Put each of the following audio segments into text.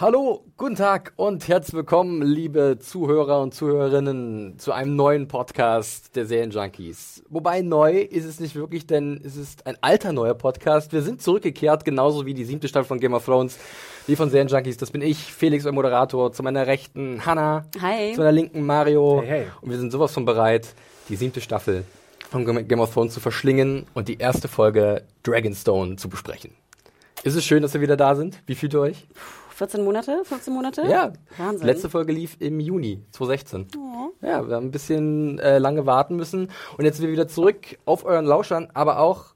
Hallo, guten Tag und herzlich willkommen, liebe Zuhörer und Zuhörerinnen, zu einem neuen Podcast der Serienjunkies. Wobei neu ist es nicht wirklich, denn es ist ein alter neuer Podcast. Wir sind zurückgekehrt, genauso wie die siebte Staffel von Game of Thrones, wie von Serienjunkies. Das bin ich, Felix, euer Moderator, zu meiner rechten Hanna, Hi. zu meiner linken Mario. Hey, hey. Und wir sind sowas von bereit, die siebte Staffel von Game of Thrones zu verschlingen und die erste Folge Dragonstone zu besprechen. Ist es schön, dass wir wieder da sind? Wie fühlt ihr euch? 14 Monate, 15 Monate? Ja, Wahnsinn. letzte Folge lief im Juni 2016. Ja, wir haben ein bisschen äh, lange warten müssen und jetzt sind wir wieder zurück auf euren Lauschern, aber auch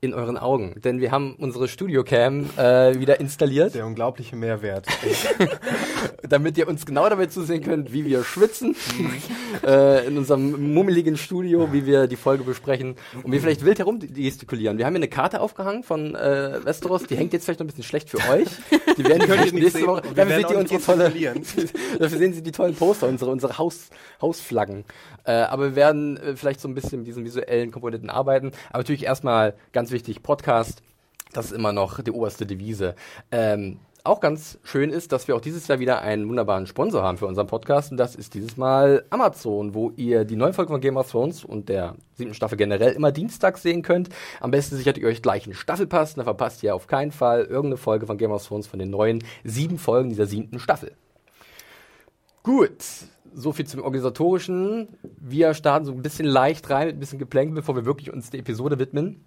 in euren Augen, denn wir haben unsere Studiocam äh, wieder installiert, Der unglaubliche Mehrwert. damit ihr uns genau dabei zusehen könnt, wie wir schwitzen äh, in unserem mummeligen Studio, wie wir die Folge besprechen und wir vielleicht wild herum gestikulieren. Wir haben hier eine Karte aufgehangen von äh, Westeros, die hängt jetzt vielleicht noch ein bisschen schlecht für euch. Die werden ihr vielleicht nicht nächste sehen Woche. wir Dafür seht ihr unsere tolle, dafür sehen Sie die tollen Poster, unsere, unsere Haus, Hausflaggen. Äh, aber wir werden äh, vielleicht so ein bisschen mit diesen visuellen Komponenten arbeiten. Aber natürlich erstmal ganz wichtig, Podcast. Das ist immer noch die oberste Devise. Ähm, auch ganz schön ist, dass wir auch dieses Jahr wieder einen wunderbaren Sponsor haben für unseren Podcast und das ist dieses Mal Amazon, wo ihr die neuen Folgen von Game of Thrones und der siebten Staffel generell immer dienstags sehen könnt. Am besten sichert ihr euch gleich einen Staffelpass, dann verpasst ihr auf keinen Fall irgendeine Folge von Game of Thrones von den neuen sieben Folgen dieser siebten Staffel. Gut, so viel zum Organisatorischen. Wir starten so ein bisschen leicht rein, mit ein bisschen Geplänkel, bevor wir wirklich uns der Episode widmen.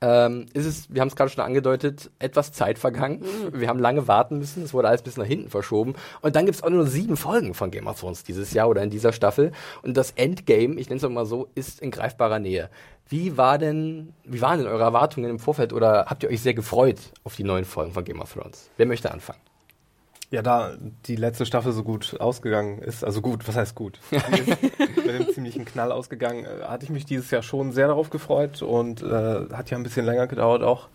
Ähm, ist es, wir haben es gerade schon angedeutet, etwas Zeit vergangen. Wir haben lange warten müssen, es wurde alles bis nach hinten verschoben. Und dann gibt es auch nur sieben Folgen von Game of Thrones dieses Jahr oder in dieser Staffel. Und das Endgame, ich nenne es mal so, ist in greifbarer Nähe. Wie war denn, wie waren denn eure Erwartungen im Vorfeld oder habt ihr euch sehr gefreut auf die neuen Folgen von Game of Thrones? Wer möchte anfangen? Ja, da die letzte Staffel so gut ausgegangen ist, also gut, was heißt gut? Mit einem ziemlichen Knall ausgegangen, äh, hatte ich mich dieses Jahr schon sehr darauf gefreut und äh, hat ja ein bisschen länger gedauert auch.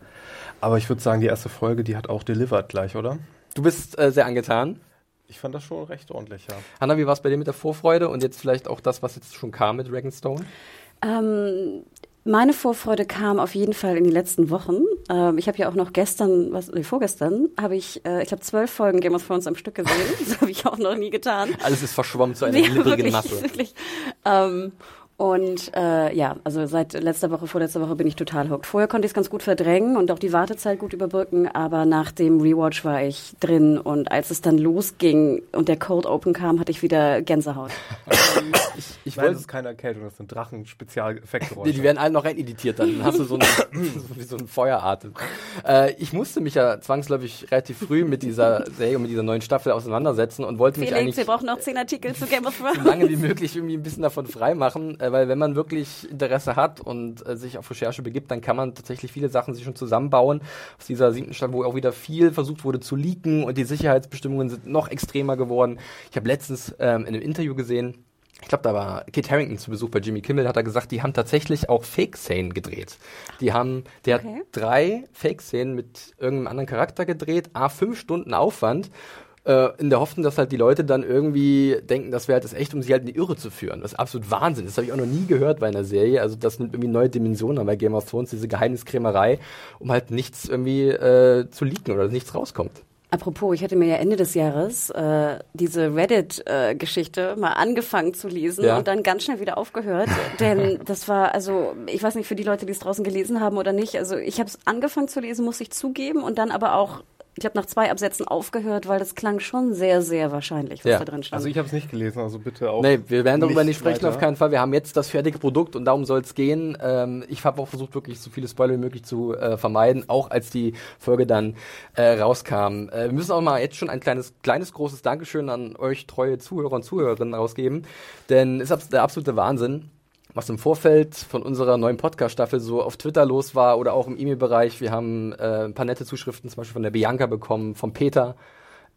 Aber ich würde sagen, die erste Folge, die hat auch delivered gleich, oder? Du bist äh, sehr angetan. Ich fand das schon recht ordentlich, ja. Hanna, wie war es bei dir mit der Vorfreude und jetzt vielleicht auch das, was jetzt schon kam mit Dragonstone? Ähm, meine Vorfreude kam auf jeden Fall in die letzten Wochen. Ähm, ich habe ja auch noch gestern, was, nee, vorgestern, habe ich, äh, ich habe zwölf Folgen Game of Thrones am Stück gesehen. Das habe ich auch noch nie getan. Alles ist verschwommen zu einer Ja, wirklich, Masse. wirklich. Ähm, und äh, ja, also seit letzter Woche, vorletzter Woche bin ich total hooked. Vorher konnte ich es ganz gut verdrängen und auch die Wartezeit gut überbrücken, aber nach dem Rewatch war ich drin und als es dann losging und der Cold Open kam, hatte ich wieder Gänsehaut. Ich, ich Nein, das wollte, ist keine Erkältung, das sind Drachen-Spezialeffektgeräusche. die, die werden alle noch editiert, dann hast du so, einen, so wie so einen Feueratem. Äh, ich musste mich ja zwangsläufig relativ früh mit dieser Serie und mit dieser neuen Staffel auseinandersetzen und wollte mich Felix, eigentlich wir brauchen noch zehn Artikel zu Game of so Thrones. lange wie möglich irgendwie ein bisschen davon freimachen, äh, weil wenn man wirklich Interesse hat und äh, sich auf Recherche begibt, dann kann man tatsächlich viele Sachen sich schon zusammenbauen. Aus dieser siebten Staffel, wo auch wieder viel versucht wurde zu leaken und die Sicherheitsbestimmungen sind noch extremer geworden. Ich habe letztens ähm, in einem Interview gesehen, ich glaube, da war Kit Harrington zu Besuch bei Jimmy Kimmel, hat er gesagt, die haben tatsächlich auch Fake-Szenen gedreht. Die haben, der Okay. hat drei Fake-Szenen mit irgendeinem anderen Charakter gedreht, a fünf Stunden Aufwand, äh, in der Hoffnung, dass halt die Leute dann irgendwie denken, das wäre halt das echt, um sie halt in die Irre zu führen. Das ist absolut Wahnsinn. Das habe ich auch noch nie gehört bei einer Serie. Also das nimmt irgendwie neue Dimensionen an bei Game of Thrones, diese Geheimniskrämerei, um halt nichts irgendwie äh, zu leaken oder dass nichts rauskommt. Apropos, ich hatte mir ja Ende des Jahres äh, diese Reddit-Geschichte mal angefangen zu lesen Ja. und dann ganz schnell wieder aufgehört, denn das war, also ich weiß nicht für die Leute, die es draußen gelesen haben oder nicht, also ich habe es angefangen zu lesen, muss ich zugeben und dann aber auch, ich habe nach zwei Absätzen aufgehört, weil das klang schon sehr, sehr wahrscheinlich, was Ja. da drin stand. Also ich habe es nicht gelesen, also bitte auch. Nee, wir werden darüber nicht nicht sprechen, weiter. auf keinen Fall. Wir haben jetzt das fertige Produkt und darum soll es gehen. Ähm, ich habe auch versucht, wirklich so viele Spoiler wie möglich zu äh, vermeiden, auch als die Folge dann äh, rauskam. Äh, wir müssen auch mal jetzt schon ein kleines, kleines, großes Dankeschön an euch treue Zuhörer und Zuhörerinnen rausgeben, denn es ist der absolute Wahnsinn. Was im Vorfeld von unserer neuen Podcast-Staffel so auf Twitter los war oder auch im E-Mail-Bereich. Wir haben äh, ein paar nette Zuschriften zum Beispiel von der Bianca bekommen, vom Peter,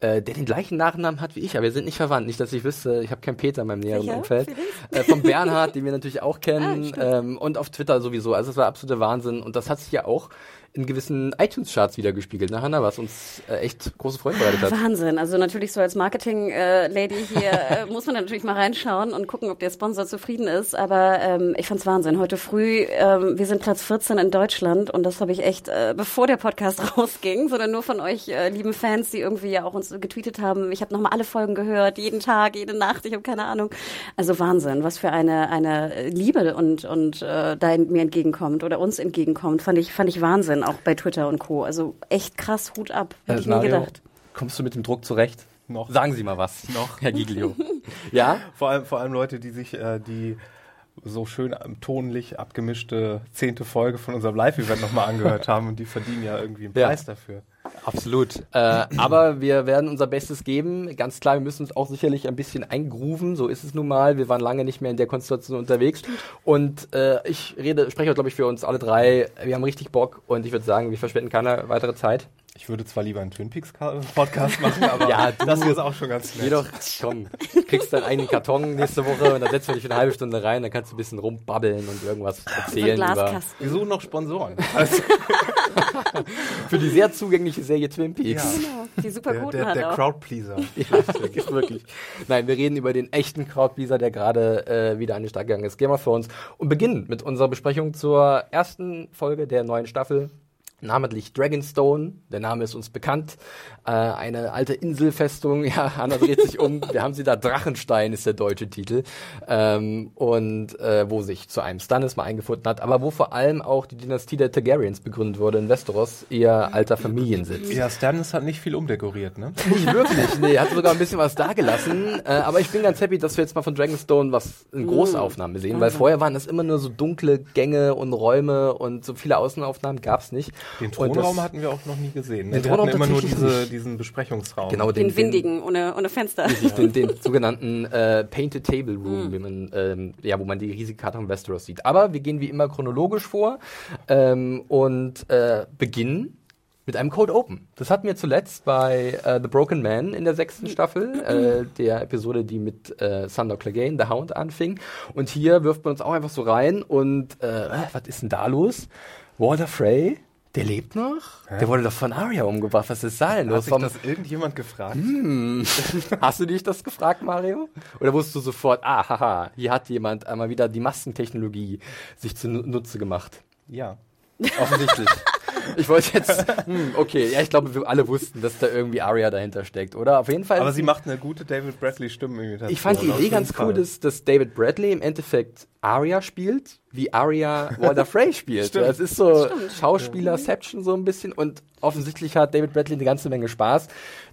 äh, der den gleichen Nachnamen hat wie ich, aber wir sind nicht verwandt. Nicht, dass ich wüsste, ich habe keinen Peter in meinem näheren Sicher? Umfeld. Äh, vom Bernhard, den wir natürlich auch kennen, Ah, ähm, und auf Twitter sowieso. Also es war absoluter Wahnsinn und das hat sich ja auch in gewissen iTunes-Charts wiedergespiegelt, ne, Hanna, was uns äh, echt große Freude bereitet hat. Wahnsinn. Also natürlich so als Marketing-Lady hier äh, muss man natürlich mal reinschauen und gucken, ob der Sponsor zufrieden ist. Aber ähm, ich fand's Wahnsinn. Heute früh, ähm, wir sind Platz 14 in Deutschland und das habe ich echt, äh, bevor der Podcast rausging, sondern nur von euch äh, lieben Fans, die irgendwie ja auch uns getweetet haben. Ich habe nochmal alle Folgen gehört, jeden Tag, jede Nacht, ich habe keine Ahnung. Also Wahnsinn, was für eine, eine Liebe und, und äh, da mir entgegenkommt oder uns entgegenkommt, fand ich, fand ich Wahnsinn, auch bei Twitter und Co. Also echt krass, Hut ab. Hätte ich nie gedacht. kommst du mit dem Druck zurecht? Noch. Sagen Sie mal was. Noch. Herr Giglio. ja? Vor allem, vor allem Leute, die sich äh, die so schön tonlich abgemischte zehnte Folge von unserem Live-Event nochmal angehört haben und die verdienen ja irgendwie einen Ja. Preis dafür. Absolut. Äh, aber wir werden unser Bestes geben. Ganz klar, wir müssen uns auch sicherlich ein bisschen eingrooven. So ist es nun mal. Wir waren lange nicht mehr in der Konstellation unterwegs. Und äh, ich rede, spreche, glaube ich, für uns alle drei. Wir haben richtig Bock und ich würde sagen, wir verschwenden keine weitere Zeit. Ich würde zwar lieber einen Twin Peaks Ka- Podcast machen, aber Ja, du- das hier ist auch schon ganz nett. doch, komm, kriegst deinen eigenen Karton nächste Woche und dann setzen wir dich für eine halbe Stunde rein, dann kannst du ein bisschen rumbabbeln und irgendwas erzählen über. Wir suchen noch Sponsoren. Also, für die sehr zugängliche Serie Twin Peaks. Ja. Genau, die super der guten der, der auch. Crowdpleaser. Ja, wirklich, wirklich. Nein, wir reden über den echten Crowdpleaser, der gerade äh, wieder an den Start gegangen ist. Game of Thrones. Und beginnen mit unserer Besprechung zur ersten Folge der neuen Staffel. Namentlich Dragonstone, der Name ist uns bekannt. Äh, eine alte Inselfestung, ja, Anna dreht sich um. Wir haben sie da, Drachenstein ist der deutsche Titel. Ähm, und äh, wo sich zu einem Stannis mal eingefunden hat, aber wo vor allem auch die Dynastie der Targaryens begründet wurde in Westeros, ihr alter Familiensitz. Ja, Stannis hat nicht viel umdekoriert, ne? Nicht wirklich, nee, hat sogar ein bisschen was dagelassen. Äh, aber ich bin ganz happy, dass wir jetzt mal von Dragonstone was in Großaufnahme sehen, weil vorher waren das immer nur so dunkle Gänge und Räume und so viele Außenaufnahmen gab's nicht. Den Thronraum das- hatten wir auch noch nie gesehen. Den Ne? Wir hatten Thronraum immer nur diese, diesen Besprechungsraum. Genau, Den windigen, ohne, ohne Fenster. Den, den, den sogenannten äh, Painted Table Room, wie man, ähm, ja, wo man die riesige Karte von Westeros sieht. Aber wir gehen wie immer chronologisch vor ähm, und äh, beginnen mit einem Code Open. Das hatten wir zuletzt bei äh, The Broken Man in der sechsten Staffel, äh, der Episode, die mit äh, Sandor Clegane, The Hound, anfing. Und hier wirft man uns auch einfach so rein und äh, was ist denn da los? Walter Frey, der lebt noch? Der wurde doch von Arya umgebracht. Was ist da denn Hat los? sich Warum- das irgendjemand gefragt? Hast du dich das gefragt, Mario? Oder wusstest du sofort, ah, haha, hier hat jemand einmal wieder die Massentechnologie sich zunutze gemacht? Ja. Offensichtlich. ich wollte jetzt, hm, okay, ja, ich glaube, wir alle wussten, dass da irgendwie Arya dahinter steckt, oder? Auf jeden Fall. Aber sie macht eine gute David Bradley Stimmenimitation. ich fand die Idee ganz cool, dass, dass David Bradley im Endeffekt Arya spielt, wie Arya Walter Frey spielt. Stimmt. Das ist so Schauspielerception so ein bisschen und offensichtlich hat David Bradley eine ganze Menge Spaß,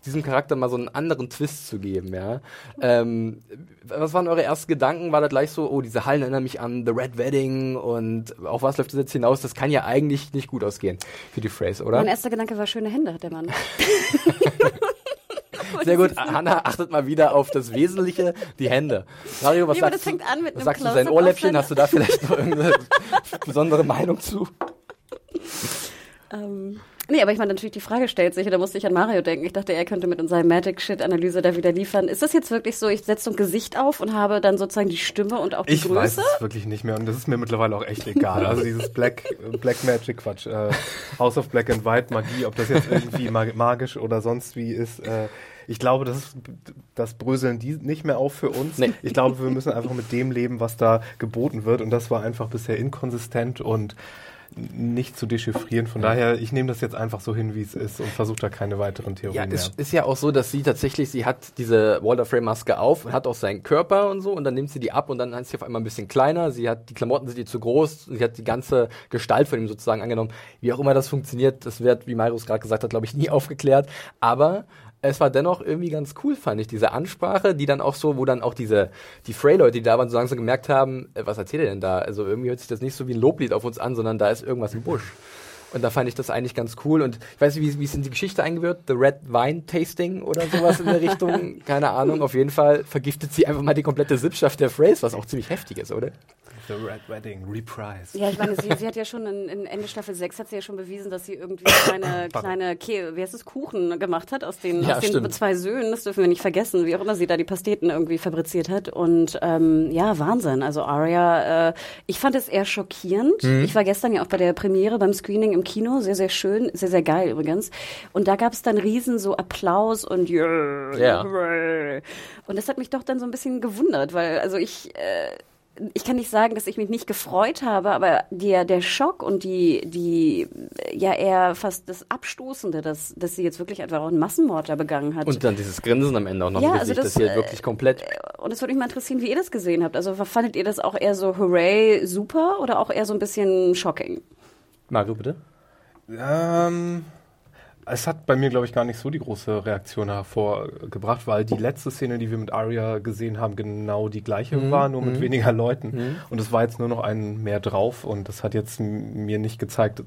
diesem Charakter mal so einen anderen Twist zu geben, ja. Ähm, was waren eure ersten Gedanken? War da gleich so, oh, diese Hallen erinnern mich an The Red Wedding und auf was läuft das jetzt hinaus? Das kann ja eigentlich nicht gut ausgehen für die Phrase, oder? Mein erster Gedanke war, schöne Hände hat der Mann. Sehr gut. Hanna achtet mal wieder auf das Wesentliche, die Hände. Mario, was Ja, sagst das fängt du? an mit was einem sagst du sein Ohrläppchen? seine- Hast du da vielleicht noch irgendeine besondere Meinung zu? ähm, nee, aber ich meine, natürlich die Frage stellt sich, und da musste ich an Mario denken. Ich dachte, er könnte mit unserer Magic-Shit-Analyse da wieder liefern. Ist das jetzt wirklich so, ich setze so ein Gesicht auf und habe dann sozusagen die Stimme und auch die Ich weiß Größe? es wirklich nicht mehr und das ist mir mittlerweile auch echt egal. Also dieses Black, Black Magic Quatsch, äh, House of Black and White Magie, ob das jetzt irgendwie mag- magisch oder sonst wie ist. Äh, ich glaube, das, ist, das bröseln die nicht mehr auf für uns. Nee. Ich glaube, wir müssen einfach mit dem leben, was da geboten wird und das war einfach bisher inkonsistent und nicht zu dechiffrieren. Von daher, ich nehme das jetzt einfach so hin, wie es ist und versuche da keine weiteren Theorien Ja, mehr. es ist ja auch so, dass sie tatsächlich, sie hat diese Walter Frey Maske auf und hat auch seinen Körper und so und dann nimmt sie die ab und dann ist sie auf einmal ein bisschen kleiner. Sie hat, die Klamotten sind ihr zu groß, sie hat die ganze Gestalt von ihm sozusagen angenommen. Wie auch immer das funktioniert, das wird, wie Marius gerade gesagt hat, glaube ich, nie aufgeklärt. Aber es war dennoch irgendwie ganz cool, fand ich, diese Ansprache, die dann auch so, wo dann auch diese, die Frey-Leute, die da waren, so langsam gemerkt haben, äh, was erzählt er denn da? Also irgendwie hört sich das nicht so wie ein Loblied auf uns an, sondern da ist irgendwas im Busch. Und da fand ich das eigentlich ganz cool. Und ich weiß nicht, wie, wie es in die Geschichte eingewirkt, The Red Wine Tasting oder sowas in der Richtung. Keine Ahnung. Auf jeden Fall vergiftet sie einfach mal die komplette Sippschaft der Phrase, was auch ziemlich heftig ist, oder? The Red Wedding, Reprise. Ja, ich meine, sie, sie hat ja schon in, in Ende Staffel 6 hat sie ja schon bewiesen, dass sie irgendwie kleine, kleine Ke wie heißt es, Kuchen gemacht hat aus den, Ja, aus den zwei Söhnen. Das dürfen wir nicht vergessen, wie auch immer sie da die Pasteten irgendwie fabriziert hat. Und ähm, ja, Wahnsinn. Also Aria, äh, ich fand es eher schockierend. Mhm. Ich war gestern ja auch bei der Premiere beim Screening im Kino. Sehr, sehr schön. Sehr, sehr geil übrigens. Und da gab es dann riesen so Applaus und yeah, Ja. hooray. Und das hat mich doch dann so ein bisschen gewundert, weil also ich... Äh, ich kann nicht sagen, dass ich mich nicht gefreut habe, aber der, der Schock und die, die, ja eher fast das Abstoßende, dass, dass sie jetzt wirklich einfach auch einen Massenmord da begangen hat. Und dann dieses Grinsen am Ende auch noch Ja, im also Gesicht, das, das, hier äh, wirklich komplett. und es würde mich mal interessieren, wie ihr das gesehen habt. Also fandet ihr das auch eher so hooray, super oder auch eher so ein bisschen shocking? Mario, bitte? Ähm, es hat bei mir, glaube ich, gar nicht so die große Reaktion hervorgebracht, weil die letzte Szene, die wir mit Arya gesehen haben, genau die gleiche war, nur mit weniger Leuten. Und es war jetzt nur noch ein mehr drauf und das hat jetzt mir nicht gezeigt,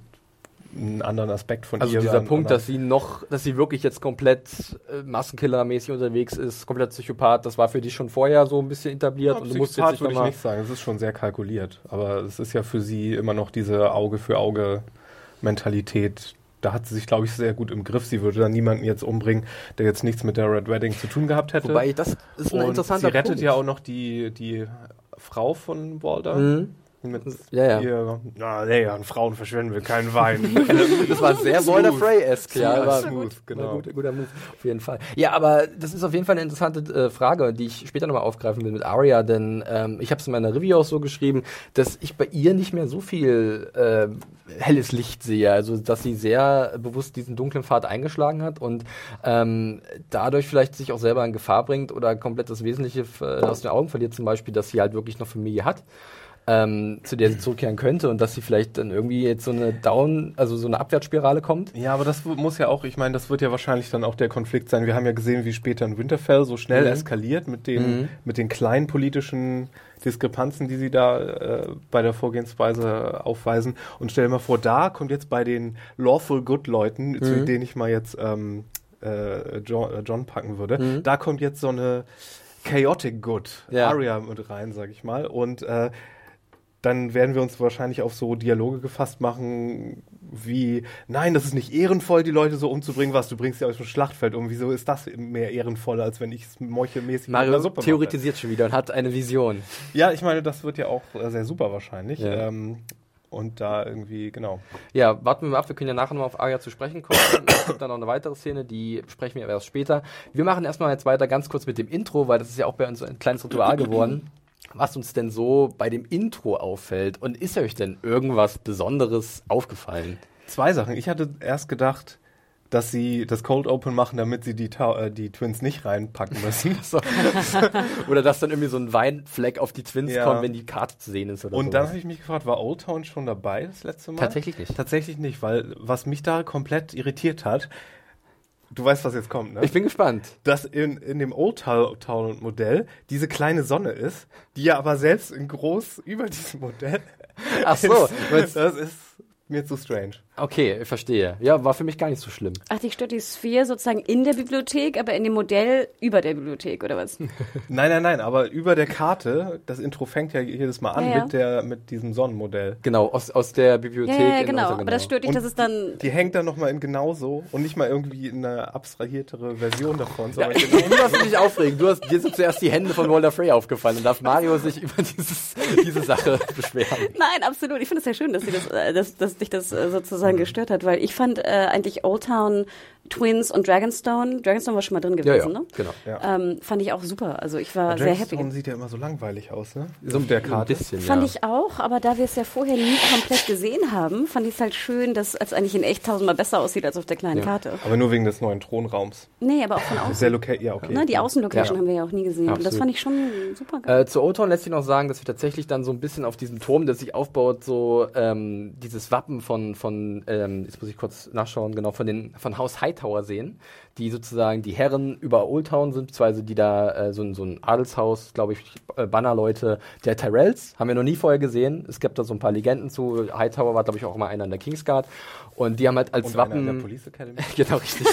einen anderen Aspekt von Also ihr. dieser einen Punkt, dass sie noch, dass sie wirklich jetzt komplett äh, Massenkiller-mäßig unterwegs ist, komplett Psychopath, das war für dich schon vorher so ein bisschen etabliert Ja, und du musst jetzt nicht würde ich nicht sagen. Es ist schon sehr kalkuliert. Aber es ist ja für sie immer noch diese Auge-für-Auge-Mentalität. Da hat sie sich, glaube ich, sehr gut im Griff. Sie würde dann niemanden jetzt umbringen, der jetzt nichts mit der Red Wedding zu tun gehabt hätte. Wobei, das ist ein Und interessanter sie rettet Punkt. ja auch noch die, die Frau von Walder. Mhm. Mit Ja, ja. Ihr, na, nee, an Frauen verschwenden wir keinen Wein. Das war sehr Walder Frey-esque, ja. Aber smooth, gut, genau. Guter, guter Move, auf jeden Fall. Ja, aber das ist auf jeden Fall eine interessante äh, Frage, die ich später nochmal aufgreifen will mit Arya, denn ähm, ich habe es in meiner Review auch so geschrieben, dass ich bei ihr nicht mehr so viel äh, helles Licht sehe, also dass sie sehr bewusst diesen dunklen Pfad eingeschlagen hat und ähm, dadurch vielleicht sich auch selber in Gefahr bringt oder komplett das Wesentliche äh, aus den Augen verliert, zum Beispiel, dass sie halt wirklich noch Familie hat ähm, zu der sie zurückkehren könnte und dass sie vielleicht dann irgendwie jetzt so eine Down, also so eine Abwärtsspirale kommt. Ja, aber das muss ja auch, ich meine, das wird ja wahrscheinlich dann auch der Konflikt sein. Wir haben ja gesehen, wie später in Winterfell so schnell Mhm. eskaliert mit den, Mhm. mit den kleinen politischen Diskrepanzen, die sie da äh, bei der Vorgehensweise aufweisen. Und stell dir mal vor, da kommt jetzt bei den Lawful Good Leuten, zu Mhm. denen ich mal jetzt ähm, äh, John, äh, John packen würde, Mhm. da kommt jetzt so eine Chaotic Good Ja. Aria mit rein, sag ich mal. Und äh, dann werden wir uns wahrscheinlich auf so Dialoge gefasst machen, wie, nein, das ist nicht ehrenvoll, die Leute so umzubringen, was, du bringst ja aus dem Schlachtfeld um. Wieso ist das mehr ehrenvoll, als wenn ich es meuchelmäßig Mario einer Suppe theoretisiert schon wieder und hat eine Vision. mache? Ja, ich meine, das wird ja auch äh, sehr super wahrscheinlich. Ja. Ähm, und da irgendwie, genau. Ja, warten wir mal ab, wir können ja nachher noch auf Arya zu sprechen kommen. es gibt dann noch eine weitere Szene, die besprechen wir aber erst später. Wir machen erstmal jetzt weiter ganz kurz mit dem Intro, weil das ist ja auch bei uns ein kleines Ritual geworden. Was uns denn so bei dem Intro auffällt und ist euch denn irgendwas Besonderes aufgefallen? Zwei Sachen. Ich hatte erst gedacht, dass sie das Cold Open machen, damit sie die, äh, die Twins nicht reinpacken müssen. So. oder dass dann irgendwie so ein Weinfleck auf die Twins Ja. kommt, wenn die Karte zu sehen ist oder Und sowas. dann habe ich mich gefragt, war Old Town schon dabei das letzte Mal? Tatsächlich nicht. Tatsächlich nicht, weil was mich da komplett irritiert hat, du weißt, was jetzt kommt, ne? Ich bin gespannt. dass in, in dem Old Town Town Modell diese kleine Sonne ist, die ja aber selbst in groß über diesem Modell Ach so, ist. Das ist mir zu strange. Okay, ich verstehe. Ja, war für mich gar nicht so schlimm. Ach, dich stört die Sphäre sozusagen in der Bibliothek, aber in dem Modell über der Bibliothek, oder was? Nein, nein, nein, aber über der Karte, das Intro fängt ja jedes Mal an Ja, ja. mit der mit diesem Sonnenmodell. Genau, aus, aus der Bibliothek. Ja, ja, genau. unser- Aber das stört dich, Und dass es dann. Die hängt dann nochmal in genauso und nicht mal irgendwie in eine abstrahiertere Version davon, Ja, sondern du darfst dich aufregen. Du hast, dir sind zuerst die Hände von Walter Frey aufgefallen. Dann darf Mario sich über dieses, diese Sache beschweren. Nein, absolut. Ich finde es sehr schön, dass, sie das, äh, dass, dass dich das äh, sozusagen gestört hat, weil ich fand äh, eigentlich Old Town, Twins und Dragonstone, Dragonstone war schon mal drin gewesen, ne? genau. Ja. Ähm, fand ich auch super. Also ich war sehr Dragonstone happy. sieht ja immer so langweilig aus, ne? So Auf der Karte. Ein bisschen, Fand ja. ich auch, aber da wir es ja vorher nie komplett gesehen haben, fand ich es halt schön, dass es eigentlich in echt tausendmal besser aussieht als auf der kleinen Ja. Karte. Aber nur wegen des neuen Thronraums. Nee, aber auch von außen. Sehr local, ja, okay. Ne, die Außenlocation Ja. haben wir ja auch nie gesehen. Und das Absolut. fand ich schon super geil. Äh, zu O-Town lässt sich noch sagen, dass wir tatsächlich dann so ein bisschen auf diesem Turm, der sich aufbaut, so ähm, dieses Wappen von, von ähm, jetzt muss ich kurz nachschauen, genau, von den von Haus Hightower sehen, die sozusagen die Herren über Old Town sind, beziehungsweise die da äh, so, ein- so ein Adelshaus, glaube ich, äh, Bannerleute der Tyrells, haben wir noch nie vorher gesehen. Es gibt da so ein paar Legenden zu. Hightower war, glaube ich, auch mal einer in der Kingsguard. Und die haben halt als Und einer Wappen. in der Police Academy. Genau, richtig.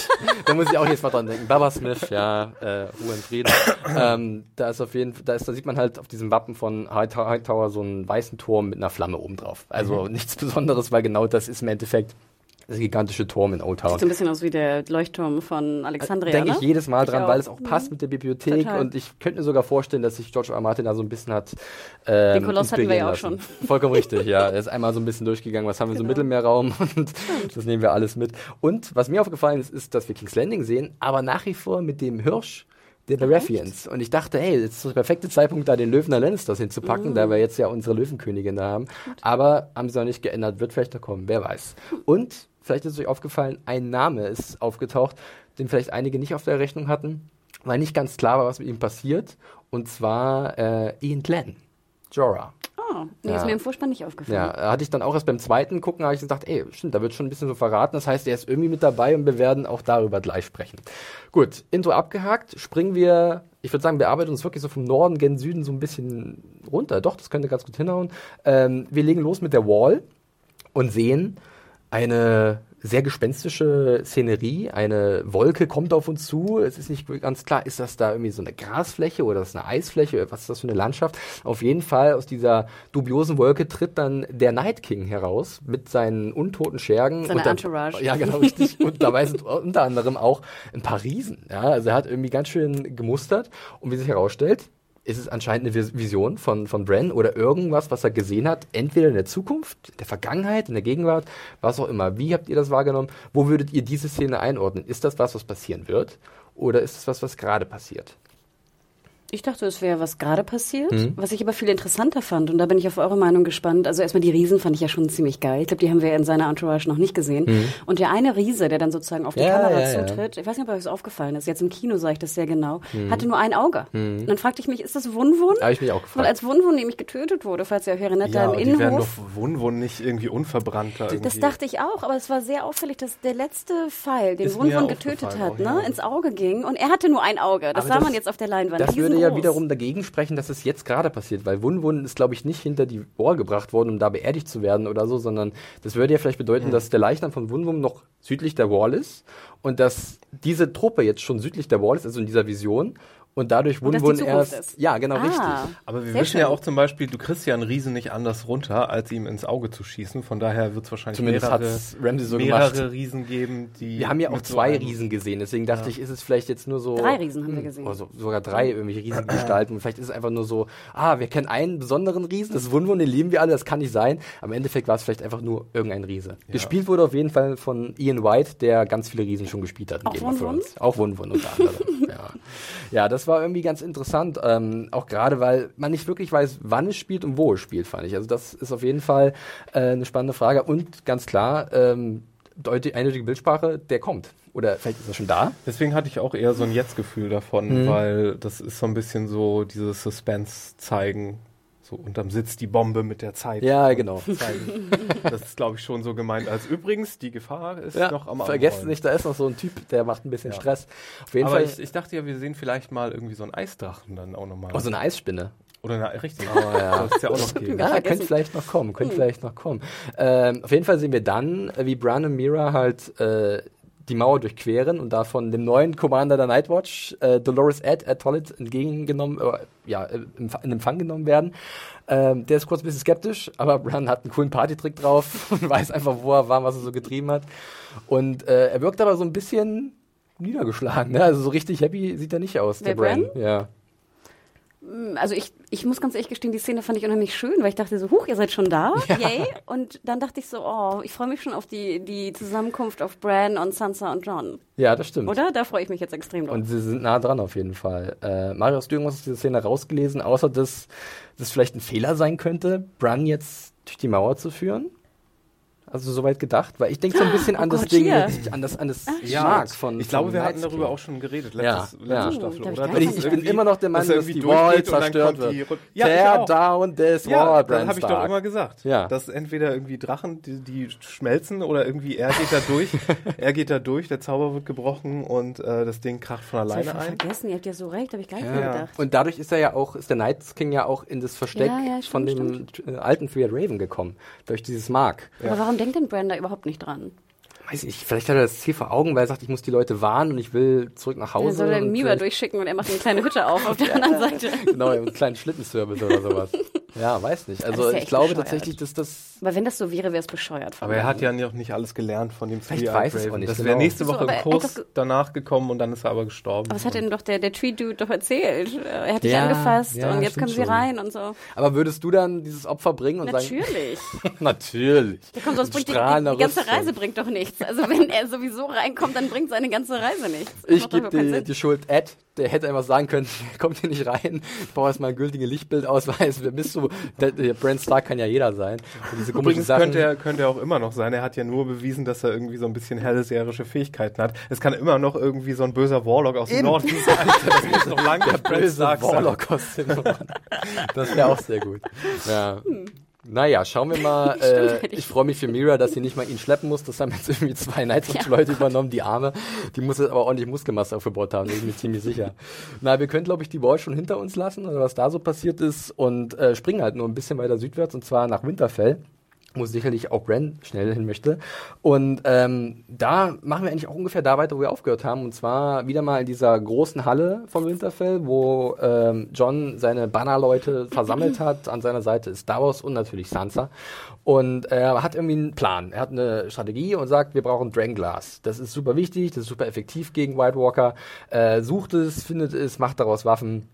da muss ich auch jetzt mal dran denken. Baba Smith, ja, äh, Ruhe in Frieden. ähm, da ist auf jeden Fall, da, ist, da sieht man halt auf diesem Wappen von Hightower, so einen weißen Turm mit einer Flamme oben drauf. Also nichts Besonderes, weil genau das ist im Endeffekt das gigantische Turm in Old Town. Sieht so ein bisschen aus wie der Leuchtturm von Alexandria, Denke ne? ich jedes Mal dran, weil es auch passt mit der Bibliothek Total. und ich könnte mir sogar vorstellen, dass sich George R. R. Martin da so ein bisschen hat. Ähm, Den Koloss hatten wir ja auch lassen. Vollkommen richtig, ja. Er ist einmal so ein bisschen durchgegangen, was haben wir so im Genau. Mittelmeerraum und das nehmen wir alles mit. Und was mir aufgefallen ist, ist, dass wir King's Landing sehen, aber nach wie vor mit dem Hirsch der Baratheons. Und ich dachte, hey, jetzt ist der perfekte Zeitpunkt, da den Löwen der Lannisters hinzupacken, Mm. da wir jetzt ja unsere Löwenkönigin da haben. Aber haben sie noch nicht geändert, wird vielleicht noch kommen, wer weiß. Und vielleicht ist euch aufgefallen, ein Name ist aufgetaucht, den vielleicht einige nicht auf der Rechnung hatten, weil nicht ganz klar war, was mit ihm passiert. Und zwar äh, Ian Glenn, Jorah. Oh, nee, Ja. ist mir im Vorspann nicht aufgefallen. Ja, hatte ich dann auch erst beim zweiten Gucken, habe ich gesagt, ey, stimmt, da wird schon ein bisschen so verraten. Das heißt, er ist irgendwie mit dabei und wir werden auch darüber gleich sprechen. Gut, Intro abgehakt, springen wir, ich würde sagen, wir arbeiten uns wirklich so vom Norden gen Süden so ein bisschen runter. Doch, das könnte ganz gut hinhauen. Ähm, wir legen los mit der Wall und sehen eine sehr gespenstische Szenerie. Eine Wolke kommt auf uns zu. Es ist nicht ganz klar, ist das da irgendwie so eine Grasfläche oder ist das eine Eisfläche? Was ist das für eine Landschaft? Auf jeden Fall aus dieser dubiosen Wolke tritt dann der Night King heraus mit seinen untoten Schergen. Seine Und dann- Entourage. Ja, genau, richtig. Und dabei sind unter anderem auch ein paar Riesen. Ja, also er hat irgendwie ganz schön gemustert. Und wie sich herausstellt, ist es anscheinend eine Vis- Vision von, von Bran oder irgendwas, was er gesehen hat, entweder in der Zukunft, in der Vergangenheit, in der Gegenwart, was auch immer. Wie habt ihr das wahrgenommen? Wo würdet ihr diese Szene einordnen? Ist das was, was passieren wird? Oder ist es was, was gerade passiert? Ich dachte, es wäre was gerade passiert, Mhm. was ich aber viel interessanter fand. Und da bin ich auf eure Meinung gespannt. Also erstmal die Riesen fand ich ja schon ziemlich geil. Ich glaube, die haben wir in seiner Entourage noch nicht gesehen. Und der eine Riese, der dann sozusagen auf die Mhm. Ja, Kamera ja, ja. zutritt, ich weiß nicht, ob euch das aufgefallen ist, jetzt im Kino sah ich das sehr genau, Mhm. hatte nur ein Auge. Und dann fragte ich mich, ist das Wunwun? Habe ich mich auch Weil gefragt. als Wunwun nämlich getötet wurde, falls ihr euch erinnert, Ja, da im die werden Innenhof. doch Wunwun nicht irgendwie unverbrannt da Das irgendwie. dachte ich auch, aber es war sehr auffällig, dass der letzte Pfeil, den Wunwun getötet hat, ne, ja. ins Auge ging. Und er hatte nur ein Auge. Das Aber sah das- man jetzt auf der Leinwand. Das würde ja riesengroß. wiederum dagegen sprechen, dass es jetzt gerade passiert, weil Wun Wun ist, glaube ich, nicht hinter die Wall gebracht worden, um da beerdigt zu werden oder so, sondern das würde ja vielleicht bedeuten, dass der Leichnam von Wun Wun noch südlich der Wall ist und dass diese Truppe jetzt schon südlich der Wall ist, also in dieser Vision und dadurch Wun Zukunft erst. ist. Ja, genau, Ah. richtig. Aber wir wissen ja schön. auch zum Beispiel, du kriegst ja einen Riesen nicht anders runter, als ihm ins Auge zu schießen. Von daher wird es wahrscheinlich Zumindest mehrere, hat's Ramsey so mehrere gemacht. Riesen geben, die. Wir haben ja auch so zwei einem- Riesen gesehen, deswegen dachte ich, ist es vielleicht jetzt nur so. Drei Riesen haben wir Hm, gesehen. Also sogar drei irgendwelche riesigen Gestalten. Vielleicht ist es einfach nur so, ah, wir kennen einen besonderen Riesen, das ist Wunwun, den lieben wir alle, das kann nicht sein. Im Endeffekt war es vielleicht einfach nur irgendein Riese. Gespielt wurde auf jeden Fall von Ian White, der ganz viele Riesen schon gespielt hat. in Auch Game of Wun-Wun? Thrones. Auch Wunwun unter anderem. ja. ja, das war irgendwie ganz interessant. Ähm, auch gerade, weil man nicht wirklich weiß, wann es spielt und wo es spielt, fand ich. Also das ist auf jeden Fall äh, eine spannende Frage. Und ganz klar, ähm, deute- eindeutige Bildsprache, der kommt. Oder vielleicht ist er schon da. Deswegen hatte ich auch eher so ein Jetzt-Gefühl davon, weil das ist so ein bisschen so dieses Suspense zeigen. So unterm Sitz die Bombe mit der Zeit. Ja, genau. Zeigen. Das ist, glaube ich, schon so gemeint. Als übrigens, die Gefahr ist Ja, noch am vergesst Anrollen. nicht, da ist noch so ein Typ, der macht ein bisschen Ja. Stress. Auf jeden Aber Fall. ich, ich dachte ja, wir sehen vielleicht mal irgendwie so einen Eisdrachen dann auch nochmal. oh, so eine Eisspinne. Oder eine, richtig. Oh, ja. Soll es ja auch noch geben. Ja, könnte vielleicht noch kommen, könnte vielleicht noch kommen. Ähm, auf jeden Fall sehen wir dann, wie Bran und Mira halt äh, die Mauer durchqueren und da von dem neuen Commander der Nightwatch, äh, Dolores Ed, Ed Tollett, entgegengenommen, äh, ja, äh, in in Empfang genommen werden. Ähm, der ist kurz ein bisschen skeptisch, aber Bran hat einen coolen Partytrick drauf und weiß einfach, wo er war, was er so getrieben hat. Und äh, er wirkt aber so ein bisschen niedergeschlagen, ne? Also so richtig happy sieht er nicht aus, der, Der Bran. Bran? Ja. Also ich, ich muss ganz ehrlich gestehen, die Szene fand ich unheimlich schön, weil ich dachte so, huch, ihr seid schon da, yay. Und dann dachte ich so, oh, ich freue mich schon auf die, die Zusammenkunft auf Bran und Sansa und John. ja, das stimmt. Oder? Da freue ich mich jetzt extrem drauf. Und sie sind nah dran auf jeden Fall. Äh, Mario, hast du irgendwas aus dieser Szene rausgelesen, außer dass das vielleicht ein Fehler sein könnte, Bran jetzt durch die Mauer zu führen? Also soweit gedacht? Weil ich denke so ein bisschen Oh an das Gott, Ding, an das, an das Ja, Schlag von ich glaube, von wir hatten darüber auch schon geredet, Ja, letztes, letzte ja. Staffel, Oh, oder? ich, ich bin immer noch der Meinung, dass dass irgendwie die Wall durchgeht und dann zerstört kommt die wird. Rü- Ja, Tear down this Ja, wall, dann Bran habe ich doch immer gesagt, Ja. dass entweder irgendwie Drachen, die, die schmelzen oder irgendwie er geht da durch, er geht da durch, der Zauber wird gebrochen und äh, das Ding kracht von Das hab ich alleine ein. vergessen, ihr habt ja so recht, habe ich gar nicht Ja. mehr gedacht. Und dadurch ist er ja auch, ist der Night King ja auch in das Versteck Ja, ja, von dem äh, alten Three Raven gekommen. Durch dieses Mark. Aber warum denkt denn Brenda überhaupt nicht dran? Weiß ich, vielleicht hat er das Ziel vor Augen, weil er sagt, ich muss die Leute warnen und ich will zurück nach Hause. Dann soll er und Miwa durchschicken und er macht eine kleine Hütte auf auf der anderen Seite. Genau, einen kleinen Schlittenservice oder sowas. Ja, weiß nicht. Also ja ich glaube bescheuert. tatsächlich, dass das Aber wenn das so wäre, wäre es bescheuert. von Aber er hat ja noch nicht alles gelernt von dem Vielleicht weiß es auch nicht, Das genau. wäre nächste So, Woche aber im er Kurs danach gekommen und dann ist er aber gestorben. Aber was hat denn doch der, der Tree-Dude doch erzählt? Er hat dich Ja, angefasst ja, und jetzt kommen sie schon. rein und so. Aber würdest du dann dieses Opfer bringen und sagen, Natürlich. natürlich. Ja, komm, sonst bringt die, die, ganze. Reise bringt doch nichts. Also wenn er sowieso reinkommt, dann bringt seine ganze Reise nichts. Das Ich gebe die, die Schuld Ed, der hätte einfach sagen können, kommt hier nicht rein, ich brauche erstmal einen gültigen Lichtbildausweis, wer bist du? Der, der Brand Stark kann ja jeder sein. Und diese Übrigens Sachen. könnte er, könnte er auch immer noch sein. Er hat ja nur bewiesen, dass er irgendwie so ein bisschen hellseherische Fähigkeiten hat. Es kann immer noch irgendwie so ein böser Warlock aus dem Eben. Norden sein. Das muss noch lange der Brand böse Stark sein. Warlock aus dem Norden. Das wäre auch sehr gut. Ja. Naja, schauen wir mal. Äh, hätte ich- ich freue mich für Mira, dass sie nicht mal ihn schleppen muss. Das haben jetzt irgendwie zwei Nightwatch-Leute übernommen, die Arme. Die muss jetzt aber ordentlich Muskelmasse aufgebaut haben, da bin ich mir ziemlich sicher. Na, wir können, glaube ich, die Wall schon hinter uns lassen, oder was da so passiert ist, und äh, springen halt nur ein bisschen weiter südwärts, und zwar nach Winterfell wo sicherlich auch Bran schnell hin möchte. Und ähm, da machen wir eigentlich auch ungefähr da weiter, wo wir aufgehört haben. Und zwar wieder mal in dieser großen Halle von Winterfell, wo ähm, John seine Bannerleute versammelt hat. An seiner Seite ist Davos und natürlich Sansa. Und er hat irgendwie einen Plan. Er hat eine Strategie und sagt, wir brauchen Dranglass. Das ist super wichtig, das ist super effektiv gegen White Walker. Äh, sucht es, findet es, macht daraus Waffen.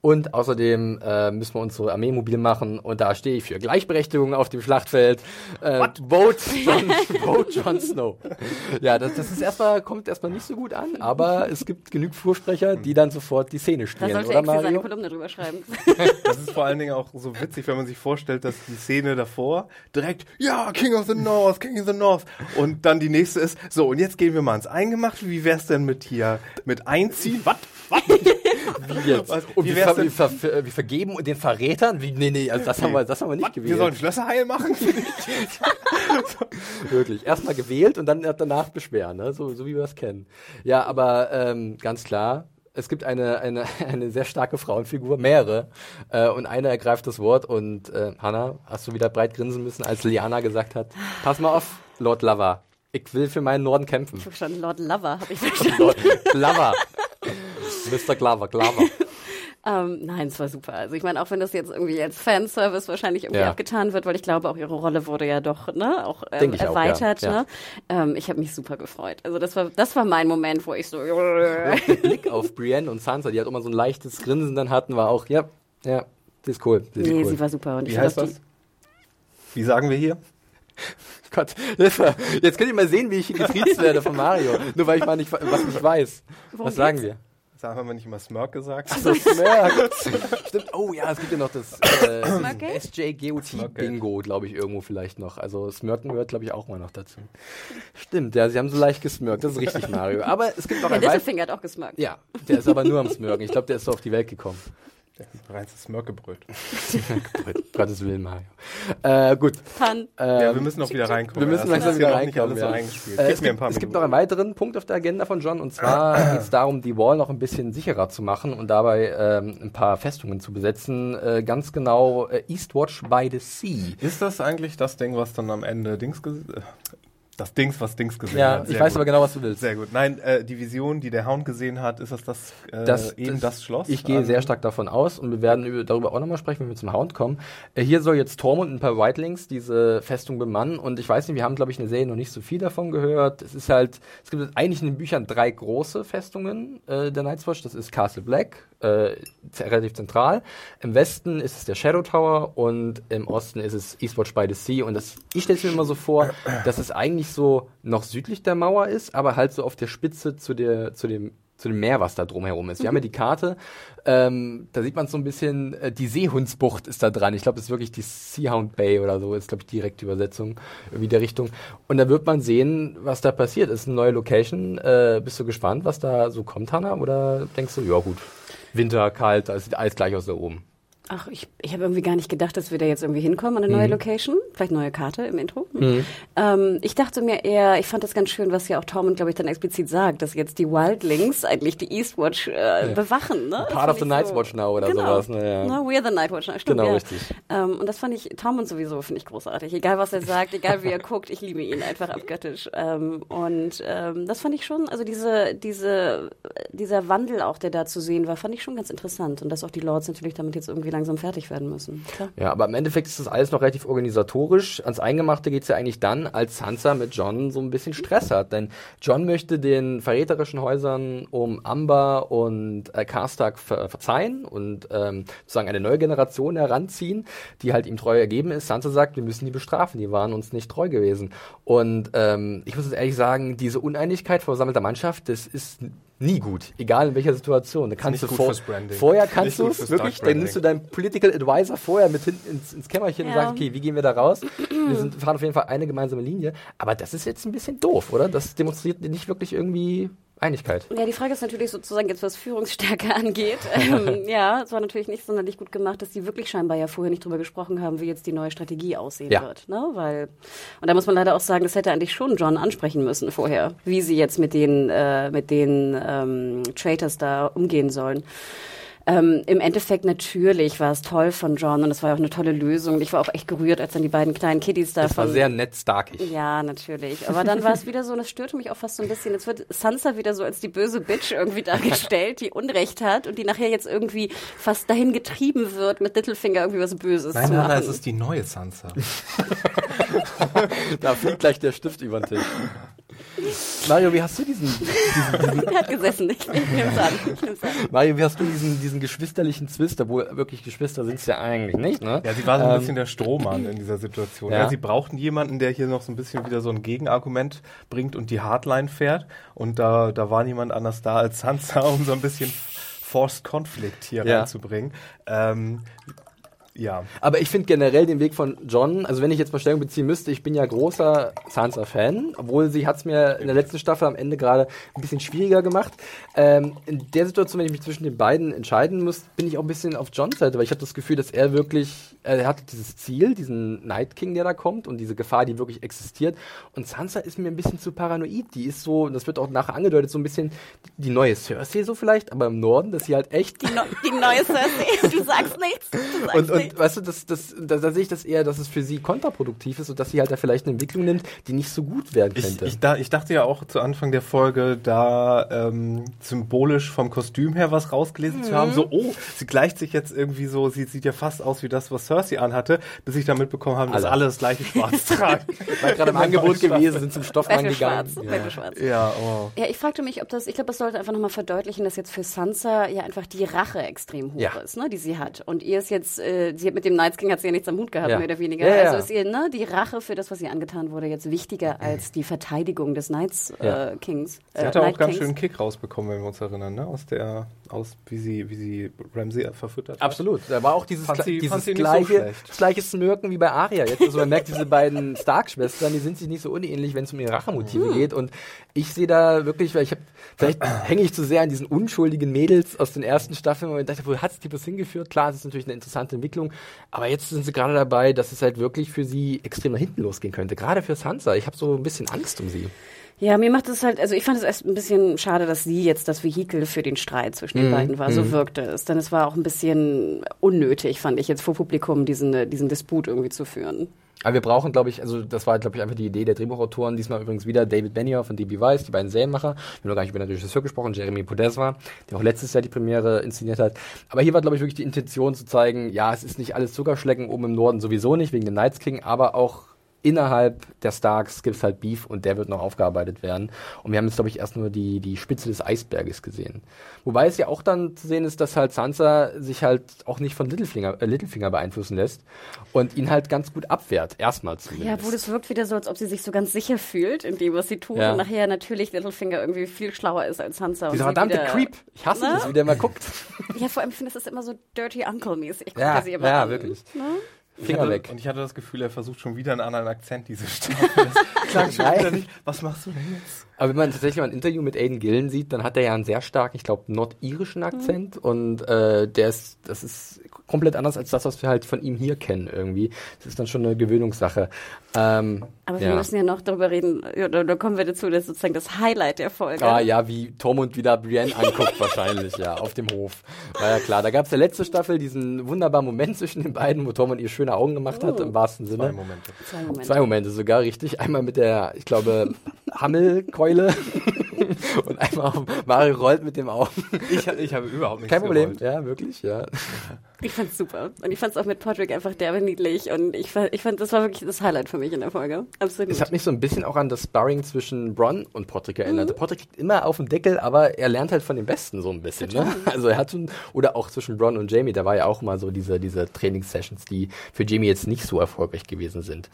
Und außerdem äh, müssen wir unsere Armee mobil machen. Und da stehe ich für Gleichberechtigung auf dem Schlachtfeld. Äh, vote, John, vote Jon Snow. Ja, das, das ist erstmal, kommt erstmal nicht so gut an, aber es gibt genug Vorsprecher, die dann sofort die Szene Da stehlen, sollte oder Exi seine Mario? Kolumne drüber schreiben. Das ist vor allen Dingen auch so witzig, wenn man sich vorstellt, dass die Szene davor direkt, ja, King of the North, King of the North. Und dann die nächste ist, so, und jetzt gehen wir mal ins Eingemachte. Wie wär's denn mit hier, mit Einziehen? Was? Was? Wie jetzt? Was? Und Wie wir, ver, wir, ver, wir vergeben und den Verrätern? Wie, nee, nee, also das haben wir, das haben wir nicht Wir gewählt. sollen Schlösser heil machen? Wirklich. Erstmal gewählt und dann danach beschweren, ne? so, so wie wir es kennen. Ja, aber ähm, ganz klar, es gibt eine, eine, eine sehr starke Frauenfigur, mehrere, äh, und eine ergreift das Wort und äh, Hannah, hast du wieder breit grinsen müssen, als Liana gesagt hat, pass mal auf, Lord Lover, ich will für meinen Norden kämpfen. Ich habe verstanden, Lord Lover habe ich verstanden. Lord Glover. Mr. Glover, Glover. Ähm, nein, es war super. Also ich meine, auch wenn das jetzt irgendwie als Fanservice wahrscheinlich irgendwie Ja. abgetan wird, weil ich glaube, auch ihre Rolle wurde ja doch ne, auch ähm, ich auch, erweitert. ja, ja. Ne? Ähm, ich habe mich super gefreut. Also das war das war mein Moment, wo ich so Der Blick auf Brienne und Sansa, die halt immer so ein leichtes Grinsen dann hatten, war auch, ja, ja, das ist cool. Das ist nee, cool. sie war super. Und ich Wie fand heißt das? Wie sagen wir hier? Gott, Hilfe. Jetzt könnt ihr mal sehen, wie ich hier getriezt werde von Mario. Nur weil ich mal nicht, was nicht weiß. Worum was sagen geht's? wir? Sagen wir mal nicht immer Smirk gesagt? Das Smirk. Stimmt. Oh ja, es gibt ja noch das äh, Smirkgate? SJGOT Smirkgate. Bingo, glaube ich, irgendwo vielleicht noch. Also Smirken gehört, glaube ich, auch mal noch dazu. Stimmt, ja, sie haben so leicht gesmirkt. Das ist richtig, Mario. Aber es gibt noch Die. ein. Disselfinger hat auch gesmirkt. Ja, der ist aber nur am Smirken. Ich glaube, der ist so auf die Welt gekommen. Reinstes Smirkebröt. Gottes Willen, Mario. Äh, gut. Pan. Ja, Ähm, wir müssen noch wieder reinkommen. wir müssen langsam wieder ja reinkommen. alles so Ja. eingespielt. Äh, es, mir ein gibt, paar es gibt noch einen weiteren Punkt auf der Agenda von John und zwar geht es darum, die Wall noch ein bisschen sicherer zu machen und dabei ähm, ein paar Festungen zu besetzen. Äh, ganz genau äh, Eastwatch by the Sea. Ist das eigentlich das Ding, was dann am Ende Dings ges- das Dings, was Dings gesehen Ja, hat? ich Sehr weiß gut. aber genau, was du willst. Sehr gut. Nein, äh, die Vision, die der Hound gesehen hat, ist das das, äh, Das- eben das, Schloss? Ich gehe Ähm, sehr stark davon aus und wir werden über, darüber auch nochmal sprechen, wenn wir zum Hound kommen. Äh, hier soll jetzt Torm und ein paar Whitelings diese Festung bemannen und ich weiß nicht, wir haben, glaube ich, in der Serie noch nicht so viel davon gehört. Es ist halt, es gibt eigentlich in den Büchern drei große Festungen äh, der Night's Watch. Das ist Castle Black, äh, relativ zentral. Im Westen ist es der Shadow Tower und im Osten ist es Eastwatch by the Sea. Und das, ich stelle es mir immer so vor, dass es eigentlich so noch südlich der Mauer ist, aber halt so auf der Spitze zu, der, zu dem zu dem Meer, was da drumherum ist. Wir haben ja die Karte, ähm, da sieht man so ein bisschen, äh, die Seehundsbucht ist da dran. Ich glaube, das ist wirklich die Seahound Bay oder so, ist glaube ich direkte Übersetzung, irgendwie der Richtung. Und da wird man sehen, was da passiert. Ist eine neue Location. Äh, bist du gespannt, was da so kommt, Hanna? Oder denkst du, ja gut, Winter, kalt, da sieht alles gleich aus da oben? Ach, ich, ich habe irgendwie gar nicht gedacht, dass wir da jetzt irgendwie hinkommen an eine neue Mhm. Location. Vielleicht neue Karte im Intro. Mhm. Ähm, ich dachte mir eher, ich fand das ganz schön, was ja auch Tormund, glaube ich, dann explizit sagt, dass jetzt die Wildlings eigentlich die Eastwatch äh, bewachen. Ne? Part of the Night's so- Watch now oder genau. sowas. Ne, ja. Na, we're the Nightwatch now. Stimmt, Genau, ja. richtig. Ähm, und das fand ich, Tormund sowieso, finde ich großartig. Egal, was er sagt, egal wie er guckt, ich liebe ihn einfach abgöttisch. Ähm, und ähm, das fand ich schon, also diese, diese, dieser Wandel auch, der da zu sehen war, fand ich schon ganz interessant. Und dass auch die Lords natürlich damit jetzt irgendwie langsam fertig werden müssen. Klar. Ja, aber im Endeffekt ist das alles noch relativ organisatorisch. Ans Eingemachte geht's ja eigentlich dann, als Sansa mit John so ein bisschen Stress hat. Denn John möchte den verräterischen Häusern um Amber und äh, Karstark ver verzeihen und ähm, sozusagen eine neue Generation heranziehen, die halt ihm treu ergeben ist. Sansa sagt, wir müssen die bestrafen, die waren uns nicht treu gewesen. Und ähm, ich muss jetzt ehrlich sagen, diese Uneinigkeit versammelter Mannschaft, das ist nie gut, egal in welcher Situation. Da kannst nicht du gut vor, vorher kannst du es wirklich, dann nimmst du deinen Political Advisor vorher mit hinten ins, ins Kämmerchen und Ja. sagst, okay, wie gehen wir da raus? Wir sind, fahren auf jeden Fall eine gemeinsame Linie. Aber das ist jetzt ein bisschen doof, oder? Das demonstriert nicht wirklich irgendwie Einigkeit. Ja, die Frage ist natürlich sozusagen jetzt, was Führungsstärke angeht. Ähm, ja, es war natürlich nicht sonderlich gut gemacht, dass die wirklich scheinbar ja vorher nicht drüber gesprochen haben, wie jetzt die neue Strategie aussehen Ja. wird. Ne? Weil, und da muss man leider auch sagen, das hätte eigentlich schon John ansprechen müssen vorher, wie sie jetzt mit den, äh, mit den ähm, Traitors da umgehen sollen. Ähm, Im Endeffekt natürlich war es toll von John und es war auch eine tolle Lösung. Ich war auch echt gerührt, als dann die beiden kleinen Kiddies da Das war sehr nett starkig. ja, natürlich. Aber dann war es wieder so, und das störte mich auch fast so ein bisschen. Jetzt wird Sansa wieder so als die böse Bitch irgendwie dargestellt, die Unrecht hat und die nachher jetzt irgendwie fast dahin getrieben wird, mit Littlefinger irgendwie was Böses Nein, zu nein, machen. nein, es ist die neue Sansa. Da fliegt gleich der Stift über den Tisch. Mario, wie hast du diesen, er hat gesessen. Ich, ich nehm's an. Ich nehm's an. Mario, wie hast du diesen, diesen geschwisterlichen Zwist, obwohl wirklich Geschwister sind es ja eigentlich nicht, ne? Ja, sie war so ein Ähm, bisschen der Strohmann in dieser Situation. Ja. Ja. sie brauchten jemanden, der hier noch so ein bisschen wieder so ein Gegenargument bringt und die Hardline fährt. Und da, da war niemand anders da als Sansa, um so ein bisschen Forced Conflict hier Ja. reinzubringen. Ähm, ja. Aber ich finde generell den Weg von John, also wenn ich jetzt mal Stellung beziehen müsste, ich bin ja großer Sansa-Fan, obwohl sie hat es mir in der letzten Staffel am Ende gerade ein bisschen schwieriger gemacht. Ähm, in der Situation, wenn ich mich zwischen den beiden entscheiden muss, bin ich auch ein bisschen auf Johns Seite, weil ich habe das Gefühl, dass er wirklich, äh, er hat dieses Ziel, diesen Night King, der da kommt und diese Gefahr, die wirklich existiert. Und Sansa ist mir ein bisschen zu paranoid. Die ist so, und das wird auch nachher angedeutet, so ein bisschen die neue Cersei so vielleicht, aber im Norden, dass sie halt echt Die, neu- die neue Cersei. Du sagst nichts. Du sagst und, nichts. Weißt du, das, das, da, da sehe ich das eher, dass es für sie kontraproduktiv ist und dass sie halt da vielleicht eine Entwicklung nimmt, die nicht so gut werden Ich, könnte. ich, da, ich dachte ja auch zu Anfang der Folge, da ähm, symbolisch vom Kostüm her was rausgelesen zu Mhm. haben. So, oh, sie gleicht sich jetzt irgendwie so, sie sieht ja fast aus wie das, was Cersei anhatte, bis ich dann mitbekommen habe, dass Alle. alle das gleiche Schwarz tragen. war gerade im Angebot gewesen, sind zum Stoffmann gegangen. Schwarz. Ja. Schwarz. Ja, oh. Ja, ich fragte mich, ob das, ich glaube, das sollte einfach nochmal verdeutlichen, dass jetzt für Sansa ja einfach die Rache extrem hoch Ja. ist, ne, die sie hat. Und ihr ist jetzt, äh, sie hat mit dem Night King hat sie ja nichts am Hut gehabt, Ja. mehr oder weniger. Ja, ja. Also ist ihr, ne, die Rache für das, was ihr angetan wurde, jetzt wichtiger als die Verteidigung des Nights Ja. äh, Kings. Sie äh, hatte auch Night ganz Kings. schön einen Kick rausbekommen, wenn wir uns erinnern, ne? Aus der, aus wie sie, wie sie Ramsey verfüttert hat. Absolut. Da war auch dieses, Fand sie- dieses nicht so gleiche, gleiche Smirken wie bei Arya. Jetzt, also man merkt, diese beiden Stark-Schwestern, die sind sich nicht so unähnlich, wenn es um ihre Rachemotive geht. Und ich sehe da wirklich, weil ich habe, vielleicht hänge ich zu sehr an diesen unschuldigen Mädels aus den ersten Staffeln, wo ich dachte, wo hat es die bis hingeführt? Klar, es ist natürlich eine interessante Entwicklung, aber jetzt sind sie gerade dabei, dass es halt wirklich für sie extrem nach hinten losgehen könnte. Gerade für Sansa. Ich habe so ein bisschen Angst um sie. Ja, mir macht es halt, also ich fand es erst ein bisschen schade, dass sie jetzt das Vehikel für den Streit zwischen den beiden war. So wirkte es. Denn es war auch ein bisschen unnötig, fand ich jetzt vor Publikum diesen, diesen Disput irgendwie zu führen. Aber wir brauchen, glaube ich, also das war, glaube ich, einfach die Idee der Drehbuchautoren. Diesmal übrigens wieder David Benioff und D.B. Weiss, die beiden Serienmacher. Wir haben noch gar nicht über den Regisseur gesprochen, Jeremy Podeswa, der auch letztes Jahr die Premiere inszeniert hat. Aber hier war, glaube ich, wirklich die Intention zu zeigen, ja, es ist nicht alles Zuckerschlecken oben im Norden sowieso nicht, wegen dem Nights King, aber auch innerhalb der Starks gibt es halt Beef und der wird noch aufgearbeitet werden. Und wir haben jetzt, glaube ich, erst nur die, die Spitze des Eisberges gesehen. Wobei es ja auch dann zu sehen ist, dass halt Sansa sich halt auch nicht von Littlefinger, äh, Littlefinger beeinflussen lässt und ihn halt ganz gut abwehrt, erstmal zumindest. Ja, wo das wirkt wieder so, als ob sie sich so ganz sicher fühlt in dem, was sie tut. Ja. Und nachher natürlich Littlefinger irgendwie viel schlauer ist als Sansa. Dieser verdammte wieder, Creep. Ich hasse Ne? das, wie der mal guckt. Ja, vor allem finde ich das immer so Dirty Uncle-mäßig. Ja, sie immer ja, an. wirklich. Ne? Finger hatte, weg. Und ich hatte das Gefühl, er versucht schon wieder einen anderen Akzent, diese Staffel. Das klang schon wieder nicht. Was machst du denn jetzt? Aber wenn man tatsächlich mal ein Interview mit Aiden Gillen sieht, dann hat er ja einen sehr starken, ich glaube, nordirischen Akzent und äh, der ist, das ist komplett anders als das, was wir halt von ihm hier kennen irgendwie. Das ist dann schon eine Gewöhnungssache. Ähm, Aber wir ja. müssen ja noch darüber reden, ja, da, da kommen wir dazu, das ist sozusagen das Highlight der Folge. Ah ja, wie Tormund wieder Brienne anguckt wahrscheinlich, ja, auf dem Hof. War ja klar. Da gab es der letzte Staffel diesen wunderbaren Moment zwischen den beiden, wo Tormund ihr schöne Augen gemacht hat, Oh. im wahrsten Zwei Sinne. Momente. Zwei Momente. Zwei Momente sogar, richtig. Einmal mit der, ich glaube, Hammelkeule und einmal auf Mario rollt mit dem Augen. Ich, ich habe überhaupt nichts Kein Problem. gewollt. Ja, wirklich, ja. Ich fand's super. Und ich fand's auch mit Podrick einfach derbe niedlich. Und ich fand, ich fand, das war wirklich das Highlight für mich in der Folge. Absolut. Es hat mich so ein bisschen auch an das Sparring zwischen Bronn und Podrick erinnert. Mhm. Podrick kriegt immer auf den Deckel, aber er lernt halt von den Besten so ein bisschen. Ne? Also er hat schon, oder auch zwischen Bronn und Jamie, da war ja auch mal so diese, diese Trainingssessions, die für Jamie jetzt nicht so erfolgreich gewesen sind.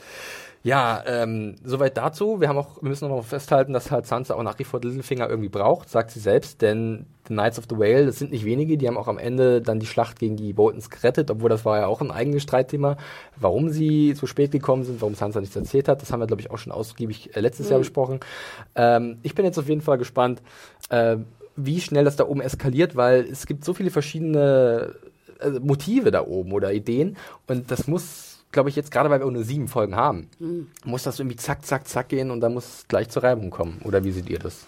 Ja, ähm, soweit dazu. Wir haben auch, wir müssen noch mal festhalten, dass halt Sansa auch nach wie vor Littlefinger irgendwie braucht, sagt sie selbst, denn The Knights of the Whale, das sind nicht wenige, die haben auch am Ende dann die Schlacht gegen die Boltons gerettet, obwohl das war ja auch ein eigenes Streitthema, warum sie zu spät gekommen sind, warum Sansa nichts erzählt hat. Das haben wir, glaube ich, auch schon ausgiebig äh, letztes Jahr besprochen. Ähm, ich bin jetzt auf jeden Fall gespannt, äh, wie schnell das da oben eskaliert, weil es gibt so viele verschiedene äh, Motive da oben oder Ideen und das muss glaube ich, jetzt gerade weil wir nur sieben Folgen haben, muss das irgendwie zack, zack, zack gehen und da muss es gleich zur Reibung kommen. Oder wie seht ihr das?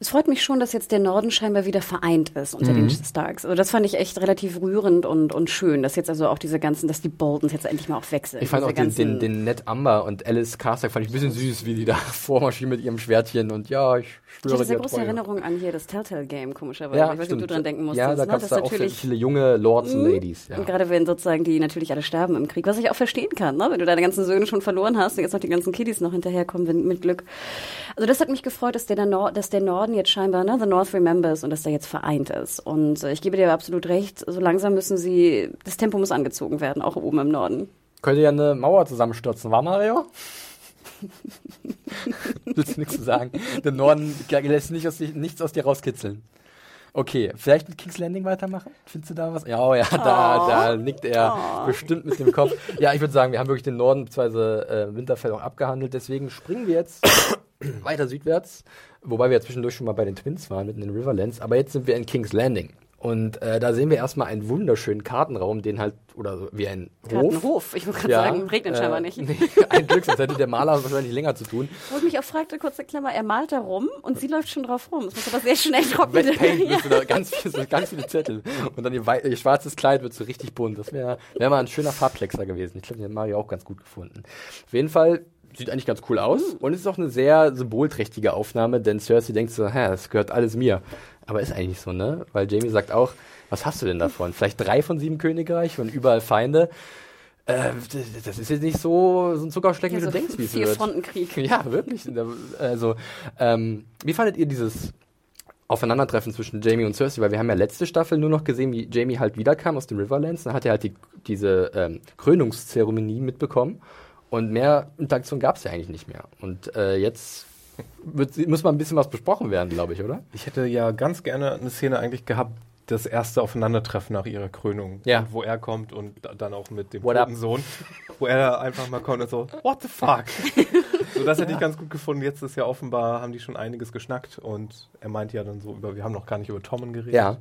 Es freut mich schon, dass jetzt der Norden scheinbar wieder vereint ist unter Mhm. den Starks. Also das fand ich echt relativ rührend und, und schön, dass jetzt also auch diese ganzen, dass die Boltons jetzt endlich mal auch wechseln. Ich fand auch den, den, den Ned Amber und Alice Carstack fand ich ein bisschen süß, wie die da vormarschieren mit ihrem Schwertchen und ja, ich Ich schwöre hatte sehr dir große Treue. Erinnerung an hier das Telltale-Game, komischerweise. Ja, ich weiß nicht, ob du dran denken musstest. Ja, da ne? gab es Das da auch viele junge Lords und Mhm. Ladies. Ja. Und gerade wenn sozusagen die natürlich alle sterben im Krieg, was ich auch verstehen kann, ne? wenn du deine ganzen Söhne schon verloren hast und jetzt noch die ganzen Kiddies noch hinterherkommen wenn, mit Glück. Also das hat mich gefreut, dass der, der Nord, dass der Norden jetzt scheinbar, ne, the North remembers und dass der jetzt vereint ist. Und äh, ich gebe dir absolut recht, so langsam müssen sie, das Tempo muss angezogen werden, auch oben im Norden. Könnte ja eine Mauer zusammenstürzen, war Mario? Willst du nichts zu sagen? Der Norden lässt nicht aus, nichts aus dir rauskitzeln. Okay, vielleicht mit King's Landing weitermachen? Findest du da was? Ja, oh ja, da, da nickt er bestimmt mit dem Kopf. Ja, ich würde sagen, wir haben wirklich den Norden bzw. Äh, Winterfell auch abgehandelt. Deswegen springen wir jetzt weiter südwärts. Wobei wir ja zwischendurch schon mal bei den Twins waren, mitten in den Riverlands. Aber jetzt sind wir in King's Landing. Und äh, da sehen wir erstmal einen wunderschönen Kartenraum, den halt, oder so wie ein Hof. Gartenhof. Ich wollte gerade sagen, regnet äh, scheinbar nicht. Nee, ein Glück, sonst hätte der Maler wahrscheinlich länger zu tun. Wo ich mich auch fragte, kurze Klammer, er malt da rum und sie läuft schon drauf rum. Es muss aber sehr schnell trocknen. Wet Paint Ja. da ganz, ganz viele Zettel. Und dann ihr, ihr schwarzes Kleid wird so richtig bunt. Das wäre wär mal ein schöner Farbplexer gewesen. Ich glaube, den hat Mario auch ganz gut gefunden. Auf jeden Fall sieht eigentlich ganz cool aus. Und es ist auch eine sehr symbolträchtige Aufnahme, denn Cersei denkt so, hä, das gehört alles mir. Aber ist eigentlich so, ne? Weil Jamie sagt auch, was hast du denn davon? Vielleicht drei von sieben Königreich und überall Feinde. Äh, das- ist jetzt nicht so, so ein Zuckerschlecken, Ja, wie so du denkst, wie es wird. Frontenkrieg. Ja, wirklich. Also, ähm, wie fandet ihr dieses Aufeinandertreffen zwischen Jamie und Cersei? Weil wir haben ja letzte Staffel nur noch gesehen, wie Jamie halt wiederkam aus den Riverlands. Dann hat er halt die, diese ähm, Krönungszeremonie mitbekommen. Und mehr Interaktion gab es ja eigentlich nicht mehr. Und äh, jetzt wird, muss mal ein bisschen was besprochen werden, glaube ich, oder? Ich hätte ja ganz gerne eine Szene eigentlich gehabt, das erste Aufeinandertreffen nach ihrer Krönung. Ja. Und wo er kommt und da- dann auch mit dem up? Sohn. Wo er einfach mal kommt und so, what the fuck? so, das hätte ich ganz gut gefunden. Jetzt ist ja offenbar, haben die schon einiges geschnackt und er meint ja dann so über, wir haben noch gar nicht über Tommen geredet. Ja.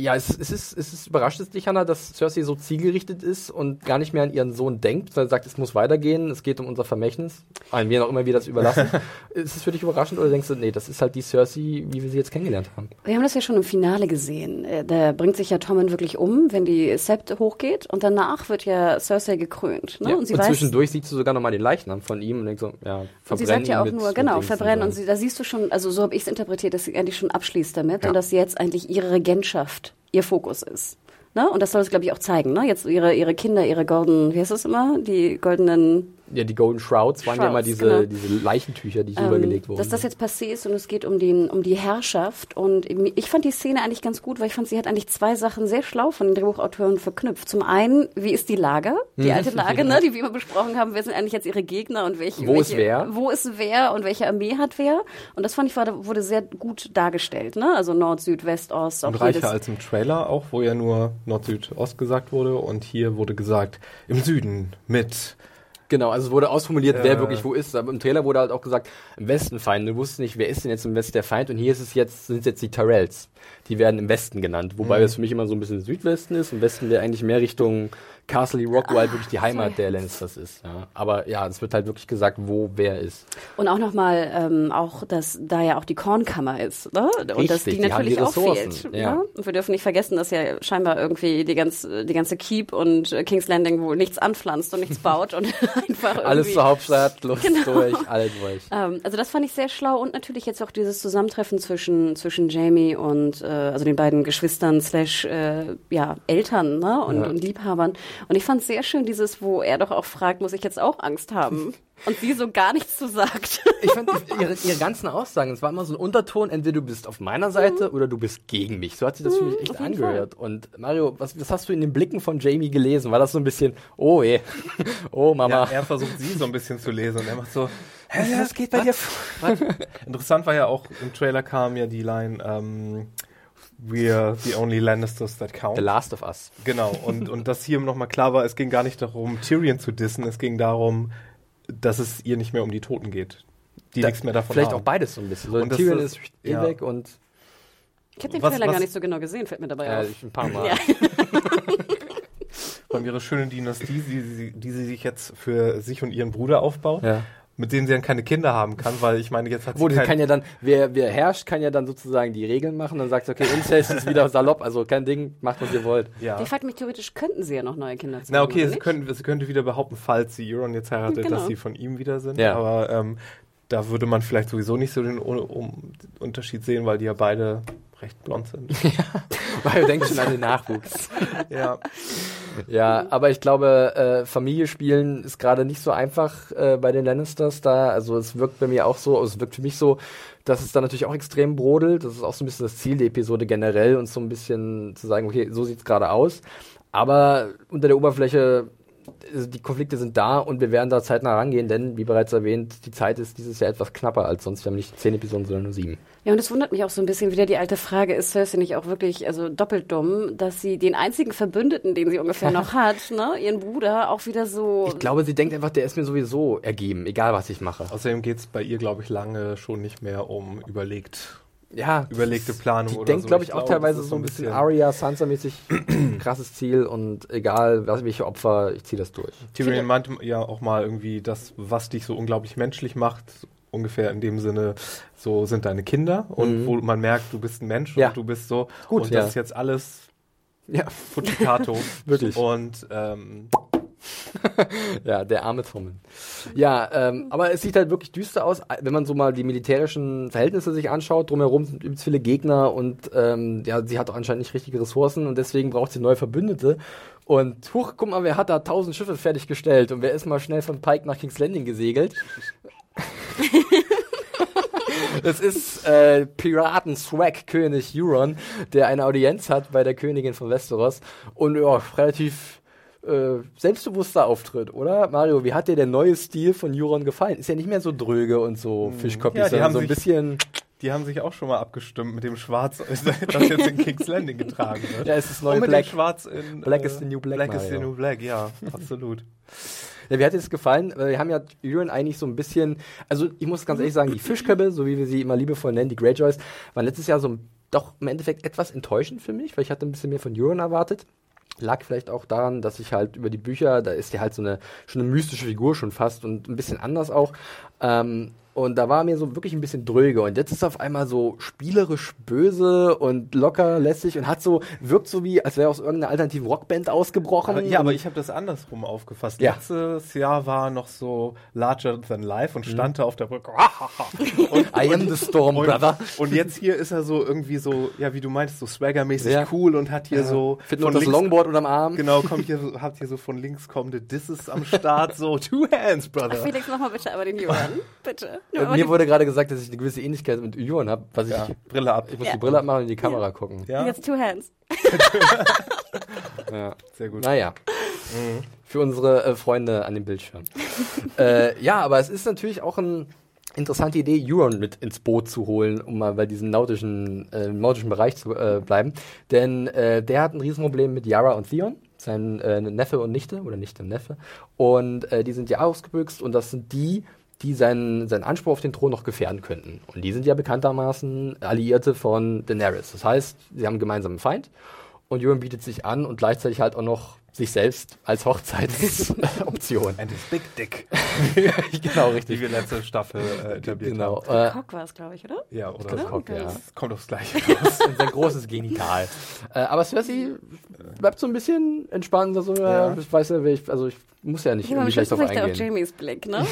Ja, es, es, ist, es ist überrascht es dich, Hannah, dass Cersei so zielgerichtet ist und gar nicht mehr an ihren Sohn denkt, sondern sagt, es muss weitergehen, es geht um unser Vermächtnis, an wen auch immer wir das überlassen. ist es für dich überraschend oder denkst du, nee, das ist halt die Cersei, wie wir sie jetzt kennengelernt haben? Wir haben das ja schon im Finale gesehen. Äh, Da bringt sich ja Tommen wirklich um, wenn die Sept hochgeht. Und danach wird ja Cersei gekrönt. Ne? Ja, Und sie weiß, zwischendurch siehst du sogar nochmal den Leichnam von ihm und denkst so, ja, verbrennen und sie sagt ja auch mit- nur, genau, verbrennen. Und so. sie, da siehst du schon, also so habe ich es interpretiert, dass sie eigentlich schon abschließt damit Ja. und dass jetzt eigentlich ihre Regentschaft ihr Fokus ist. Ne? Und das soll es, glaube ich, auch zeigen. Ne? Jetzt ihre, ihre Kinder, ihre Golden, wie heißt das immer? Die goldenen Ja, die Golden Shrouds waren ja Shrouds, mal diese, genau. diese Leichentücher, die ähm, übergelegt wurden. dass das jetzt passé ist und es geht um, den, um die Herrschaft. Und ich fand die Szene eigentlich ganz gut, weil ich fand, sie hat eigentlich zwei Sachen sehr schlau von den Drehbuchautoren verknüpft. Zum einen, wie ist die Lage? Die alte Lage, ne, die wir immer besprochen haben. Wer sind eigentlich jetzt ihre Gegner und welche, Wo ist welche, wer? Wo ist wer und welche Armee hat wer? Und das fand ich war, wurde sehr gut dargestellt. Ne? Also Nord, Süd, West, Ost. Und reicher als im Trailer auch, wo ja nur Nord, Süd, Ost gesagt wurde. Und hier wurde gesagt, im Süden mit Genau, also es wurde ausformuliert, wer Äh. wirklich wo ist. Aber im Trailer wurde halt auch gesagt, im Westen Feind. Du wusstest nicht, wer ist denn jetzt im Westen der Feind. Und hier ist es jetzt, sind es jetzt die Tyrells. Die werden im Westen genannt. Wobei es für mich immer so ein bisschen Südwesten ist. Im Westen wäre eigentlich mehr Richtung Castle Rock, weil halt wirklich die Heimat der Lannisters ist. Ja. Aber ja, es wird halt wirklich gesagt, wo wer ist. Und auch nochmal, ähm, auch, dass da ja auch die Kornkammer ist, ne? Und dass Richtig, die die die natürlich auch Ressourcen, fehlt. ja. Ne? Und wir dürfen nicht vergessen, dass ja scheinbar irgendwie die, ganz, die ganze Keep und King's Landing wohl nichts anpflanzt und nichts baut und einfach irgendwie. Alles zur Hauptstadt, los Genau. durch, alle durch. Ähm, also das fand ich sehr schlau und natürlich jetzt auch dieses Zusammentreffen zwischen zwischen Jamie und äh, also den beiden Geschwistern slash äh, ja Eltern ne? und, Ja. und Liebhabern und ich fand sehr schön dieses, wo er doch auch fragt, muss ich jetzt auch Angst haben und sie so gar nichts zu sagt. Ich fand ihre, ihre ganzen Aussagen, es war immer so ein Unterton, entweder du bist auf meiner Seite oder du bist gegen mich. So hat sich das für mich echt Mhm. auf jeden angehört. Und Mario, was, was hast du in den Blicken von Jamie gelesen? War das so ein bisschen, oh eh, oh Mama. Ja, er versucht sie so ein bisschen zu lesen und er macht so, hä, was geht bei dir vor? was? Interessant war ja auch, im Trailer kam ja die Line, ähm, We're the only Lannisters that count. The Last of Us. Genau, und, und dass hier nochmal klar war, es ging gar nicht darum, Tyrion zu dissen, es ging darum, dass es ihr nicht mehr um die Toten geht. Die Da- nichts mehr davon Vielleicht haben. auch beides so ein bisschen. So, Und Tyrion ist- ist eh ja. weg und Ich habe den Was- Trailer was- gar nicht so genau gesehen, fällt mir dabei äh, auf. ich ein paar Mal. Ja. Von ihrer schönen Dynastie, die, sie- die sie sich jetzt für sich und ihren Bruder aufbaut, Ja. Mit denen sie dann keine Kinder haben kann, weil ich meine, jetzt hat sie Wo, die kein- kann ja dann, wer, wer herrscht, kann ja dann sozusagen die Regeln machen. Dann sagt sie, okay, Inzest ist wieder salopp, also kein Ding, macht was ihr wollt. ja. Ich fragte mich, theoretisch könnten sie ja noch neue Kinder Na zeugen, okay, sie, können, sie könnte wieder behaupten, falls sie Euron jetzt heiratet, Genau. dass sie von ihm wieder sind. Ja. Aber ähm, da würde man vielleicht sowieso nicht so den um, Unterschied sehen, weil die ja beide recht blond sind. Weil du denkst schon an den Nachwuchs. ja. Ja, aber ich glaube, äh, Familie spielen ist gerade nicht so einfach äh, bei den Lannisters da. Also es wirkt bei mir auch so, also es wirkt für mich so, dass es da natürlich auch extrem brodelt. Das ist auch so ein bisschen das Ziel der Episode generell, uns so ein bisschen zu sagen, okay, so sieht's gerade aus. Aber unter der Oberfläche, die Konflikte sind da und wir werden da zeitnah rangehen, denn wie bereits erwähnt, die Zeit ist dieses Jahr etwas knapper als sonst. Wir haben nicht zehn Episoden, sondern nur sieben. Ja, und es wundert mich auch so ein bisschen wieder die alte Frage, ist Cersei nicht auch wirklich also doppelt dumm, dass sie den einzigen Verbündeten, den sie ungefähr noch hat, ne, ihren Bruder, auch wieder so... Ich glaube, sie denkt einfach, der ist mir sowieso ergeben, egal was ich mache. Außerdem geht es bei ihr, glaube ich, lange schon nicht mehr um überlegt, Ja, überlegte Planung Die oder denkt, so. glaube ich, Ich auch glaube, teilweise so ein bisschen Arya, Sansa-mäßig krasses Ziel und egal, was, welche Opfer, ich ziehe das durch. Tyrion meinte ja auch mal irgendwie, das, was dich so unglaublich menschlich macht, ungefähr in dem Sinne, so sind deine Kinder und Mhm. wo man merkt, du bist ein Mensch Ja. und du bist so Gut, und ja. das ist jetzt alles Ja, Fujikato. Wirklich. Und ähm, ja, der arme Tommen. Ja, ähm, aber es sieht halt wirklich düster aus, wenn man so mal die militärischen Verhältnisse sich anschaut. Drumherum sind übelst viele Gegner und ähm, ja, sie hat auch anscheinend nicht richtige Ressourcen und deswegen braucht sie neue Verbündete. Und huch, guck mal, wer hat da tausend Schiffe fertiggestellt und wer ist mal schnell von Pike nach King's Landing gesegelt? Das ist äh, Piraten-Swag-König Euron, der eine Audienz hat bei der Königin von Westeros und ja, relativ äh, selbstbewusster auftritt, oder? Mario, wie hat dir der neue Stil von Euron gefallen? Ist ja nicht mehr so dröge und so Fischkoppig, Ja, die sondern haben so ein sich- bisschen. die haben sich auch schon mal abgestimmt mit dem Schwarz, das jetzt in King's Landing getragen wird. Ja, es ist das neue Und mit Black. dem Schwarz in Black is the new black, Black is the Mario. new black, ja, absolut. Ja, wie hat dir das gefallen? Wir haben ja Euron eigentlich so ein bisschen, also ich muss ganz ehrlich sagen, die Fischköppe, so wie wir sie immer liebevoll nennen, die Greyjoys, waren letztes Jahr so doch im Endeffekt etwas enttäuschend für mich, weil ich hatte ein bisschen mehr von Euron erwartet. Lag vielleicht auch daran, dass ich halt über die Bücher, da ist ja halt so eine schon eine mystische Figur schon fast und ein bisschen anders auch. Ähm, Und da war mir so wirklich ein bisschen dröge. Und jetzt ist er auf einmal so spielerisch böse und locker, lässig und hat so, wirkt so wie, als wäre aus irgendeiner alternativen Rockband ausgebrochen. Aber, ja, aber ich habe das andersrum aufgefasst. Ja. Letztes Jahr war noch so larger than life und stand da auf der Brücke. und, I am the storm, und, brother. und jetzt hier ist er so irgendwie so, ja, wie du meintest, so swaggermäßig Ja. cool und hat hier so Fit noch das Longboard unterm Arm. Genau, kommt hier, so- habt hier so von links kommende Disses am Start, so two hands, brother. Felix, mach mal bitte aber den Johann. Bitte. Äh, Mir wurde gerade gesagt, dass ich eine gewisse Ähnlichkeit mit Juan habe, was ich, Ja, Brille ab. ich muss Ja. die Brille abmachen und in die Kamera gucken. Ja, Jetzt two hands. Ja. sehr gut. Naja. Für unsere äh, Freunde an dem Bildschirm. äh, ja, aber es ist natürlich auch eine interessante Idee, Euron mit ins Boot zu holen, um mal bei diesem nautischen, äh, nautischen Bereich zu äh, bleiben. Denn äh, der hat ein Riesenproblem mit Yara und Theon, sein äh, Neffe und Nichte, oder Nichte und Neffe. Und äh, die sind ja ausgebüxt und das sind die, die seinen, seinen Anspruch auf den Thron noch gefährden könnten. Und die sind ja bekanntermaßen Alliierte von Daenerys. Das heißt, sie haben einen gemeinsamen Feind und Euron bietet sich an und gleichzeitig halt auch noch sich selbst als Hochzeitsoption. And his big dick, genau, richtig. wir letzte Staffel äh, etabliert Genau. haben. Äh, Cock war es, glaube ich, oder? Ja, oder? das Cock, ja. Das kommt aufs Gleiche raus. Und sein großes Genital. Äh, aber Cersei bleibt so ein bisschen entspannt. So, ja. Ja. Ich weiß ja, ich, also ich muss ja nicht Ich war irgendwie schlimmsten drauf eingehen. Jamies Blick, ne?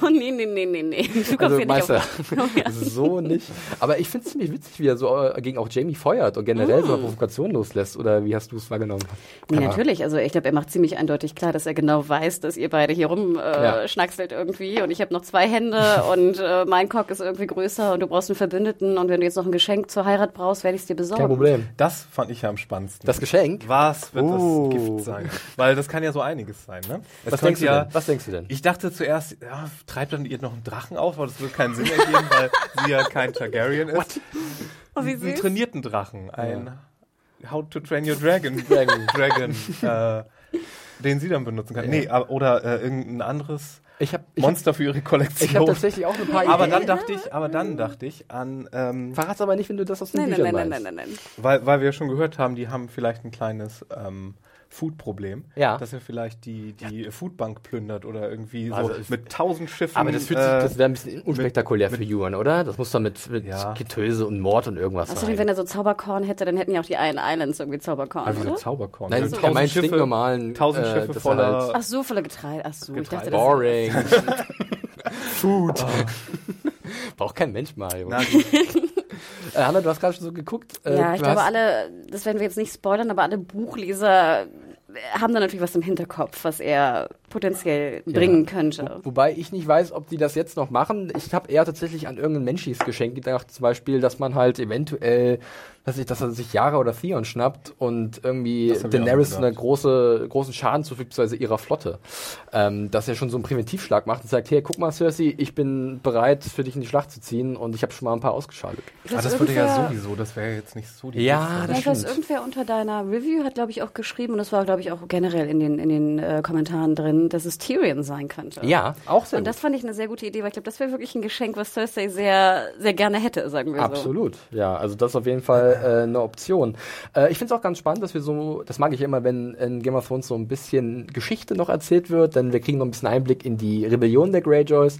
So, nee, nee, nee, nee, nee. Du kommst Also nicht Meister, auf. so nicht. Aber ich finde es ziemlich witzig, wie er so äh, gegen auch Jamie feuert und generell so eine Provokation loslässt. Oder wie hast du es wahrgenommen? Nee, natürlich. Also ich glaube, er macht ziemlich eindeutig klar, dass er genau weiß, dass ihr beide hier rumschnackselt Ja. äh, schnackselt irgendwie und ich habe noch zwei Hände und äh, mein Cock ist irgendwie größer und du brauchst einen Verbündeten und wenn du jetzt noch ein Geschenk zur Heirat brauchst, werde ich es dir besorgen. Kein Problem. Das fand ich ja am spannendsten. Das Geschenk? Was wird Oh. das Gift sein? Weil das kann ja so einiges sein, ne? Es Was denkst, du ja, denn? Was denkst du denn? Ich dachte zuerst, ja, treibt dann ihr noch einen Drachen auf, aber das wird keinen Sinn ergeben, weil sie ja kein Targaryen ist. Oh, wie Einen süß. trainierten Drachen, ein How to Train Your Dragon, Dragon. Dragon, äh, den sie dann benutzen kann. Nee, aber, oder äh, irgendein anderes Ich habe ich hab, Monster für ihre ich hab Kollektion. tatsächlich auch ein paar aber Ideen. dann dachte ich, aber dann dachte ich an, ähm, Verrat's aber nicht, wenn du das aus Nein, nein, Büchern nein, nein, weißt. nein, nein, nein. weil, weil wir ja schon gehört haben, die haben vielleicht ein kleines ähm, Food-Problem. Ja. Dass er vielleicht die, die Foodbank plündert oder irgendwie Also so mit tausend Schiffen. Aber das, fühlt sich, äh, das wäre ein bisschen unspektakulär für Yuan, oder? Das muss doch mit, mit Ja. Getöse und Mord und irgendwas Außerdem, sein. wenn er so Zauberkorn hätte, dann hätten ja auch die Iron Islands irgendwie Zauberkorn, also so oder? Zauberkorn. Nein, Also er meint stinknormalen, tausend äh, Schiffe er voller halt- Ach so, voller Getreide. Ach so, ich dachte, Getreide. das Boring. Food. Braucht kein Mensch mal. Junge. Na gut. Äh, Hanna, du hast gerade schon so geguckt. Äh, Ja, ich glaube, alle, das werden wir jetzt nicht spoilern, aber alle Buchleser haben da natürlich was im Hinterkopf, was er potenziell bringen könnte. Wobei ich nicht weiß, ob die das jetzt noch machen. Ich habe eher tatsächlich an irgendein Menschliches Geschenk gedacht. Zum Beispiel, dass man halt eventuell, dass, ich, dass er sich Yara oder Theon schnappt und irgendwie Das Daenerys gedacht. eine große, großen Schaden zufügt, beziehungsweise ihrer Flotte. Ähm, dass er schon so einen Präventivschlag macht und sagt, hey, guck mal, Cersei, ich bin bereit, für dich in die Schlacht zu ziehen und ich habe schon mal ein paar ausgeschaltet. Ah, weiß, das würde ja sowieso, das wäre jetzt nicht so die Ja, Beste. das Ja, irgendwer unter deiner Review hat, glaube ich, auch geschrieben, und das war, glaube ich, auch generell in den, in den äh, Kommentaren drin, dass es Tyrion sein könnte. Ja, auch sehr Und das fand ich eine sehr gute Idee, weil ich glaube, das wäre wirklich ein Geschenk, was Cersei sehr, sehr gerne hätte, sagen wir so. Absolut, ja. Also das ist auf jeden Fall äh, eine Option. Äh, ich finde es auch ganz spannend, dass wir so, das mag ich immer, wenn in Game of Thrones so ein bisschen Geschichte noch erzählt wird, denn wir kriegen noch ein bisschen Einblick in die Rebellion der Greyjoys,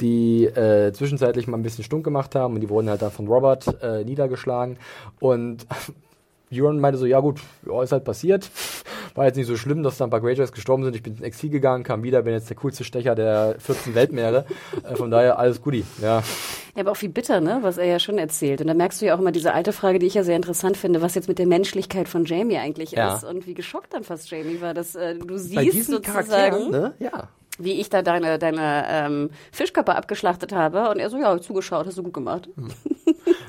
die äh, zwischenzeitlich mal ein bisschen stunk gemacht haben und die wurden halt dann von Robert äh, niedergeschlagen und Euron meinte so, ja gut, ja, ist halt passiert. War jetzt nicht so schlimm, dass da ein paar Greyjoys gestorben sind. Ich bin ins Exil gegangen, kam wieder, bin jetzt der coolste Stecher der 14 Weltmeere. Äh, von daher alles Guti, ja. Ja, aber auch wie bitter, ne, was er ja schon erzählt. Und da merkst du ja auch immer diese alte Frage, die ich ja sehr interessant finde, was jetzt mit der Menschlichkeit von Jamie eigentlich Ja. ist und wie geschockt dann fast Jamie war, dass äh, du siehst sozusagen, ne? Ja. Wie ich da deine, deine ähm, Fischkörper abgeschlachtet habe und er so, ja, zugeschaut, hast du gut gemacht.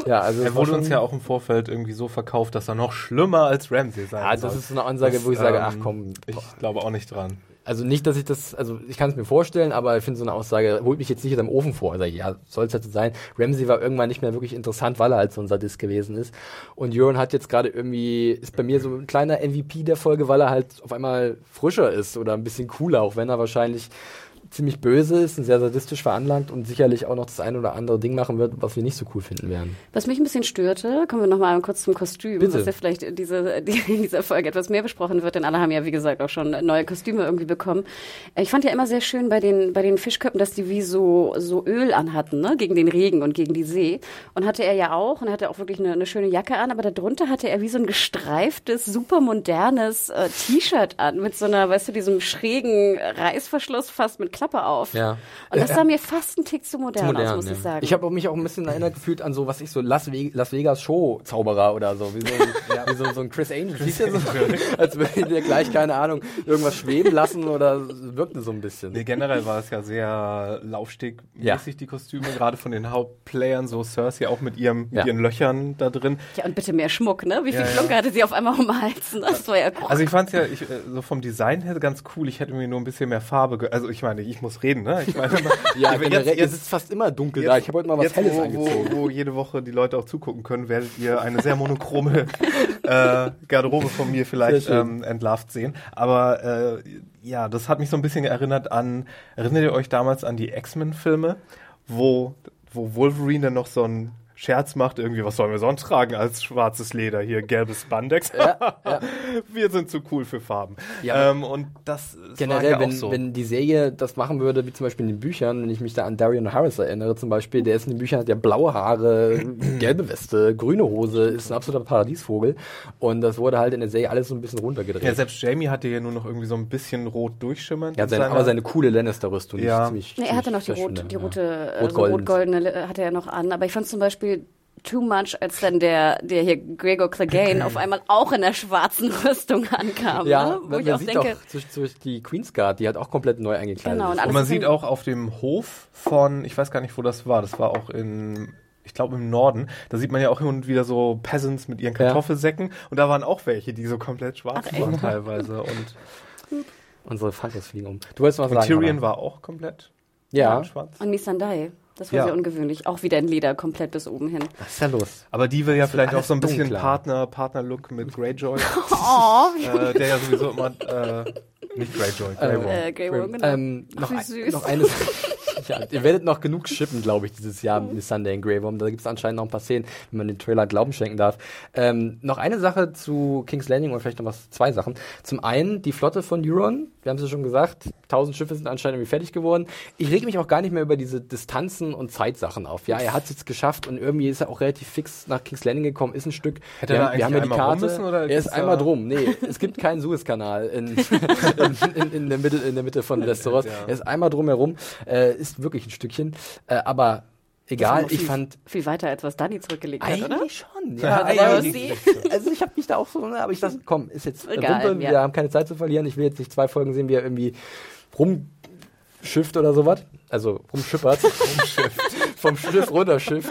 Ja, also Er wurde uns ja auch im Vorfeld irgendwie so verkauft, dass er noch schlimmer als Ramsey sein Ja, soll. das ist so eine Ansage, Das, wo ich sage, ähm, ach komm. Ich glaube auch nicht dran. Also nicht, dass ich das, also ich kann es mir vorstellen, aber ich finde so eine Aussage, holt mich jetzt nicht hinterm Ofen vor. Also ja, soll es halt so sein. Ramsey war irgendwann nicht mehr wirklich interessant, weil er halt so ein Sadist gewesen ist. Und Euron hat jetzt gerade irgendwie, ist bei mir so ein kleiner MVP der Folge, weil er halt auf einmal frischer ist oder ein bisschen cooler, auch wenn er wahrscheinlich ziemlich böse ist und sehr sadistisch veranlagt und sicherlich auch noch das ein oder andere Ding machen wird, was wir nicht so cool finden werden. Was mich ein bisschen störte, kommen wir nochmal kurz zum Kostüm, Bitte. was ja vielleicht diese, die, in dieser Folge etwas mehr besprochen wird, denn alle haben ja, wie gesagt, auch schon neue Kostüme irgendwie bekommen. Ich fand ja immer sehr schön bei den, bei den Fischköppen, dass die wie so, so Öl anhatten, ne, gegen den Regen und gegen die See. Und hatte er ja auch, und er hatte auch wirklich eine, eine schöne Jacke an, aber darunter hatte er wie so ein gestreiftes, super modernes äh, T-Shirt an, mit so einer, weißt du, diesem schrägen Reißverschluss fast mit Klappe auf. Ja. Und das sah mir fast ein Tick zu modern, Zu modern, aus, muss ja. ich sagen. Ich habe mich auch ein bisschen erinnert gefühlt an so, was ich so Las, Ve Las Vegas Show Zauberer oder so, wie so ein, wie so, so ein Chris Angel. Siehst du so, als würde der gleich keine Ahnung irgendwas schweben lassen oder wirkte so ein bisschen. Nee, generell war es ja sehr laufstegmäßig, die Kostüme, gerade von den Hauptplayern, so Cersei auch mit, ihrem, Ja. mit ihren Löchern da drin. Ja, und bitte mehr Schmuck, ne? Wie viel Ja, ja. Klunker hatte sie auf einmal um den Hals? Ne? Das war ja Also ich fand es ja ich, äh, so vom Design her ganz cool. Ich hätte mir nur ein bisschen mehr Farbe. Also ich meine, ich muss reden, ne? Ich meine, Ja, aber generell, es ist fast immer dunkel da. Ich habe heute mal was jetzt, Helles wo, angezogen. wo, wo jede Woche die Leute auch zugucken können, werdet ihr eine sehr monochrome äh, Garderobe von mir vielleicht ähm, entlarvt sehen. Aber äh, ja, das hat mich so ein bisschen erinnert an, erinnert ihr euch damals an die X-Men-Filme, wo, wo Wolverine dann noch so ein Scherz macht, irgendwie, was sollen wir sonst tragen als schwarzes Leder? Hier gelbes Spandex. Wir sind zu cool für Farben. Ja. Ähm, und das, Generell, ja wenn, auch so. wenn die Serie das machen würde, wie zum Beispiel in den Büchern, wenn ich mich da an Darian Harris erinnere, zum Beispiel, der ist in den Büchern, hat ja blaue Haare, gelbe Weste, grüne Hose, ist ein absoluter Paradiesvogel. Und das wurde halt in der Serie alles so ein bisschen runtergedreht. ja, selbst Jamie hatte ja nur noch irgendwie so ein bisschen rot durchschimmernd. Ja, in seine, aber seine coole Lannister-Rüstung. Ja. ist ziemlich, Nee, er hatte noch die, rot, die rote, ja. äh, so rot-goldene äh, hatte er noch an. Aber ich fand zum Beispiel too much, als dann der, der hier Gregor Clegane auf einmal auch in der schwarzen Rüstung ankam. Ja, ne? Wo man, ich man auch sieht denke, auch durch, durch die Queen's Guard, die hat auch komplett neu eingekleidet. Genau, und Und man sieht in- auch auf dem Hof von, ich weiß gar nicht, wo das war, das war auch in, ich glaube im Norden, da sieht man ja auch hin und wieder so Peasants mit ihren Ja. Kartoffelsäcken und da waren auch welche, die so komplett schwarz Ach, echt? waren teilweise und, Unsere Falkos fliegen um. Du wolltest was und sagen. Tyrion Hannah? war auch komplett Ja, schwarz. Und Missandei. Das war Ja. sehr ungewöhnlich. Auch wieder in Leder, komplett bis oben hin. was ist da los? Aber die will ja vielleicht auch so ein bisschen dunkler. Partner, Partner-Look mit Greyjoy, Oh, äh, der ja sowieso immer, äh, nicht Greyjoy, Grey Worm. äh, Grey Worm, genau. Ähm, noch, wie ein, süß. noch eine ja, ihr werdet noch genug shippen, glaube ich, dieses Jahr mit Sunday in Grey Worm. Da gibt es anscheinend noch ein paar Szenen, wenn man den Trailer Glauben schenken darf. Ähm, noch eine Sache zu King's Landing oder vielleicht noch was, zwei Sachen. Zum einen die Flotte von Euron, wir haben es ja schon gesagt, tausend Schiffe sind anscheinend irgendwie fertig geworden. Ich rege mich auch gar nicht mehr über diese Distanzen und Zeitsachen auf. Ja, er hat es jetzt geschafft und irgendwie ist er auch relativ fix nach King's Landing gekommen, ist ein Stück. Hätte wir, er wir haben ja die Karte. müssen, oder er ist einmal drum. Nee, es gibt keinen Suezkanal in, in, in, in, der Mitte, in der Mitte von Westeros. Ja. Er ist einmal drumherum, äh, ist wirklich ein Stückchen. Äh, aber egal, ich viel, fand viel weiter, als was Dani zurückgelegt hat, oder? eigentlich schon. Ja, Ja, aber eigentlich. Also ich habe mich da auch so, ne, aber ich dachte, komm, ist jetzt Egal, Wumpe, ja. wir haben keine Zeit zu verlieren. Ich will jetzt nicht zwei Folgen sehen, wie er irgendwie rumschifft oder sowas. Also rumschippert. Vom Schiff runterschifft.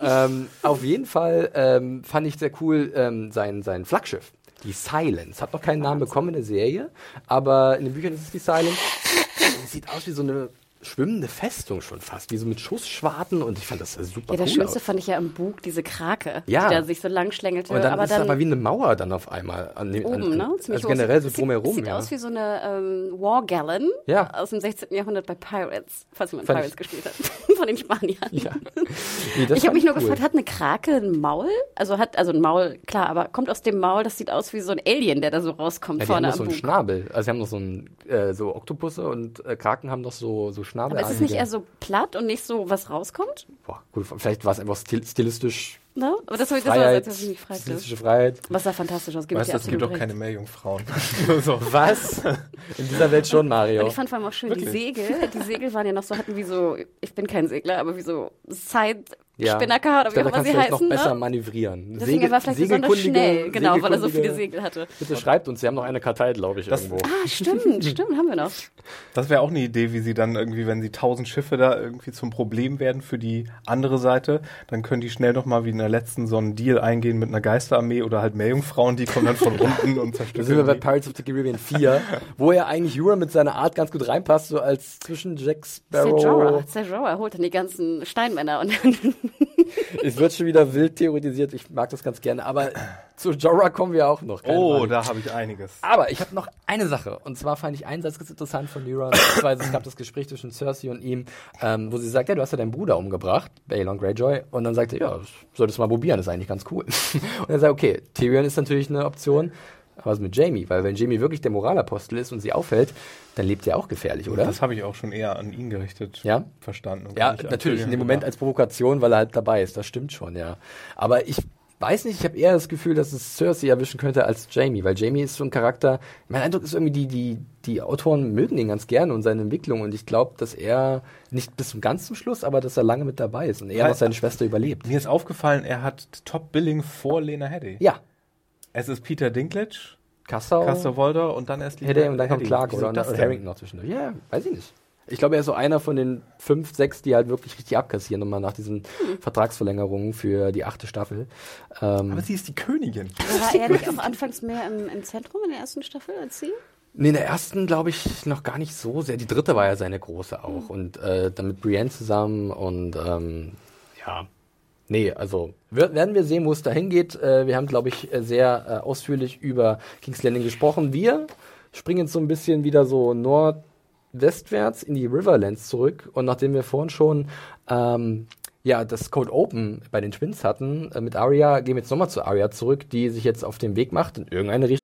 ähm, auf jeden Fall ähm, fand ich sehr cool ähm, sein, sein Flaggschiff. Die Silence. Hat noch keinen Namen bekommen in der Serie, aber in den Büchern ist es die Silence. Sieht aus wie so eine schwimmende Festung schon fast, wie so mit Schussschwarten und ich fand das super Ja, das cool Schönste aus. fand ich ja im Bug, diese Krake, Ja. die da sich so lang schlängelte. Und dann aber ist dann es aber wie eine Mauer dann auf einmal an dem oben, an, ne? Ziemlich also generell so Sieht- drumherum, Sieht ja. aus wie so eine ähm, War Gallon Ja. aus dem 16. Jahrhundert bei Pirates, falls jemand Fand Pirates gespielt hat, von den Spaniern. ja. Nee, das Ich habe mich nur cool. gefragt, hat eine Krake ein Maul? Also hat, also ein Maul, klar, aber kommt aus dem Maul, das sieht aus wie so ein Alien, der da so rauskommt ja, die haben vorne noch am so einen Bug. Schnabel. Also sie haben noch so einen, äh, so Oktopusse und äh, Kraken haben noch so, so Schnabel. Aber ist es nicht eher so platt und nicht so, was rauskommt? Boah, gut, vielleicht war es einfach stil stilistisch Ne? Aber das, das war Freiheit, das, was ich mich fragte. stilistische Freiheit. Was sah fantastisch aus, ich Weißt du, es gibt recht. keine Meerjungfrauen. so. Was? In dieser Welt schon, Mario. Und ich fand vor allem auch schön, die Segel, die Segel waren ja noch so, hatten wie so, ich bin kein Segler, aber wie so Side-Spinnaker oder wie da auch immer sie du vielleicht noch heißen. besser Ne? mannivieren. Deswegen er war vielleicht besonders schnell, genau, weil er so viele Segel hatte. Bitte schreibt uns, sie haben noch eine Kartei, glaube ich, Das- irgendwo. Ah, stimmt, stimmt, haben wir noch. Das wäre auch eine Idee, wie sie dann irgendwie, wenn sie tausend Schiffe da irgendwie zum Problem werden für die andere Seite, dann können die schnell noch mal wie in der letzten so einen Deal eingehen mit einer Geisterarmee oder halt Meerjungfrauen, die kommen dann von unten und Da zerstören. sind wir bei. Pirates of the Caribbean 4, wo ja eigentlich Euron mit seiner Art ganz gut reinpasst, so als zwischen Jack Sparrow. Sejora, Sejora holt dann die ganzen Steinmänner und dann es wird schon wieder wild theoretisiert. Ich mag das ganz gerne. Aber zu Jorah kommen wir auch noch. Oh, Panik. da habe ich einiges. Aber ich habe noch eine Sache. Und zwar fand ich einen Satz ganz interessant von Lyra. Beziehungsweise es gab das Gespräch zwischen Cersei und ihm, ähm, wo sie sagt, ja, du hast ja deinen Bruder umgebracht, Balon Greyjoy. Und dann sagt er, ja, das solltest du mal probieren, das ist eigentlich ganz cool. und er sagt, okay, Tyrion ist natürlich eine Option. Aber was mit Jamie? Weil wenn Jamie wirklich der Moralapostel ist und sie aufhält, dann lebt er auch gefährlich, oder? Das habe ich auch schon eher an ihn gerichtet Ja? verstanden. Ja, natürlich, in dem Moment als Provokation, weil er halt dabei ist. Das stimmt schon, ja. Aber ich weiß nicht, ich habe eher das Gefühl, dass es Cersei erwischen könnte als Jamie, weil Jamie ist so ein Charakter. Mein Eindruck ist irgendwie, die, die, die Autoren mögen ihn ganz gerne und seine Entwicklung und ich glaube, dass er nicht bis zum ganz zum Schluss, aber dass er lange mit dabei ist und er noch seine Schwester überlebt. Mir ist aufgefallen, er hat Top-Billing vor Lena Headey. Ja, Es ist Peter Dinklage, Kassau, Castor Wolder und dann erst Hedde und dann kommt. Clark oder, das oder? Harrington noch zwischendurch. Ja, weiß ich nicht. Ich glaube, er ist so einer von den fünf, sechs, die halt wirklich richtig abkassieren nochmal nach diesen Vertragsverlängerungen für die achte Staffel. Ähm, Aber sie ist die Königin. War er nicht auch anfangs mehr im, im Zentrum in der ersten Staffel als sie? Nee, in der ersten glaube ich noch gar nicht so sehr. Die dritte war ja seine große auch. Und äh, dann mit Brienne zusammen und ähm, ja. Nee, also werden wir sehen, wo es dahin geht. Äh, wir haben, glaube ich, äh, sehr äh, ausführlich über King's Landing gesprochen. Wir springen jetzt so ein bisschen wieder so nordwestwärts in die Riverlands zurück. Und nachdem wir vorhin schon ähm, ja, das Code Open bei den Twins hatten mit Arya, gehen wir jetzt nochmal zu Arya zurück, die sich jetzt auf den Weg macht in irgendeine Richtung.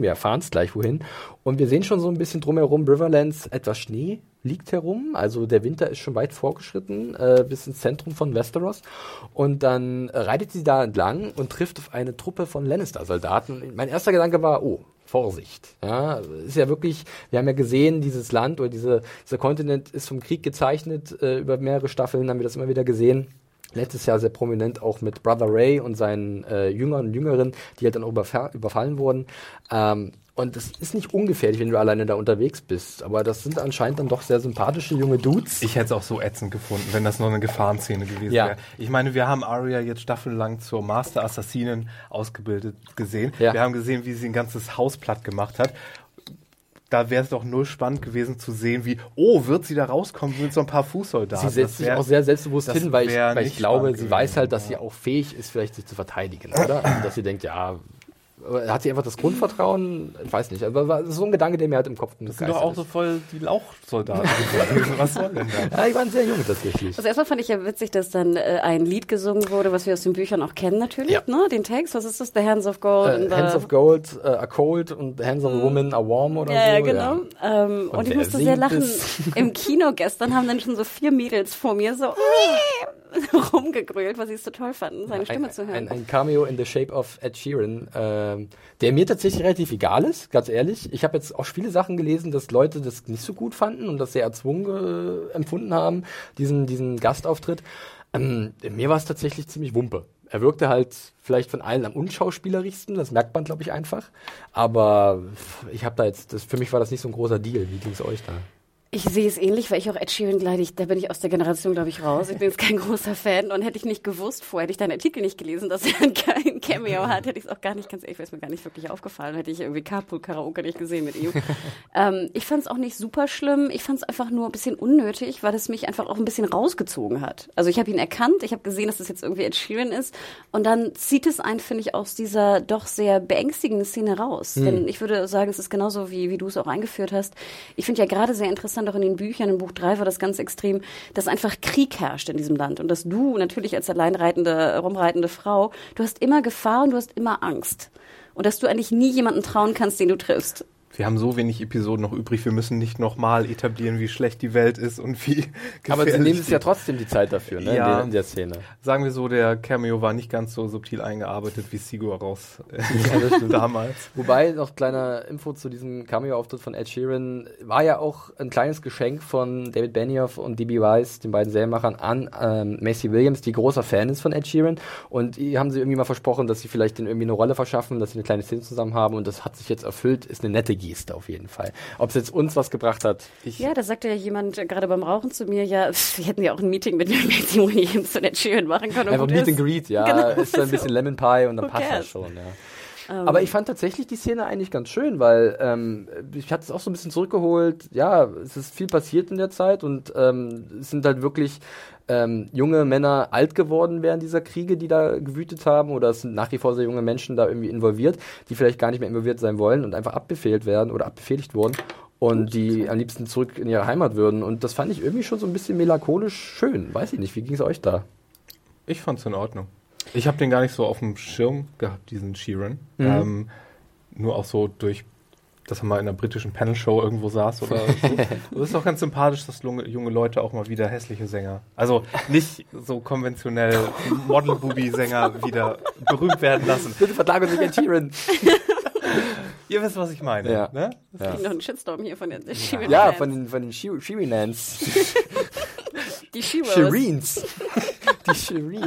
Wir erfahren es gleich wohin. Und wir sehen schon so ein bisschen drumherum, Riverlands, etwas Schnee liegt herum. Also der Winter ist schon weit vorgeschritten, äh, bis ins Zentrum von Westeros. Und dann reitet sie da entlang und trifft auf eine Truppe von Lannister-Soldaten. Mein erster Gedanke war, oh, Vorsicht. Ja, ist ja wirklich, wir haben ja gesehen, dieses Land oder diese, dieser Kontinent ist vom Krieg gezeichnet. Äh, über mehrere Staffeln haben wir das immer wieder gesehen letztes Jahr sehr prominent auch mit Brother Ray und seinen äh, Jüngern und Jüngeren, die halt dann auch überfa- überfallen wurden. Ähm, und es ist nicht ungefährlich, wenn du alleine da unterwegs bist. Aber das sind anscheinend dann doch sehr sympathische junge Dudes. Ich hätte es auch so ätzend gefunden, wenn das noch eine Gefahrenszene gewesen Ja. wäre. Ich meine, wir haben Arya jetzt staffellang zur Master Assassinin ausgebildet gesehen. Ja. Wir haben gesehen, wie sie ein ganzes Haus platt gemacht hat. Da wäre es doch null spannend gewesen zu sehen, wie, oh, wird sie da rauskommen mit so ein paar Fußsoldaten. Sie setzt Das sich wär- auch sehr selbstbewusst hin, weil ich, wär weil ich glaube, sie weiß halt, dass sie ja. auch fähig ist, vielleicht sich zu verteidigen, oder? Also, dass sie denkt, ja, hat sie einfach das Grundvertrauen? Ich weiß nicht. Aber das ist so ein Gedanke, der mir halt im Kopf Das sind doch auch so voll die Lauchsoldaten. Was soll denn das? Ja, die waren sehr jung tatsächlich. Also erstmal fand ich ja witzig, dass dann äh, ein Lied gesungen wurde, was wir aus den Büchern auch kennen natürlich, Ja. ne? Den Text, was ist das? The Hands of Gold. Äh, and the- Hands of Gold, äh, a cold und Hands of a woman, a warm oder ja, so. ja, genau. Ähm, und, ich wer musste sehr lachen. Im Kino gestern haben dann schon so vier Mädels vor mir so rumgegrölt, weil sie es so toll fanden, seine Stimme ein, zu hören. Ein, ein Cameo in the Shape of Ed Sheeran, ähm, der mir tatsächlich relativ egal ist, ganz ehrlich. Ich habe jetzt auch viele Sachen gelesen, dass Leute das nicht so gut fanden und das sehr erzwungen äh, empfunden haben, diesen, diesen Gastauftritt. Ähm, mir war es tatsächlich ziemlich Wumpe. Er wirkte halt vielleicht von allen am unschauspielerischsten, das merkt man, glaube ich, einfach. Aber ich habe da jetzt, das, für mich war das nicht so ein großer Deal. Wie ging es euch da? Ich sehe es ähnlich, weil ich auch Ed Sheeran gleich, ich- da bin ich aus der Generation, glaube ich, raus. Ich bin jetzt kein großer Fan und hätte ich nicht gewusst, vorher hätte ich deinen Artikel nicht gelesen, dass er kein Cameo hat, hätte ich es auch gar nicht, ganz ehrlich, wäre es mir gar nicht wirklich aufgefallen, hätte ich irgendwie Carpool Karaoke nicht gesehen mit ihm. ähm, ich fand es auch nicht super schlimm, ich fand es einfach nur ein bisschen unnötig, weil es mich einfach auch ein bisschen rausgezogen hat. Also ich habe ihn erkannt, ich habe gesehen, dass das jetzt irgendwie Ed Sheeran ist und dann zieht es einen, finde ich, aus dieser doch sehr beängstigenden Szene raus. Denn ich würde sagen, es ist genauso, wie, wie du es auch eingeführt hast. Ich finde ja gerade sehr interessant, auch in den Büchern, in Buch 3 war das ganz extrem, dass einfach Krieg herrscht in diesem Land und dass du natürlich als alleinreitende, rumreitende Frau, du hast immer Gefahr und du hast immer Angst. Und dass du eigentlich nie jemanden trauen kannst, den du triffst. Wir haben so wenig Episoden noch übrig, wir müssen nicht nochmal etablieren, wie schlecht die Welt ist und wie Aber sie nehmen es ja trotzdem die Zeit dafür, ne? Ja. In, der, in der Szene. Sagen wir so, der Cameo war nicht ganz so subtil eingearbeitet wie Sigur raus stimmt. damals. Wobei, noch kleiner Info zu diesem Cameo-Auftritt von Ed Sheeran, war ja auch ein kleines Geschenk von David Benioff und D.B. Weiss, den beiden Serienmachern, an ähm, Macy Williams, die großer Fan ist von Ed Sheeran. Und die haben sie irgendwie mal versprochen, dass sie vielleicht den irgendwie eine Rolle verschaffen, dass sie eine kleine Szene zusammen haben. Und das hat sich jetzt erfüllt, ist eine nette Geste auf jeden Fall. Ob es jetzt uns was gebracht hat, Ja, da sagte ja jemand äh, gerade beim Rauchen zu mir, ja, wir hätten ja auch ein Meeting mit Macy Williams und Ed Sheeran machen können. Einfach Meet and. Greet, ja. Genau, ist dann ein bisschen so. Lemon Pie und dann passt das schon, ja. Aber ich fand tatsächlich die Szene eigentlich ganz schön, weil ähm, ich hatte es auch so ein bisschen zurückgeholt. Ja, es ist viel passiert in der Zeit und ähm, es sind halt wirklich ähm, junge Männer alt geworden während dieser Kriege, die da gewütet haben, oder es sind nach wie vor sehr junge Menschen da irgendwie involviert, die vielleicht gar nicht mehr involviert sein wollen und einfach abbefehlt werden oder abbefehligt wurden und die am liebsten zurück in ihre Heimat würden. Und das fand ich irgendwie schon so ein bisschen melancholisch schön. Weiß ich nicht, wie ging es euch da? Ich fand's in Ordnung. Ich habe den gar nicht so auf dem Schirm gehabt, diesen Sheeran. Mhm. Ähm, nur auch so durch, dass er mal in einer britischen Panel-Show irgendwo saß oder so. Das ist auch ganz sympathisch, dass junge, Leute auch mal wieder hässliche Sänger, also nicht so konventionell Model-Booby-Sänger wieder berühmt werden lassen. Bitte verklagen Sie Ed Sheeran. Ihr wisst, was ich meine. Ja. Ne? Ja. Kriegen noch einen Shitstorm hier von den Sheeran Ja, von den, von den She- Sheeranans. Die Sheeros. Shereens. Die Shereens.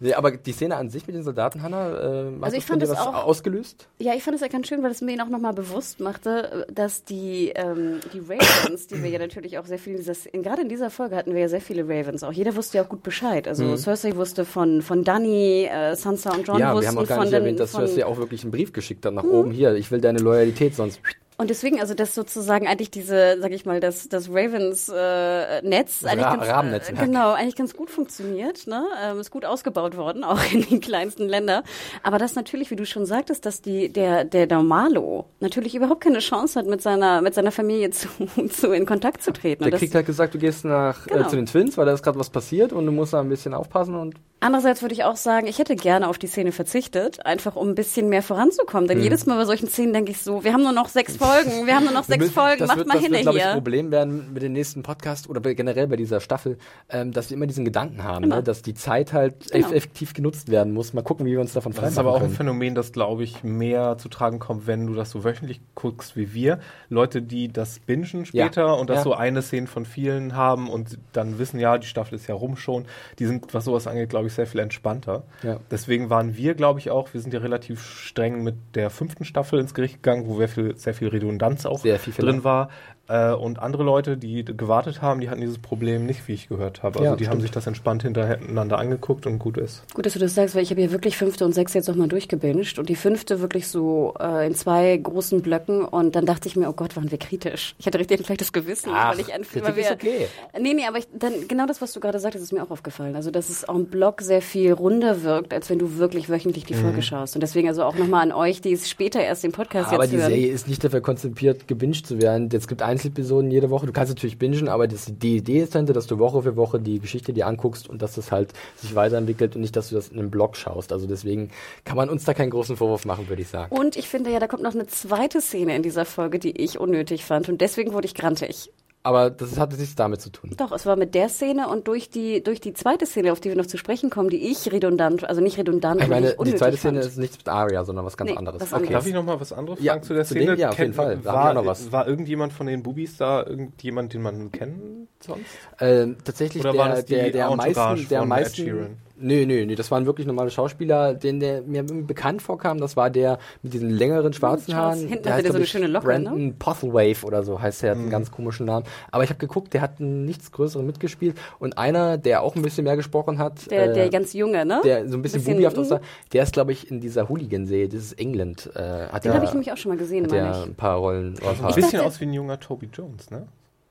Nee, aber die Szene an sich mit den Soldaten, Hannah, äh, hat Also ich fand dir das was auch- ausgelöst? Ja, ich fand es ja ganz schön, weil es mir auch nochmal bewusst machte, dass die, ähm, die Ravens, die wir ja natürlich auch sehr viel gerade in dieser Folge hatten wir ja sehr viele Ravens auch. Jeder wusste ja auch gut Bescheid. Also Cersei wusste von, von Dani, äh, Sansa und John Mhm. ja, wussten wir haben auch gar von nicht erwähnt, dass von, Mhm. Cersei auch wirklich einen Brief geschickt hat nach oben. Hier, ich will deine Loyalität, sonst. Und deswegen, also das sozusagen eigentlich diese, sag ich mal, das, das Ravens-Netz eigentlich Ra- ganz, äh, genau, eigentlich ganz gut funktioniert. Ne? Ähm, ist gut ausgebaut worden, auch in den kleinsten Ländern. Aber das natürlich, wie du schon sagtest, dass die, der, der Normalo natürlich überhaupt keine Chance hat, mit seiner, mit seiner Familie zu, zu in Kontakt zu treten. Der Krieg hat gesagt, du gehst nach Genau. äh, zu den Twins, weil da ist gerade was passiert und du musst da ein bisschen aufpassen und Andererseits würde ich auch sagen, ich hätte gerne auf die Szene verzichtet, einfach um ein bisschen mehr voranzukommen. Mhm. Denn jedes Mal bei solchen Szenen denke ich so, wir haben nur noch sechs Folgen, wir haben nur noch sechs müssen- Folgen, das macht wird, mal das hin wird, glaube ich, ein hier. Problem werden mit dem nächsten Podcast oder generell bei dieser Staffel, ähm, dass wir immer diesen Gedanken haben, ne? dass die Zeit halt Genau. eff- effektiv genutzt werden muss. Mal gucken, wie wir uns davon Das freimachen ist aber auch ein. Phänomen, das, glaube ich, mehr zu tragen kommt, wenn du das so wöchentlich guckst wie wir. Leute, die das bingen später Ja. und das Ja. so eine Szene von vielen haben und dann wissen, ja, die Staffel ist ja rum schon, die sind, was sowas angeht, glaube ich, sehr viel entspannter. Ja. Deswegen waren wir, glaube ich, auch, wir sind ja relativ streng mit der fünften Staffel ins Gericht gegangen, wo sehr viel, sehr viel Redundanz auch drin war. Äh, und andere Leute, die gewartet haben, die hatten dieses Problem nicht, wie ich gehört habe. Also Ja, die haben stimmt. sich das entspannt hintereinander angeguckt und gut ist. Gut, dass du das sagst, weil ich habe ja wirklich fünfte und sechste jetzt nochmal durchgebinged und die fünfte wirklich so äh, in zwei großen Blöcken und dann dachte ich mir, oh Gott, waren wir kritisch. Ich hatte richtig ein schlechtes Gewissen, Ach, weil ich einfach wir, ist okay. Nee, nee, aber ich, dann, genau das, was du gerade sagtest, ist mir auch aufgefallen. Also, dass es en bloc sehr viel runder wirkt, als wenn du wirklich wöchentlich die Mhm. Folge schaust. Und deswegen also auch nochmal an euch, die es später erst den Podcast Aber jetzt die hören. Serie ist nicht dafür konzipiert, gebinged zu werden. Es gibt Einzelepisoden jede Woche. Du kannst natürlich bingen, aber das, die Idee ist dahinter, dass du Woche für Woche die Geschichte dir anguckst und dass das halt sich weiterentwickelt und nicht, dass du das in einem Blog schaust. Also deswegen kann man uns da keinen großen Vorwurf machen, würde ich sagen. Und ich finde ja, da kommt noch eine zweite Szene in dieser Folge, die ich unnötig fand. Und deswegen wurde ich grantig. Aber das hat nichts damit zu tun. Doch, es war mit der Szene und durch die, durch die zweite Szene, auf die wir noch zu sprechen kommen, die ich redundant, also nicht redundant, Ich meine, die zweite Szene fand. ist nichts mit Aria, sondern was ganz Nee, anderes. was anderes. Darf ich noch mal was anderes Ja, sagen zu der zu Szene? dem- ja, auf jeden Kennt- Fall. Da War, noch was. war irgendjemand von den Bubis da, irgendjemand, den man kennt sonst? Ähm, tatsächlich Oder der, war das die der, der am meisten, der am meisten, Nö, nö, nö, das waren wirklich normale Schauspieler, den der mir irgendwie bekannt vorkam, das war der mit diesen längeren schwarzen Charles, Haaren. hinten der hat heißt, er so eine schöne Locke, Brandon ne? Pothelwave oder so heißt er, hat einen ganz komischen Namen. Aber ich habe geguckt, der hat nichts Größeres mitgespielt und einer, der auch ein bisschen mehr gesprochen hat, Der, äh, der ganz junge, ne? der so ein bisschen, Bisschen, bubihaft mm. aussah, der ist, glaube ich, in dieser Hooligan-Serie, das ist England, äh, hat Den der, habe ich nämlich auch schon mal gesehen, meine der ich. ein paar Rollen. Ein bisschen aus wie ein junger Toby Jones, ne?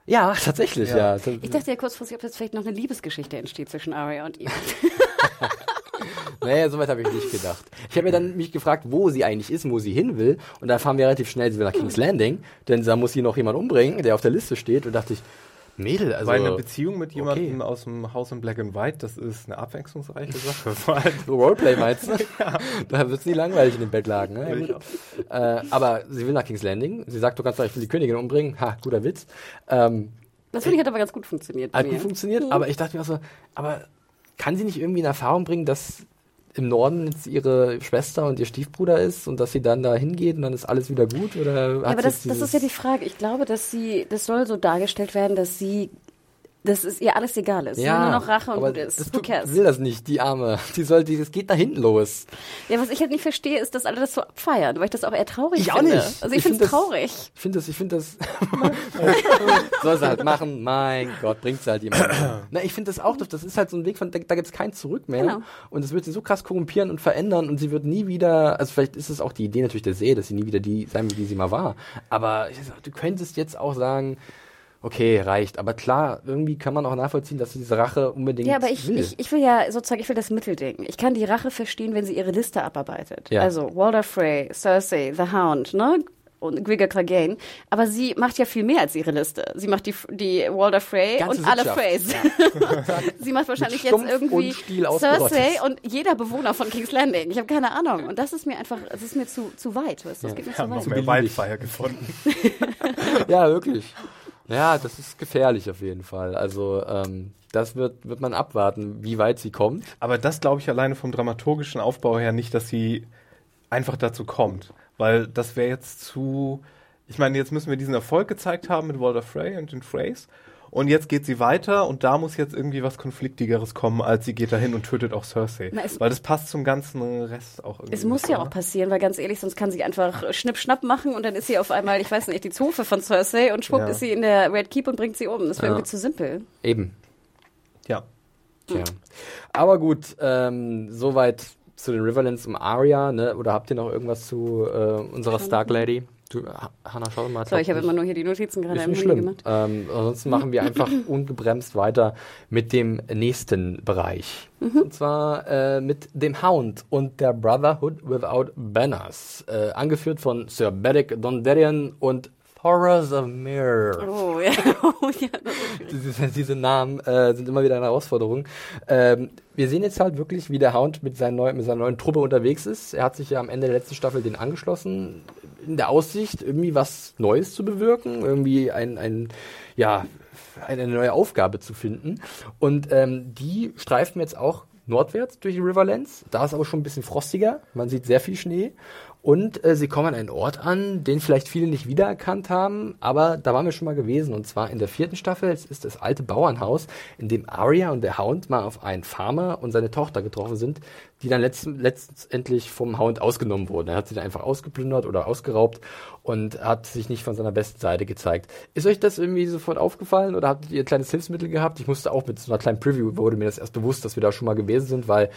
ja, tatsächlich, ja. Ja. Ich dachte ja kurzfristig, ob jetzt vielleicht noch eine Liebesgeschichte entsteht zwischen Arya und ihm. Naja, soweit habe ich nicht gedacht. Ich habe mir dann mich gefragt, wo sie eigentlich ist, wo sie hin will. Und da fahren wir relativ schnell sie will nach King's Landing, denn da muss sie noch jemand umbringen, der auf der Liste steht. Und dachte ich, Mädel, also. Weil eine Beziehung mit jemandem okay. aus dem Haus in Black and White, das ist eine abwechslungsreiche Sache. So Roleplay meinst du? Da wird's nie langweilig in den Bettlagen. Ne? Ja, gut. äh, aber sie will nach King's Landing. Sie sagt, du kannst ich will die Königin umbringen. Ha, guter Witz. Ähm, Das finde ich hat aber ganz gut funktioniert. hat gut funktioniert, aber ich dachte mir auch so, aber kann sie nicht irgendwie in Erfahrung bringen, dass im Norden jetzt ihre Schwester und ihr Stiefbruder ist und dass sie dann da hingeht und dann ist alles wieder gut? Oder Ja, aber das, das ist ja die Frage. Ich glaube, dass sie, das soll so dargestellt werden, dass sie, dass es ihr alles egal ist. Will nur noch Rache und aber gut ist. Das tut- will das nicht, die Arme. Die soll, die, das geht da hinten los. Ja, was ich halt nicht verstehe, ist, dass alle das so abfeiern, weil ich das auch eher traurig Ich auch finde. nicht. Also Ich ich, finde find es das- traurig. Ich finde das, ich finde das. Soll sie halt machen. Mein Gott, bringt sie halt jemand. Na, ich finde das auch doof. Das ist halt so ein Weg von, da, da gibt es kein Zurück mehr. Genau. Und es wird sie so krass korrumpieren und verändern und sie wird nie wieder, also vielleicht ist es auch die Idee natürlich der Serie, dass sie nie wieder die sein wird, die sie mal war. Aber ich du könntest jetzt auch sagen, okay, reicht. Aber klar, irgendwie kann man auch nachvollziehen, dass sie diese Rache unbedingt Ja, aber ich, will. ich, ich will ja sozusagen, ich will das Mittelding. Ich kann die Rache verstehen, wenn sie ihre Liste abarbeitet. Ja. Also Walder Frey, Cersei, The Hound, ne? Und Gregor Clegane. Aber sie macht ja viel mehr als ihre Liste. Sie macht die, die Walder Frey Ganze und alle Freys. Freys. sie macht wahrscheinlich jetzt irgendwie und. Cersei und jeder Bewohner von King's Landing. Ich habe keine Ahnung. Und das ist mir einfach, das ist mir zu, zu weit. Weißt du? Das geht mir wir zu haben noch weit. mehr beliebig. Wildfire gefunden. Ja, wirklich. Ja, das ist gefährlich auf jeden Fall. Also, ähm, das wird, wird man abwarten, wie weit sie kommt. Aber das glaube ich alleine vom dramaturgischen Aufbau her nicht, dass sie einfach dazu kommt. Weil das wäre jetzt zu. Ich meine, jetzt müssen wir diesen Erfolg gezeigt haben mit Walter Frey und den Freys. Und jetzt geht sie weiter und da muss jetzt irgendwie was Konfliktigeres kommen, als sie geht dahin und tötet auch Cersei. Na, es- weil das passt zum ganzen Rest auch irgendwie. Es muss ja auch passieren, weil ganz ehrlich, sonst kann sie einfach Schnipp-Schnapp machen und dann ist sie auf einmal, ich weiß nicht, die Zofe von Cersei und schwupp Ja. ist sie in der Red Keep und bringt sie um. Das wäre Ja. irgendwie zu simpel. Eben. Ja. Tja. Aber gut, ähm, soweit zu den Riverlands um Arya, ne? Oder habt ihr noch irgendwas zu äh, unserer Stark Lady? Du, Ha- Hanna, schau mal. So, ich habe immer nur hier die Notizen gerade im Handy schlimm. gemacht. Ähm, ansonsten machen wir einfach ungebremst weiter mit dem nächsten Bereich. Mhm. Und zwar äh, mit dem Hound und der Brotherhood Without Banners. Äh, angeführt von Sir Beric Dondarrion und Thoros of Myr. Oh, ja. Oh, ja. Diese, diese Namen äh, sind immer wieder eine Herausforderung. Ähm, wir sehen jetzt halt wirklich, wie der Hound mit, neu, mit seiner neuen Truppe unterwegs ist. Er hat sich ja am Ende der letzten Staffel den angeschlossen, in der Aussicht, irgendwie was Neues zu bewirken, irgendwie ein, ein ja, eine neue Aufgabe zu finden. Und ähm, die streifen jetzt auch nordwärts durch die Riverlands. Da ist aber schon ein bisschen frostiger. Man sieht sehr viel Schnee. Und äh, sie kommen an einen Ort an, den vielleicht viele nicht wiedererkannt haben, aber da waren wir schon mal gewesen. Und zwar in der vierten Staffel. Es ist das alte Bauernhaus, in dem Arya und der Hound mal auf einen Farmer und seine Tochter getroffen sind, die dann letzten, letztendlich vom Hound ausgenommen wurden. Er hat sie dann einfach ausgeplündert oder ausgeraubt und hat sich nicht von seiner besten Seite gezeigt. Ist euch das irgendwie sofort aufgefallen oder habt ihr ein kleines Hilfsmittel gehabt? Ich musste auch mit so einer kleinen Preview, wurde mir das erst bewusst, dass wir da schon mal gewesen sind, weil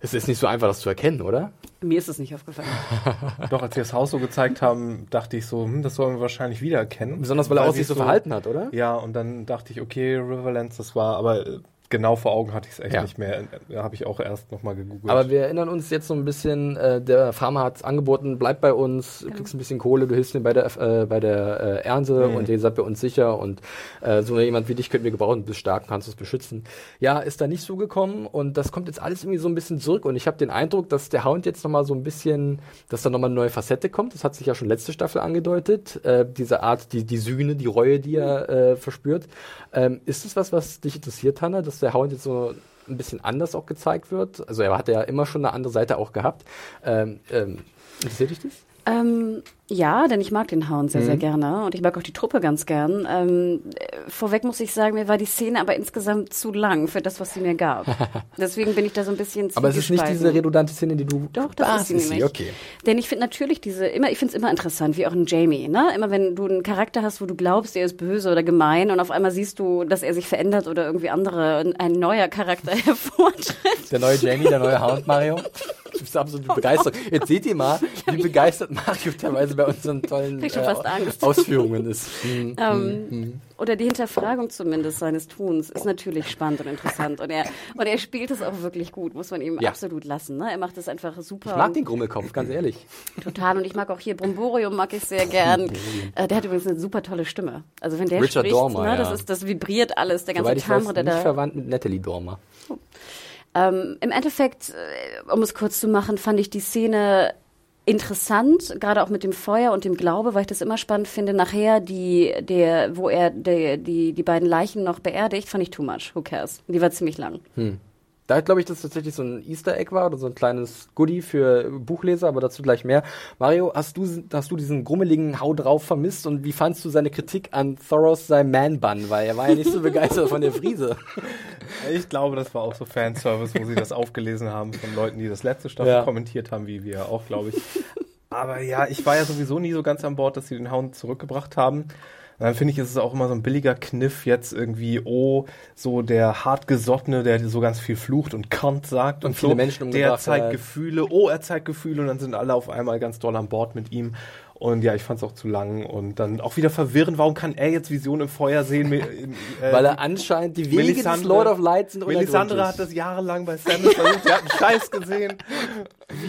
es ist nicht so einfach, das zu erkennen, oder? Mir ist es nicht aufgefallen. Doch, als sie das Haus so gezeigt haben, dachte ich so, hm, das sollen wir wahrscheinlich wiedererkennen. Besonders weil er auch sie sich so verhalten hat, oder? Ja, und dann dachte ich, okay, Riverlands, das war, aber äh, genau vor Augen hatte ich es echt Ja. nicht mehr. Da habe ich auch erst nochmal gegoogelt. Aber wir erinnern uns jetzt so ein bisschen, äh, der Farmer hat angeboten, bleib bei uns, du kriegst ein bisschen Kohle, du hilfst mir bei der, äh, bei der äh, Ernte und ihr seid bei uns sicher und äh, so jemand wie dich könnten wir gebrauchen, du bist stark, kannst uns beschützen. Ja, ist da nicht so gekommen und das kommt jetzt alles irgendwie so ein bisschen zurück und ich habe den Eindruck, dass der Hound jetzt nochmal so ein bisschen, dass da nochmal eine neue Facette kommt, das hat sich ja schon letzte Staffel angedeutet, äh, diese Art, die, die Sühne, die Reue, die er äh, verspürt. Ähm, ist das was, was dich interessiert, Hanna, dass der Hound jetzt so ein bisschen anders auch gezeigt wird. Also er hatte ja immer schon eine andere Seite auch gehabt. Ähm, ähm, interessiert dich das? Ähm, ja, denn ich mag den Hound sehr, sehr Mhm. gerne und ich mag auch die Truppe ganz gern. Ähm, äh, vorweg muss ich sagen, mir war die Szene aber insgesamt zu lang für das, was sie mir gab. Deswegen bin ich da so ein bisschen Aber es ist nicht diese redundante Szene, die du. Doch, das Ah, ist sie nämlich. okay. Denn ich finde natürlich diese, immer, ich finde es immer interessant, wie auch ein Jamie, ne? Immer wenn du einen Charakter hast, wo du glaubst, er ist böse oder gemein und auf einmal siehst du, dass er sich verändert oder irgendwie andere, ein neuer Charakter hervortritt. Der neue Jamie, der neue Hound Mario. Das ist absolute Begeisterung. Jetzt seht ihr mal, wie begeistert Mario teilweise bei unseren tollen Angst. Ausführungen ist. Hm. Ähm, Oder die Hinterfragung zumindest seines Tuns ist natürlich spannend und interessant. Und er, und er spielt es auch wirklich gut, muss man ihm Ja. absolut lassen. Ne? Er macht es einfach super. Ich mag den Grummelkopf, ganz ehrlich. Total. Und ich mag auch hier Bromborium, mag ich sehr gern. Äh, der hat übrigens eine super tolle Stimme. Also wenn der Richard spricht, Dormer, ne, das, ist, das vibriert alles, der ganze Timbre, der nicht da verwandt mit Natalie Dormer. Ähm, Im Endeffekt, äh, um es kurz zu machen, fand ich die Szene interessant, gerade auch mit dem Feuer und dem Glaube, weil ich das immer spannend finde. Nachher, die, der, wo er der, die, die beiden Leichen noch beerdigt, fand ich too much. Who cares? Die war ziemlich lang. Da glaube ich, dass tatsächlich so ein Easter Egg war oder so ein kleines Goodie für Buchleser, aber dazu gleich mehr. Mario, hast du, hast du diesen grummeligen Hau drauf vermisst und wie fandst du seine Kritik an Thoros sein Man-Bun? Weil er war ja nicht so begeistert von der Friese. Ich glaube, das war auch so Fanservice, wo sie das aufgelesen haben von Leuten, die das letzte Staffel Ja. kommentiert haben, wie wir auch, glaube ich. Aber ja, ich war ja sowieso nie so ganz an Bord, dass sie den Hound zurückgebracht haben. Und dann finde ich, ist es auch immer so ein billiger Kniff jetzt irgendwie, oh, so der hartgesottene, der so ganz viel flucht und Kant sagt und, viele so, Menschen der umgebracht zeigt hat. Gefühle, oh, er zeigt Gefühle und dann sind alle auf einmal ganz doll an Bord mit ihm. Und ja, ich fand es auch zu lang und dann auch wieder verwirrend, warum kann er jetzt Visionen im Feuer sehen? Äh, Weil er anscheinend die Wege des Lord of Light sind Melisandre hat das jahrelang bei Samus versucht, sie hat einen Scheiß gesehen.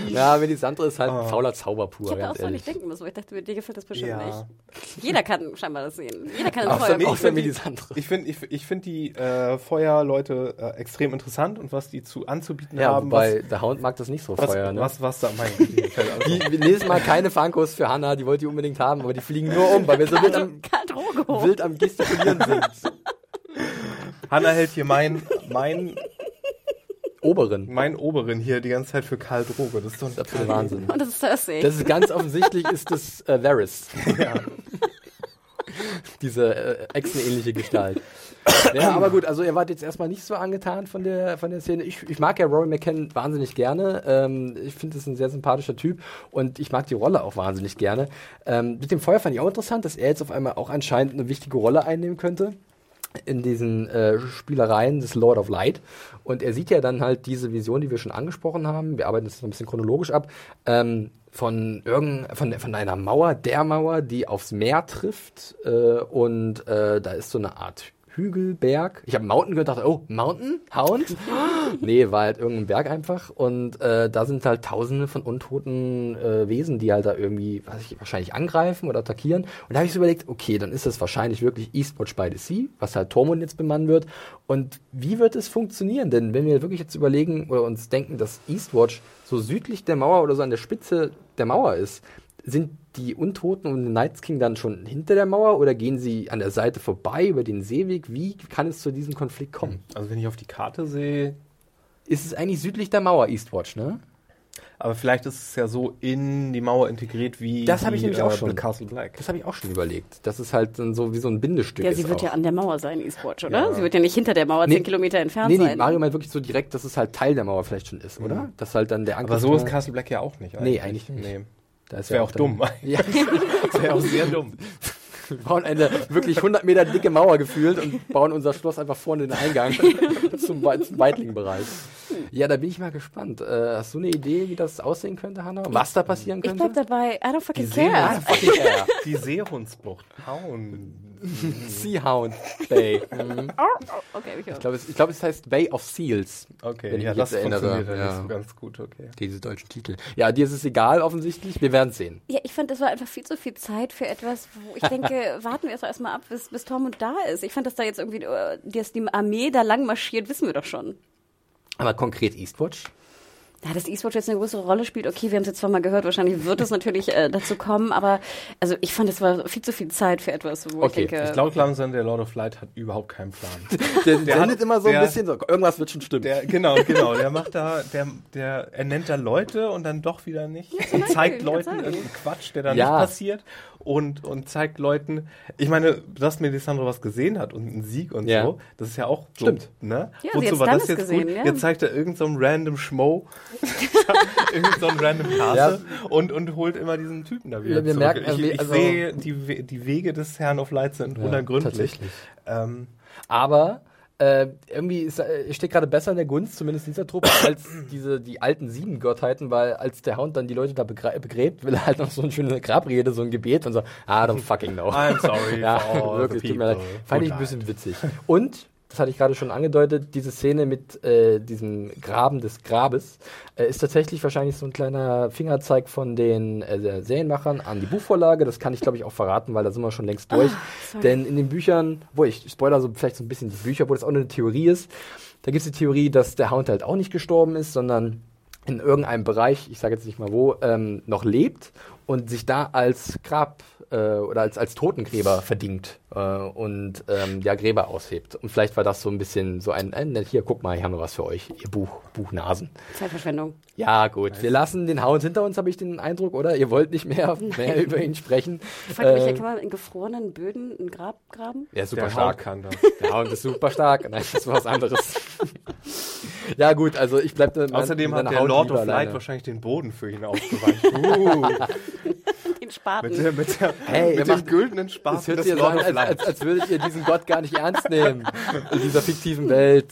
Ja, Melisandre ist halt ein Oh. fauler Zauber pur, Ich habe auch so nicht denken müssen, weil ich dachte, dir gefällt das bestimmt Ja. nicht. Jeder kann scheinbar das sehen. Jeder kann Außer- Feuer außer Melisandre. Ich finde ich, ich find die äh, Feuerleute äh, extrem interessant und was die zu anzubieten Ja, haben. wobei der Hound mag das nicht so, was, Feuer, was, ne? was, was da mein. Die, nächstes Mal keine Funkos für Hannah, die wollte die unbedingt haben, aber die fliegen nur um, weil wir so wild am, wild am Gestikulieren sind. Hanna hält hier mein, mein, Oberen. mein Oberen hier die ganze Zeit für Karl Droge. Das ist doch Das ist absolut Wahnsinn. Und das ist Cersei. Das ist ganz offensichtlich, ist das äh, Varys. Ja. Diese äh, echsenähnliche Gestalt. Ja, aber gut, also ihr wart jetzt erstmal nicht so angetan von der, von der Szene. Ich, ich mag ja Rory McKen wahnsinnig gerne. Ähm, ich finde, das ist ein sehr sympathischer Typ und ich mag die Rolle auch wahnsinnig gerne. Ähm, mit dem Feuer fand ich auch interessant, dass er jetzt auf einmal auch anscheinend eine wichtige Rolle einnehmen könnte in diesen äh, Spielereien des Lord of Light. Und er sieht ja dann halt diese Vision, die wir schon angesprochen haben. Wir arbeiten das ein bisschen chronologisch ab. Ähm, von, irgend, von, von einer Mauer, der Mauer, die aufs Meer trifft. Äh, und äh, da ist so eine Art Hügelberg. Ich habe Mountain gehört, dachte, oh, Mountain? Hound? nee, war halt irgendein Berg einfach. Und äh, da sind halt tausende von untoten äh, Wesen, die halt da irgendwie, weiß ich, wahrscheinlich angreifen oder attackieren. Und da habe ich so überlegt, okay, dann ist das wahrscheinlich wirklich Eastwatch by the Sea, was halt Tormund jetzt bemannt wird. Und wie wird es funktionieren? Denn wenn wir wirklich jetzt überlegen oder uns denken, dass Eastwatch so südlich der Mauer oder so an der Spitze der Mauer ist, sind die Untoten und der Night's King dann schon hinter der Mauer oder gehen sie an der Seite vorbei über den Seeweg? Wie kann es zu diesem Konflikt kommen? Also wenn ich auf die Karte sehe, Ist es eigentlich südlich der Mauer Eastwatch, ne? aber vielleicht ist es ja so in die Mauer integriert wie Das habe ich die, nämlich auch äh, schon. Castle Black. Das habe ich auch schon überlegt. Das ist halt dann so wie so ein Bindestück. ja, ist sie wird auch. ja an der Mauer sein, Eastwatch, oder? Ja. Sie wird ja nicht hinter der Mauer Nee. zehn Kilometer entfernt Nee, nee, sein. Mario meint wirklich so direkt, dass es halt Teil der Mauer vielleicht schon ist, oder? Dass halt dann der Angriff. Aber so ist Castle Black ja auch nicht. Nee, eigentlich nicht. Nee. Das wäre ja auch dumm. Ja, Das wäre auch sehr dumm. wir bauen eine wirklich 100 Meter dicke Mauer gefühlt und bauen unser Schloss einfach vorne in den Eingang zum, Wei- zum Weitling-Bereich. Ja, da bin ich mal gespannt. Äh, hast du eine Idee, wie das aussehen könnte, Hannah? Was da passieren ich könnte? bleib dabei. I don't Die, fucking care. Fucking care. die Seehundsbucht. Hauen. Seahound Bay. Mhm. Okay, ich Ich glaube, es, ich glaub, es heißt Bay of Seals. Okay, Wenn ich ja, mich das erinnere, funktioniert ja ganz gut, okay. Diese deutschen Titel. Ja, dir ist es egal, offensichtlich. Wir werden sehen. Ja, ich fand, das war einfach viel zu viel Zeit für etwas, wo ich denke, warten wir erst mal ab, bis, bis Tormund da ist. Ich fand, dass da jetzt irgendwie, äh, dass die Armee da lang marschiert, wissen wir doch schon. Aber konkret Eastwatch? Ja, dass Eastwatch jetzt eine größere Rolle spielt, okay, wir haben es jetzt zwar mal gehört, wahrscheinlich wird es natürlich äh, dazu kommen, aber also ich fand, es war viel zu viel Zeit für etwas, wo Okay, ich denke, Ich glaube, Lamsan, der Lord of Light, hat überhaupt keinen Plan. Der, der hat- sendet immer so ein der- bisschen so, irgendwas wird schon stimmen. Der, genau, genau. Der macht da, der, der, er nennt da Leute und dann doch wieder nicht. und zeigt Leuten irgendeinen Quatsch, der dann Ja. nicht passiert. Und, und zeigt Leuten, ich meine, dass Melisandre was gesehen hat und einen Sieg und Ja. so, das ist ja auch so, Stimmt. Ne? Ja, Wozu war das jetzt gesehen, gut? ja. Jetzt zeigt er irgendeinen so random Schmo, irgendeinen so random Castle und, und holt immer diesen Typen da wieder Ja, wir zurück. merken, ich, wir- ich also- sehe, die, die Wege des Herrn of Light sind Ja, unergründlich. tatsächlich. Ähm, Aber Äh, irgendwie ist, äh, steht gerade besser in der Gunst, zumindest in dieser Truppe, als diese die alten sieben Gottheiten, weil als der Hound dann die Leute da begräbt, will er halt noch so eine schöne Grabrede, so ein Gebet und so, I don't fucking know. I'm sorry ja, wirklich, tut mir leid. Fand ich ein bisschen witzig. Und, das hatte ich gerade schon angedeutet, diese Szene mit äh, diesem Graben des Grabes äh, ist tatsächlich wahrscheinlich so ein kleiner Fingerzeig von den äh, Serienmachern an die Buchvorlage. Das kann ich, glaube ich, auch verraten, weil da sind wir schon längst durch. Denn in den Büchern, wo ich spoiler so vielleicht so ein bisschen die Bücher, wo das auch nur eine Theorie ist, da gibt es die Theorie, dass der Hound halt auch nicht gestorben ist, sondern in irgendeinem Bereich, ich sage jetzt nicht mal wo, ähm, noch lebt und sich da als Grab äh, oder als, als Totengräber verdingt äh, und ähm, ja Gräber aushebt. Und vielleicht war das so ein bisschen so ein, ein hier, guck mal, hier haben wir was für euch, ihr Buch, Buchnasen. Zeitverschwendung. Ja, gut, wir lassen den Hound hinter uns, habe ich den Eindruck, oder? Ihr wollt nicht mehr, mehr über ihn sprechen. Ich frage mich, Äh, kann man in gefrorenen Böden ein Grab graben? ist super Der stark. Hound kann das. Der Hound ist super stark. Nein, das ist was anderes. ja, gut, also ich bleibe Außerdem hat der Lord of Light wahrscheinlich den Boden für ihn aufgeweicht. uh, Den Spaten. mit der, mit der, Hey, mit macht- dem güldenen Es Spaß hört sich so an, als, als, als würdet ihr diesen Gott gar nicht ernst nehmen. In dieser fiktiven Welt.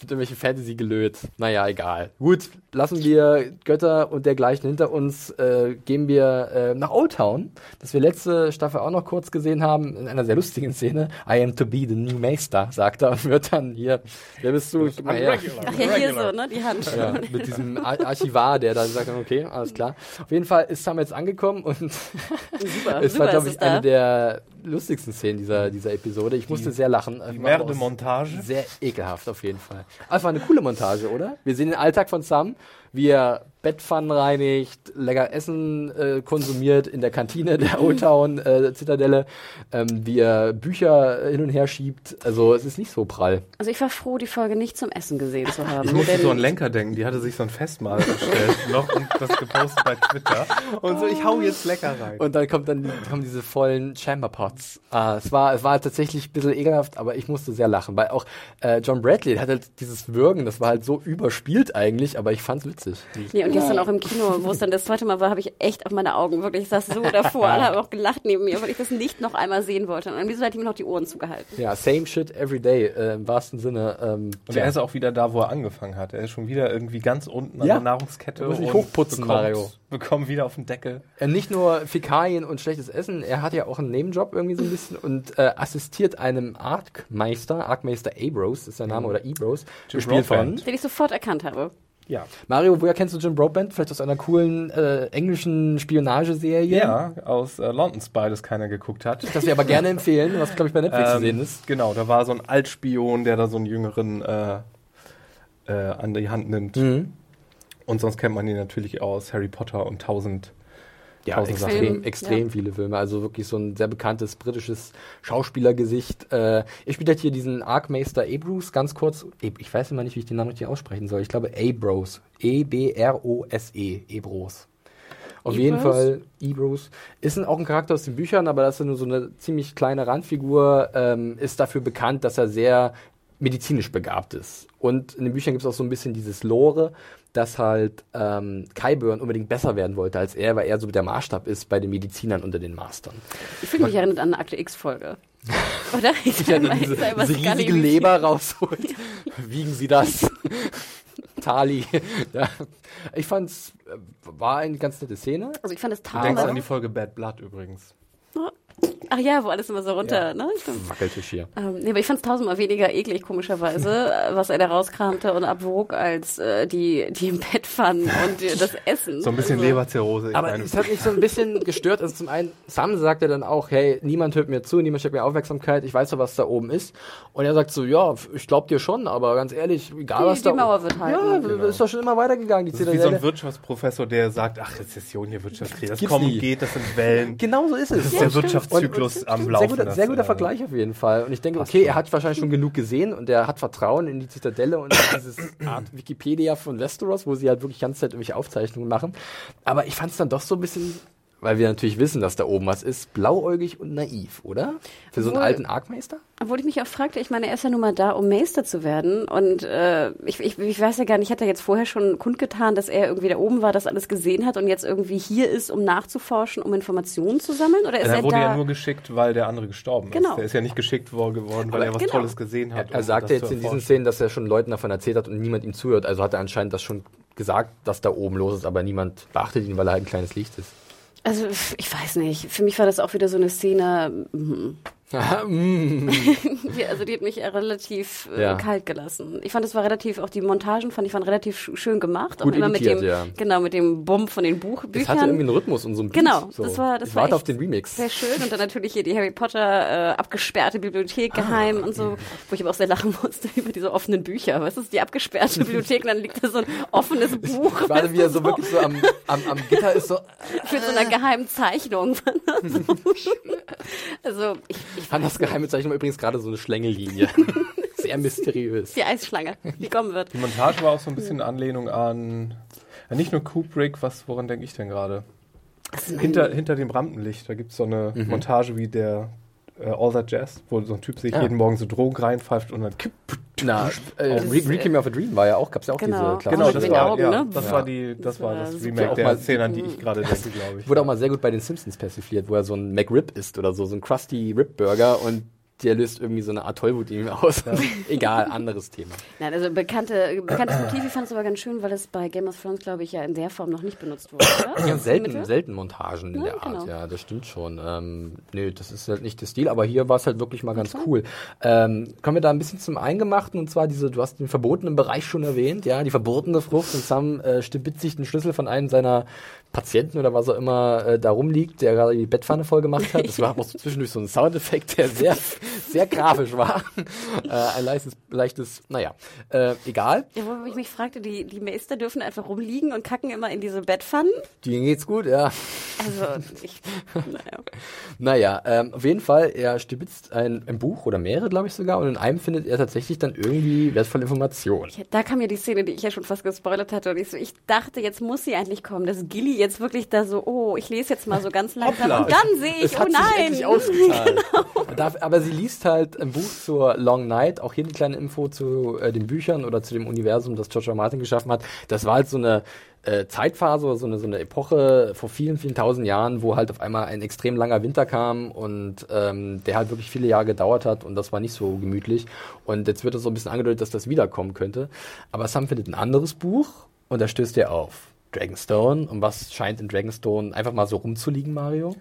Mit irgendwelchen Fantasy-Gelöt. Naja, egal. Gut, lassen wir Götter und dergleichen hinter uns. Äh, gehen wir äh, nach Old Town, das wir letzte Staffel auch noch kurz gesehen haben, in einer sehr lustigen Szene. I am to be the new Maester, sagt er und wird dann hier, wer bist du? Gib mal her. hier so, ne? Die Hand. Ja, mit diesem Ar Archivar, der dann sagt, okay, alles klar. Auf jeden Fall ist Sam jetzt angekommen und Super, es war, glaube ich, eine der lustigsten Szenen dieser, dieser Episode. Ich musste sehr lachen. Die Merde-Montage. Sehr ekelhaft auf jeden Fall. Einfach eine coole Montage, oder? Wir sehen den Alltag von Sam, wie er Bettpfannen reinigt, lecker Essen äh, konsumiert in der Kantine der Old Town äh, Zitadelle, ähm, wie er Bücher äh, hin und her schiebt. Also es ist nicht so prall. Also ich war froh, die Folge nicht zum Essen gesehen zu haben. Ich musste so an Lenker denken, die hatte sich so ein Festmahl erstellt noch und das gepostet bei Twitter. Und so, ich hau jetzt lecker rein. Und dann kommt dann kommen diese vollen Chamber Pots. Ah, es war es war tatsächlich ein bisschen ekelhaft, aber ich musste sehr lachen, weil auch äh, John Bradley hat halt dieses Würgen, das war halt so überspielt eigentlich, aber ich fand's witzig. Nee, und gestern auch im Kino, wo es dann das zweite Mal war, habe ich echt auf meine Augen wirklich, ich saß so davor, alle haben auch gelacht neben mir, weil ich das nicht noch einmal sehen wollte. Und am liebsten hätte ich mir noch die Ohren zugehalten. Ja, same shit every day äh, im wahrsten Sinne. Ähm, Und er ist auch wieder da, wo er angefangen hat. Er ist schon wieder irgendwie ganz unten Ja. an der Nahrungskette. Er muss sich und hochputzen, bekommt, Mario. Bekommt wieder auf den Deckel. Äh, nicht nur Fäkalien und schlechtes Essen, er hat ja auch einen Nebenjob irgendwie so ein bisschen und äh, assistiert einem Arkmeister, Arkmeister Abros ist der Name, oder Ebros, Jim gespielt von. Den ich sofort erkannt habe. Ja. Mario, woher kennst du Jim Broadbent? Vielleicht aus einer coolen äh, englischen Spionageserie? Ja, aus äh, London Spy, das keiner geguckt hat. Das wir aber gerne empfehlen, was glaube ich bei Netflix zu sehen ist. Genau, da war so ein Altspion, der da so einen Jüngeren äh, äh, an die Hand nimmt. Mhm. Und sonst kennt man ihn natürlich aus Harry Potter und tausend. Ja, Tausend extrem, Sachen. extrem Ja. viele Filme. Also wirklich so ein sehr bekanntes britisches Schauspielergesicht. Äh, er spielt halt hier diesen Arkmeister Abrus, ganz kurz. E- Ich weiß immer nicht, wie ich den Namen richtig aussprechen soll. Ich glaube Abros. E-B-R-O-S-E. Ebros. Auf Ebros? jeden Fall, Ebros. Ist ein, auch ein Charakter aus den Büchern, aber das ist nur so eine ziemlich kleine Randfigur. Ähm, ist dafür bekannt, dass er sehr medizinisch begabt ist. Und in den Büchern gibt es auch so ein bisschen dieses Lore, dass halt ähm, Kyburn unbedingt besser werden wollte als er, weil er so der Maßstab ist bei den Medizinern unter den Mastern. Ich finde mich erinnert an eine Akte X-Folge. Oder? Ich Ja, diese, diese gar nicht, riesige wie- Leber rausholt. Wiegen Sie das? Tali. ja. Ich fand's, äh, war eine ganz nette Szene. Also ich fand es Du denkst an die Folge Bad Blood übrigens. Ach ja, wo alles immer so runter, Ja. ne? Stimmt. Wackeltisch hier. Ähm, nee, aber ich fand es tausendmal weniger eklig, komischerweise, was er da rauskramte und abwog, als äh, die, die im Bett fanden und äh, das Essen. So ein bisschen Also, Leberzirrhose. Aber es hat mich so ein bisschen gestört. Also zum einen, Sam sagt ja dann auch, hey, niemand hört mir zu, niemand schenkt mir Aufmerksamkeit, ich weiß doch, was da oben ist. Und er sagt so, ja, ich glaub dir schon, aber ganz ehrlich, egal Die- was da die Mauer wird halten. Ja, Genau. ist doch schon immer weitergegangen, die das ist wie so ein. Wirtschaftsprofessor, der sagt, ach, Rezession hier, Wirtschaftskrise, das Gibt's kommt nie. und geht, das sind Wellen. Genau so ist es. Das ist der Wirtschaftszyklus am Sehr Laufen. guter, das, sehr guter äh, Vergleich auf jeden Fall. Und ich denke, okay, er hat wahrscheinlich schon genug gesehen und er hat Vertrauen in die Zitadelle und dieses Art Wikipedia von Westeros, wo sie halt wirklich die ganze Zeit irgendwelche Aufzeichnungen machen. Aber ich fand es dann doch so ein bisschen weil wir natürlich wissen, dass da oben was ist, blauäugig und naiv, oder? Für so einen Obwohl- alten Arkmeister? Obwohl ich mich auch fragte, ich meine, er ist ja nun mal da, um Meister zu werden. Und äh, ich, ich, ich weiß ja gar nicht, hat er jetzt vorher schon kundgetan, dass er irgendwie da oben war, das alles gesehen hat und jetzt irgendwie hier ist, um nachzuforschen, um Informationen zu sammeln? Oder ist Er er wurde da? ja nur geschickt, weil der andere gestorben Genau. ist. Der ist ja nicht geschickt worden geworden, weil er was genau. Tolles gesehen hat. Er um sagte jetzt in diesen. Szenen, dass er schon Leuten davon erzählt hat und niemand ihm zuhört. Also hat er anscheinend das schon gesagt, dass da oben los ist, aber niemand beachtet ihn, weil er halt ein kleines Licht ist. Also ich weiß nicht. Für mich war das auch wieder so eine Szene. Mhm. Mm. Die, also die hat mich äh, relativ äh, Ja. kalt gelassen. Ich fand, es war relativ, auch die Montagen fand ich waren relativ sch schön gemacht. Gut auch immer mit dem, ja. genau, mit dem Bumm von den Buchbüchern. Das hatte irgendwie einen Rhythmus und so ein Beat. Genau, so. das war, das ich war warte auf den Remix. Sehr schön und dann natürlich hier die Harry Potter äh, abgesperrte Bibliothek geheim und so, wo ich aber auch sehr lachen musste über diese offenen Bücher. Was ist die abgesperrte Bibliothek? Und dann liegt da so ein offenes Buch Ich wie er so so wirklich so am, am, am Gitter ist, so. mit so einer geheimen Zeichnung. also ich, ich Fand das geheime Zeichen war übrigens gerade so eine Schlängellinie. Sehr mysteriös. die Eisschlange, die kommen wird. Die Montage war auch so ein bisschen Anlehnung an, nicht nur Kubrick, was, woran denke ich denn gerade? Hinter, hinter dem Rampenlicht, da gibt es so eine Mhm. Montage wie der äh, All That Jazz, wo so ein Typ sich Ah. jeden Morgen so Drogen reinpfeift und dann kipp. Na, äh, ist, Requiem of a Dream war ja auch, gab's ja auch Genau. diese Genau, mit das war, Augen, ja, ne? das Ja. war die, das, Das war das. Remake Auch der mal- Szene, an die ich gerade denke, glaube ich. Wurde auch mal sehr gut bei den Simpsons persifliert, wo er so ein McRib isst oder so, so ein Krusty Rib Burger und der löst irgendwie so eine Art Tollwut in ihm aus. Egal, anderes Thema. Nein, also bekannte, bekanntes Motiv, ich fand es aber ganz schön, weil es bei Game of Thrones, glaube ich, ja in der Form noch nicht benutzt wurde. Oder? Ja, selten, selten Montagen in Ja, der Art, genau. ja, das stimmt schon. Ähm, nö, das ist halt nicht der Stil, aber hier war es halt wirklich mal ganz cool. Ähm, kommen wir da ein bisschen zum Eingemachten und zwar diese, du hast den verbotenen Bereich schon erwähnt, ja, die verbotene Frucht und Sam äh, stibitzt sich den Schlüssel von einem seiner Patienten oder was auch immer äh, da rumliegt, der gerade die Bettpfanne voll gemacht hat. Das war auch so zwischendurch so ein Soundeffekt, der sehr, sehr grafisch war. äh, ein leichtes, leichtes, naja, äh, egal. Ja, wo ich mich fragte, die, die Meister dürfen einfach rumliegen und kacken immer in diese Bettpfannen. Denen geht's gut, ja. Also, ich, naja. Naja, ähm, auf jeden Fall, er stibitzt ein, ein Buch oder mehrere, glaube ich sogar, und in einem findet er tatsächlich dann irgendwie wertvolle Informationen. Da kam ja die Szene, die ich ja schon fast gespoilert hatte. Und ich, so, ich dachte, jetzt muss sie eigentlich kommen, dass Gilly jetzt wirklich da so, oh, ich lese jetzt mal so ganz langsam. Hoppla. Und dann sehe ich, Es oh hat sich nein. endlich ausgezahlt. Darf, aber sie liest halt ein Buch zur Long Night, auch hier eine kleine Info zu äh, den Büchern oder zu dem Universum, das George R. R. Martin geschaffen hat. Das war halt so eine äh, Zeitphase oder so eine, so eine Epoche vor vielen, vielen tausend Jahren, wo halt auf einmal ein extrem langer Winter kam und ähm, der halt wirklich viele Jahre gedauert hat und das war nicht so gemütlich. Und jetzt wird es so ein bisschen angedeutet, dass das wiederkommen könnte. Aber Sam findet ein anderes Buch und da stößt er auf. Dragonstone. Und was scheint in Dragonstone einfach mal so rumzuliegen, Mario?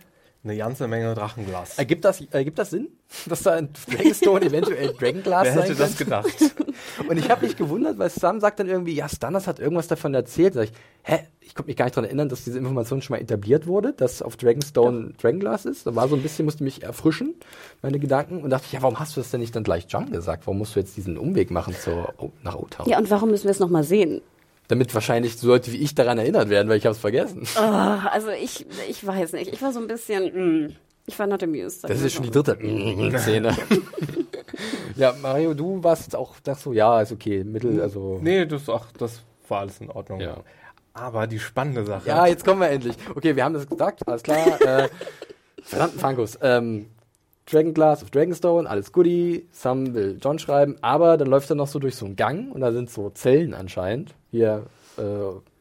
Eine ganze Menge Drachenglas. Ergibt das, ergibt das Sinn, dass da in Dragonstone eventuell Dragonglass Wer sein hätte das gedacht? Und ich habe mich gewundert, weil Sam sagt dann irgendwie, ja, Stannis hat irgendwas davon erzählt. Sag ich, hä? Ich konnte mich gar nicht daran erinnern, dass diese Information schon mal etabliert wurde, dass auf Dragonstone Dragonglass ist. Da war so ein bisschen, musste mich erfrischen, meine Gedanken. Und dachte ich, ja, warum hast du das denn nicht dann gleich John gesagt? Warum musst du jetzt diesen Umweg machen zur, nach O-Town? Ja, und warum müssen wir es nochmal sehen? Damit wahrscheinlich so Leute wie ich daran erinnert werden, weil ich habe es vergessen. Ah, also ich, ich weiß nicht. Ich war so ein bisschen, mm, ich war not amused. Das ist schon die dritte Szene. ja, Mario, du warst jetzt auch, dachtest so, ja, ist okay, Mittel, also. nee, das, ach, das war alles in Ordnung. Ja. Aber die spannende Sache. Ja, jetzt kommen wir endlich. Okay, wir haben das gesagt, alles klar. äh, verdammten Frankus. Ähm, Dragonglass of Dragonstone, alles goodie. Sam will John schreiben, aber dann läuft er noch so durch so einen Gang und da sind so Zellen anscheinend. Hier, äh,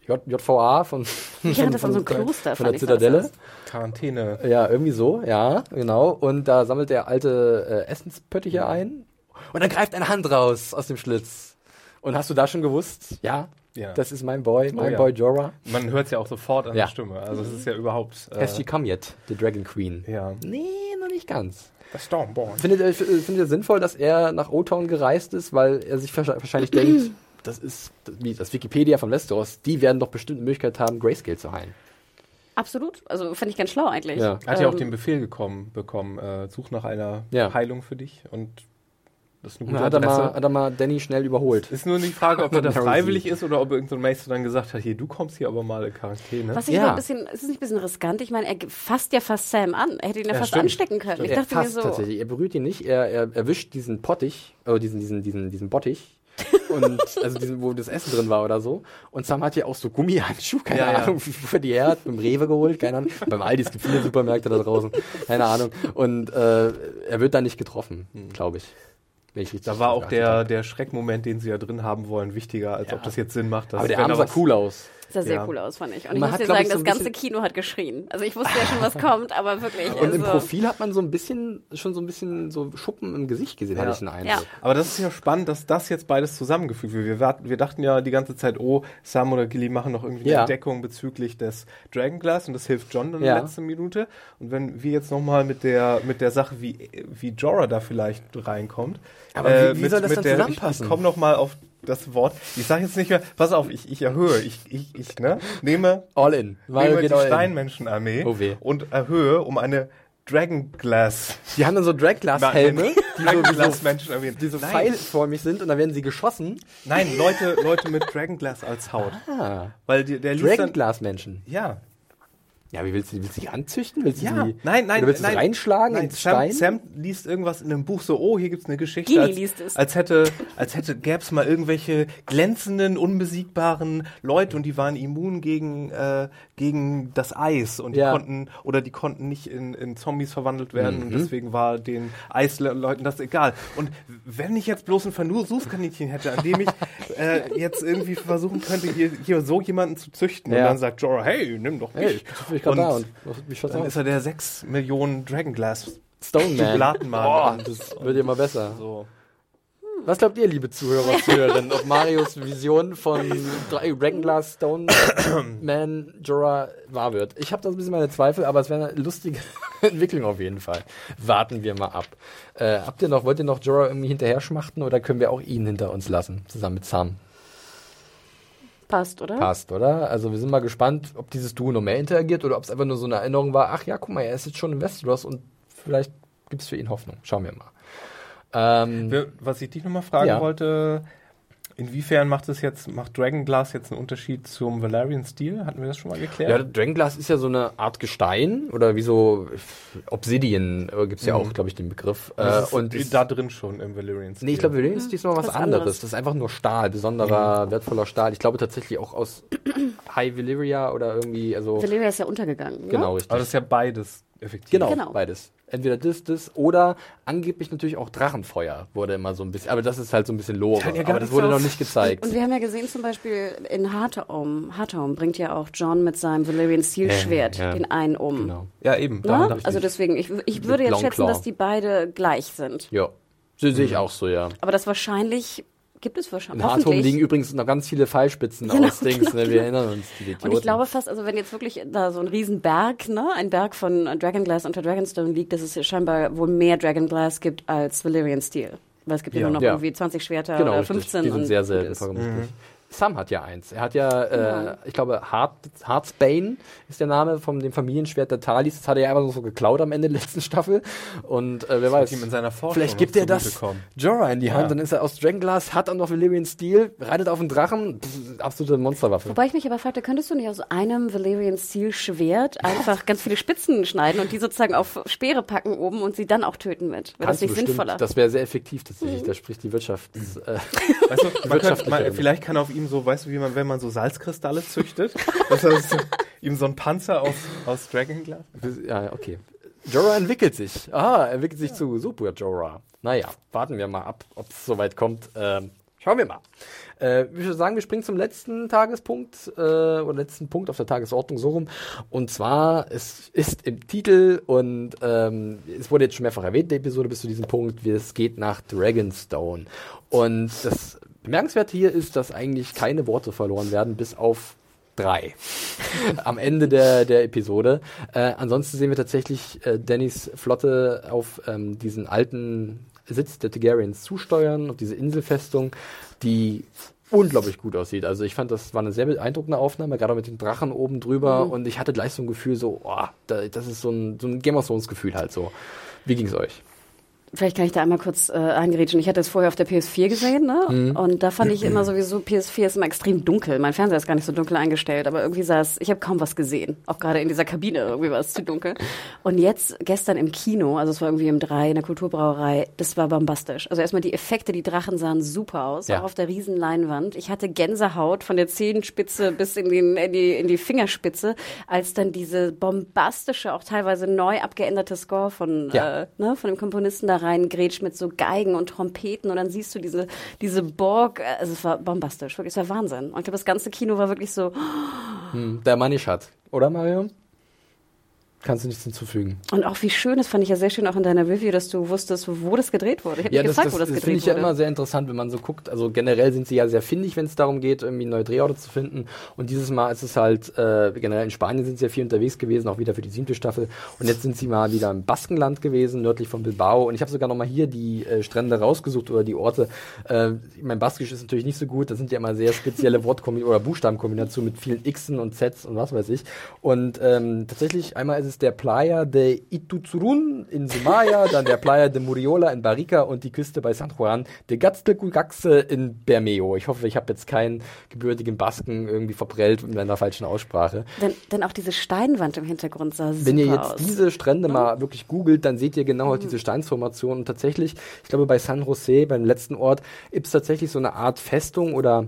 J JVA von, Ich hatte das an so Kloster, von der das Zitadelle. aus. Quarantäne. Ja, irgendwie so, ja, genau. Und da sammelt er alte äh, Essenspöttiche ein. Und dann greift eine Hand raus aus dem Schlitz. Und hast du da schon gewusst? Ja, Ja. das ist mein Boy, mein ja. Boy Jorah. Man hört es ja auch sofort an Ja. der Stimme. Also es ist ja überhaupt. Äh, Has she come yet, the Dragon Queen? ja. Nee, noch nicht ganz. The Stormborn. Findet ihr, findet ihr sinnvoll, dass er nach O-Town gereist ist, weil er sich wahrscheinlich denkt, das ist wie das Wikipedia von Westeros, die werden doch bestimmt eine Möglichkeit haben, Grayscale zu heilen. Absolut. Also fand ich ganz schlau eigentlich. Ja. Er hat ja auch Ähm, den Befehl gekommen, bekommen, äh, such nach einer Ja. Heilung für dich und das ist eine gute hat er, mal, hat er mal Danny schnell überholt. ist nur die Frage, ob er da Narrow freiwillig ist oder ob irgendein so ein Meister dann gesagt hat, hier, du kommst hier aber mal in Quarantäne. Was ich Ja. ein bisschen, ist es nicht ein bisschen riskant? Ich meine, er fasst ja fast Sam an. Er hätte ihn ja, Ja, fast stimmt. anstecken können. Ich er dachte mir fasst so, tatsächlich. Er berührt ihn nicht, er, er erwischt diesen Pottich, oder diesen, diesen, diesen, diesen Bottich und also diesen, wo das Essen drin war oder so. Und Sam hat ja auch so Gummihandschuhe, keine Ja, ja. Ahnung, wofür die her hat, beim Rewe geholt, keine Ahnung. Beim Aldi, es gibt viele Supermärkte da draußen, keine Ahnung. Und äh, er wird da nicht getroffen, glaube ich. Richtig Da war auch der, der Schreckmoment, den sie ja drin haben wollen, wichtiger, als Ja. ob das jetzt Sinn macht. Aber der Arm da sah cool aus. Sah sehr Ja. cool aus, fand ich. Und Und ich man muss hat, dir sagen, ich, so das ganze Kino hat geschrien. Also ich wusste ja schon, was kommt, aber wirklich. Und im also, Profil hat man so ein bisschen, schon so ein bisschen so Schuppen im Gesicht gesehen, hatte ich den Eindruck. Ja. Aber das ist ja spannend, dass das jetzt beides zusammengefügt wird. Wir, warten- wir dachten ja die ganze Zeit, oh, Sam oder Gilly machen noch irgendwie eine Ja. Entdeckung bezüglich des Dragonglass und das hilft John in Ja. der letzten Minute. Und wenn wir jetzt nochmal mit der, mit der Sache, wie, wie Jorah da vielleicht reinkommt. äh, Aber wie- wie soll das dann der, zusammenpassen? Ich, ich komme nochmal auf das Wort. Ich sage jetzt nicht mehr, pass auf, ich, ich erhöhe, ich, ich, ich ne, nehme All in. Mario nehme die. Steinmenschenarmee Oh und erhöhe um eine Dragonglass. Die haben dann so Dragglass-Helme, die die so, die so pfeilförmig sind und dann werden sie geschossen. Nein, Leute, Leute mit Dragonglass als Haut. Ah, Weil die, der Dragonglass-Menschen. Ja. Ja, wie willst du, willst du die anzüchten? Willst du Ja. die, Nein, nein, willst du nein. sie reinschlagen Nein, ins Sam, Stein? Sam liest irgendwas in einem Buch so, oh, hier gibt's eine Geschichte. Gini als, liest es. als hätte, als hätte, gäb's mal irgendwelche glänzenden, unbesiegbaren Leute und die waren immun gegen, äh, gegen das Eis und die Ja. konnten, oder die konnten nicht in, in Zombies verwandelt werden Mhm. und deswegen war den Eisleuten das egal. Und wenn ich jetzt bloß ein Versuchskaninchen hätte, an dem ich äh, jetzt irgendwie versuchen könnte, hier, hier so jemanden zu züchten und Ja. dann sagt Jorah, hey, nimm doch mich. Hey, gerade da und was- mich dann ist er der 6 Millionen Dragonglass Stone Man. Oh, das wird immer besser. so. Was glaubt ihr, liebe Zuhörer und Zuhörerinnen, ob Marios Vision von Dra- Dragonglass Stone Man Jorah wahr wird? Ich habe da ein bisschen meine Zweifel, aber es wäre eine lustige Entwicklung auf jeden Fall. Warten wir mal ab. Äh, habt ihr noch, wollt ihr noch Jorah irgendwie hinterher schmachten oder können wir auch ihn hinter uns lassen, zusammen mit Sam? Passt, oder? Passt, oder? Also wir sind mal gespannt, ob dieses Duo noch mehr interagiert oder ob es einfach nur so eine Erinnerung war, ach ja, guck mal, er ist jetzt schon in Westeros und vielleicht gibt es für ihn Hoffnung. Schauen wir mal. Ähm, Was ich dich nochmal fragen Ja. wollte, inwiefern macht es jetzt, macht Dragonglass jetzt einen Unterschied zum Valerian Steel? Hatten wir das schon mal Ja, geklärt? Dragonglass ist ja so eine Art Gestein oder wie so Obsidian äh, gibt's ja auch, glaube ich, den Begriff. Äh, und ist, da drin schon im Valerian Steel. nee, ich glaube, Valyrian ist diesmal was, Was anderes. anderes. Das ist einfach nur Stahl, besonderer, wertvoller Stahl. Ich glaube tatsächlich auch aus High Valyria oder irgendwie, also Valyria ist ja untergegangen. Ne? genau richtig. Aber das ist ja beides effektiv. Genau, Genau. beides. Entweder das, das oder angeblich natürlich auch Drachenfeuer wurde immer so ein bisschen, aber das ist halt so ein bisschen Lore. Ja aber das wurde noch nicht gezeigt. Und wir haben ja gesehen, zum Beispiel in Hartaum, Hartaum bringt ja auch John mit seinem Valyrian Steel Schwert ja. den einen um. Genau. Ja, eben. Ne? Also deswegen, ich, ich würde jetzt Long schätzen, Claw. dass die beide gleich sind. Ja. Sehe ich Mhm. auch so, ja. Aber das wahrscheinlich gibt es wahrscheinlich. In Hartum liegen übrigens noch ganz viele Pfeilspitzen Genau, aus Dings, ne? Wir erinnern uns, die Idioten. Und ich glaube fast, also wenn jetzt wirklich da so ein Riesenberg, ne, ein Berg von Dragonglass unter Dragonstone liegt, dass es scheinbar wohl mehr Dragonglass gibt als Valyrian Steel. Weil es gibt ja, Ja. nur noch Ja. irgendwie 20 Schwerter genau, oder richtig. 15. Die sind und sehr selten vermutlich. Sam hat ja eins. Er hat ja, äh, ich glaube, Heart, Heartsbane ist der Name von dem Familienschwert der Talis. Das hat er ja einfach so geklaut am Ende der letzten Staffel. Und äh, wer weiß, ihm in seiner Forschung vielleicht gibt er das. Jorah in die Hand. Ja. Dann ist er aus Dragonglass, hat dann noch Valyrian Steel, reitet auf einen Drachen. Pff, absolute Monsterwaffe. Wobei ich mich aber fragte, könntest du nicht aus einem Valyrian Steel Schwert einfach ganz viele Spitzen schneiden und die sozusagen auf Speere packen oben und sie dann auch töten mit? Wäre das nicht bestimmt. sinnvoller? Das wäre sehr effektiv tatsächlich. Da spricht die Wirtschafts... Äh, Weißt du, man könnte, wirtschaftliche man, vielleicht kann auf ihm so, weißt du, wie man, wenn man so Salzkristalle züchtet, dass er so, ihm so ein Panzer aus, aus Dragonglass. Ja, okay. Jorah entwickelt sich. Ah, entwickelt sich zu Super Jorah. Naja, warten wir mal ab, ob es soweit kommt. Ähm, schauen wir mal. Äh, ich würde sagen, wir springen zum letzten Tagespunkt äh, oder letzten Punkt auf der Tagesordnung so rum. Und zwar, es ist im Titel und ähm, es wurde jetzt schon mehrfach erwähnt, die Episode bis zu diesem Punkt, wie es geht nach Dragonstone. Und das Bemerkenswerte hier ist, dass eigentlich keine Worte verloren werden, bis auf drei am Ende der, der Episode. Äh, ansonsten sehen wir tatsächlich äh, Dannys Flotte auf ähm, diesen alten Sitz der Targaryens zusteuern, auf diese Inselfestung, die unglaublich gut aussieht. Also ich fand, das war eine sehr beeindruckende Aufnahme, gerade mit den Drachen oben drüber und ich hatte gleich so ein Gefühl so, oh, da, das ist so ein, so ein Game of Thrones Gefühl halt so. Wie ging's euch? Vielleicht kann ich da einmal kurz äh, eingerätschen. Ich hatte es vorher auf der PS4 gesehen, ne? Mhm. Und da fand ich immer sowieso, PS4 ist immer extrem dunkel. Mein Fernseher ist gar nicht so dunkel eingestellt, aber irgendwie sah es, ich habe kaum was gesehen. Auch gerade in dieser Kabine, irgendwie war es zu dunkel. Und jetzt, gestern im Kino, also es war irgendwie im 3 in der Kulturbrauerei, das war bombastisch. Also erstmal die Effekte, die Drachen sahen super aus, Ja. auch auf der riesen Leinwand. Ich hatte Gänsehaut von der Zehenspitze bis in, den, in, die, in die Fingerspitze, als dann diese bombastische, auch teilweise neu abgeänderte Score von, Ja. äh, ne, von dem Komponisten da reingrätscht mit so Geigen und Trompeten und dann siehst du diese, diese Borg, äh, also es war bombastisch, wirklich, es war Wahnsinn. Und ich glaube, das ganze Kino war wirklich so, Hm, der Money Shot. Oder, Mario? Kannst du nichts hinzufügen. und auch wie schön, das fand ich ja sehr schön auch in deiner Review, dass du wusstest, wo das gedreht wurde. Ich hab Ja, das, gefragt, das, wo das das gedreht finde ich ja wurde. immer sehr interessant, wenn man so guckt. Also generell sind sie ja sehr findig, wenn es darum geht, irgendwie neue Drehorte zu finden. Und dieses Mal ist es halt, äh, generell in Spanien sind sie ja viel unterwegs gewesen, auch wieder für die siebte Staffel. Und jetzt sind sie mal wieder im Baskenland gewesen, nördlich von Bilbao. Und ich habe sogar noch mal hier die äh, Strände rausgesucht oder die Orte. Äh, mein Baskisch ist natürlich nicht so gut. Das sind ja immer sehr spezielle Wortkombinationen oder Buchstabenkombinationen mit vielen Xen und Zs und was weiß ich. Und ähm, tatsächlich, einmal ist es der Playa de Ituzurun in Sumaya, dann der Playa de Muriola in Barica und die Küste bei San Juan de Gatztecugaxe in Bermeo. Ich hoffe, ich habe jetzt keinen gebürtigen Basken irgendwie verprellt mit meiner falschen Aussprache. Denn, denn auch diese Steinwand im Hintergrund sah super Wenn ihr jetzt aus. diese Strände mal wirklich googelt, dann seht ihr genau diese Steinsformation. Und tatsächlich, ich glaube, bei San Jose, beim letzten Ort, gibt es tatsächlich so eine Art Festung oder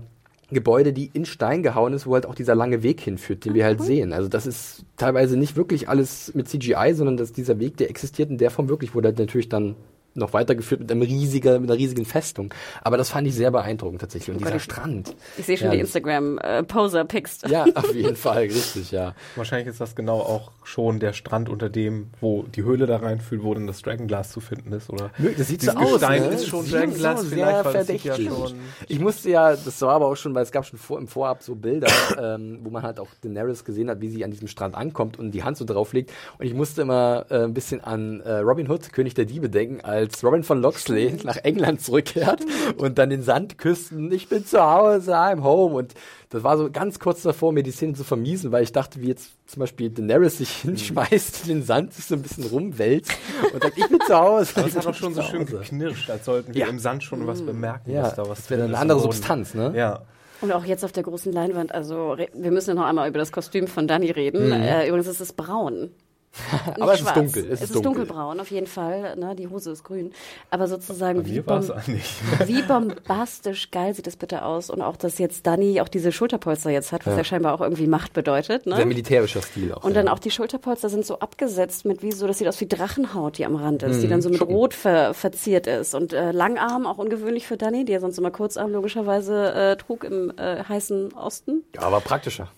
Gebäude, die in Stein gehauen ist, wo halt auch dieser lange Weg hinführt, den wir halt sehen. Also das ist teilweise nicht wirklich alles mit CGI, sondern dass dieser Weg, der existiert in der Form wirklich, wurde halt natürlich dann noch weitergeführt mit einem riesiger, mit einer riesigen Festung. Aber das fand ich sehr beeindruckend tatsächlich. Und Gott, dieser ich- Strand. ich sehe schon Ja, die Instagram-Poser-Pics. Ja, auf jeden Fall, richtig, ja. Wahrscheinlich ist das genau auch schon der Strand, unter dem, wo die Höhle da reinführt, wo dann das Dragonglass zu finden ist, oder? Das sieht so aus, Gestein ne? ist schon Sieht Dragonglass so vielleicht, das sieht ja verdächtig. schon- Ich musste ja, das war aber auch schon, weil es gab schon vor, im Vorab so Bilder, ähm, wo man halt auch Daenerys gesehen hat, wie sie an diesem Strand ankommt und die Hand so drauflegt. Und ich musste immer äh, ein bisschen an äh, Robin Hood, König der Diebe, denken, als Robin von Loxley nach England zurückkehrt und dann den Sand küssen. Ich bin zu Hause, I'm home. Und das war so ganz kurz davor, mir die Szene zu vermiesen, weil ich dachte, wie jetzt zum Beispiel Daenerys sich hinschmeißt, in den Sand sich so ein bisschen rumwälzt und sagt, ich bin zu Hause. Aber es hat auch schon so schön geknirscht, als sollten wir Ja. im Sand schon was bemerken, Ja, dass da was das wäre eine andere. Substanz, ne? Ja. Und auch jetzt auf der großen Leinwand, also wir müssen ja noch einmal über das Kostüm von Dani reden. Mhm. Äh, übrigens ist es braun. Aber es ist dunkel. Es, ist, dunkelbraun, auf jeden Fall. Ne? Die Hose ist grün. Aber sozusagen, wie, es bom wie bombastisch geil sieht das bitte aus. Und auch, dass jetzt Dani auch diese Schulterpolster jetzt hat, was ja, scheinbar auch irgendwie Macht bedeutet. Ne? Sehr militärischer Stil auch. Und dann ja. auch die Schulterpolster sind so abgesetzt mit wie so, das sieht aus wie Drachenhaut, die am Rand ist, die Mhm. dann so mit Schuppen. Rot ver verziert ist. Und äh, Langarm, auch ungewöhnlich für die ja sonst immer Kurzarm logischerweise äh, trug im äh, heißen Osten. Ja, aber praktischer.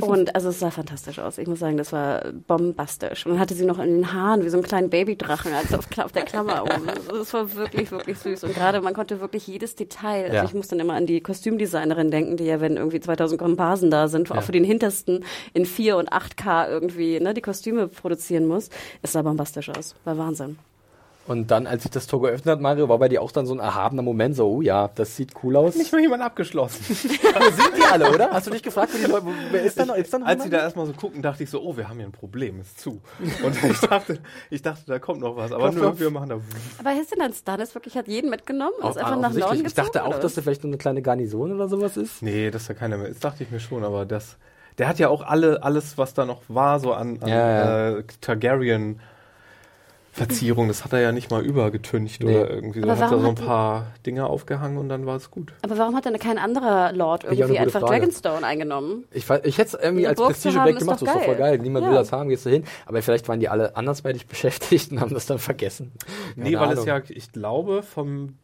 Und also es sah fantastisch aus. Ich muss sagen, das war bombastisch. Und dann hatte sie noch in den Haaren wie so einen kleinen Babydrachen als auf, auf der Klammer oben. Das war wirklich, wirklich süß. Und gerade man konnte wirklich jedes Detail, also Ja. ich muss dann immer an die Kostümdesignerin denken, die ja, wenn irgendwie 2000 Komparsen da sind, auch für den hintersten in 4 und 8K irgendwie ne, die Kostüme produzieren muss. Es sah bombastisch aus. War Wahnsinn. Und dann, als sich das Tor geöffnet hat, Mario, war bei dir auch dann so ein erhabener Moment, so, oh ja, das sieht cool aus. Nicht mal jemand abgeschlossen. Aber sind die alle, oder? Hast du nicht gefragt, wo die Leute, wer ist da noch? Ist da noch Als sie da erstmal so gucken, dachte ich so, oh, wir haben hier ein Problem, ist zu. Und ich dachte, ich dachte, da kommt noch was. Aber klopf. wir machen da. Aber Histon Stannis wirklich hat jeden mitgenommen ist einfach nach Norden gezogen. Ich dachte auch, oder dass da vielleicht so eine kleine Garnison oder sowas ist. Nee, das ist ja keiner mehr. Das dachte ich mir schon, aber das. Der hat ja auch alle, alles, was da noch war, so an, an Ja, Äh, Targaryen. Verzierung, das hat er ja nicht mal übergetüncht Nee. oder irgendwie. Aber Da hat er warum so ein paar Dinge aufgehangen und dann war es gut. Aber warum hat denn kein anderer Lord irgendwie einfach Frage. Dragonstone eingenommen? Ich, ich hätte es irgendwie als Burg zu Prestige haben, Black ist gemacht, das ist doch voll geil. Niemand Ja. will das haben, gehst du hin. Aber vielleicht waren die alle andersweitig beschäftigt und haben das dann vergessen. Nee, Keine weil Ahnung. es ja, ich glaube, vom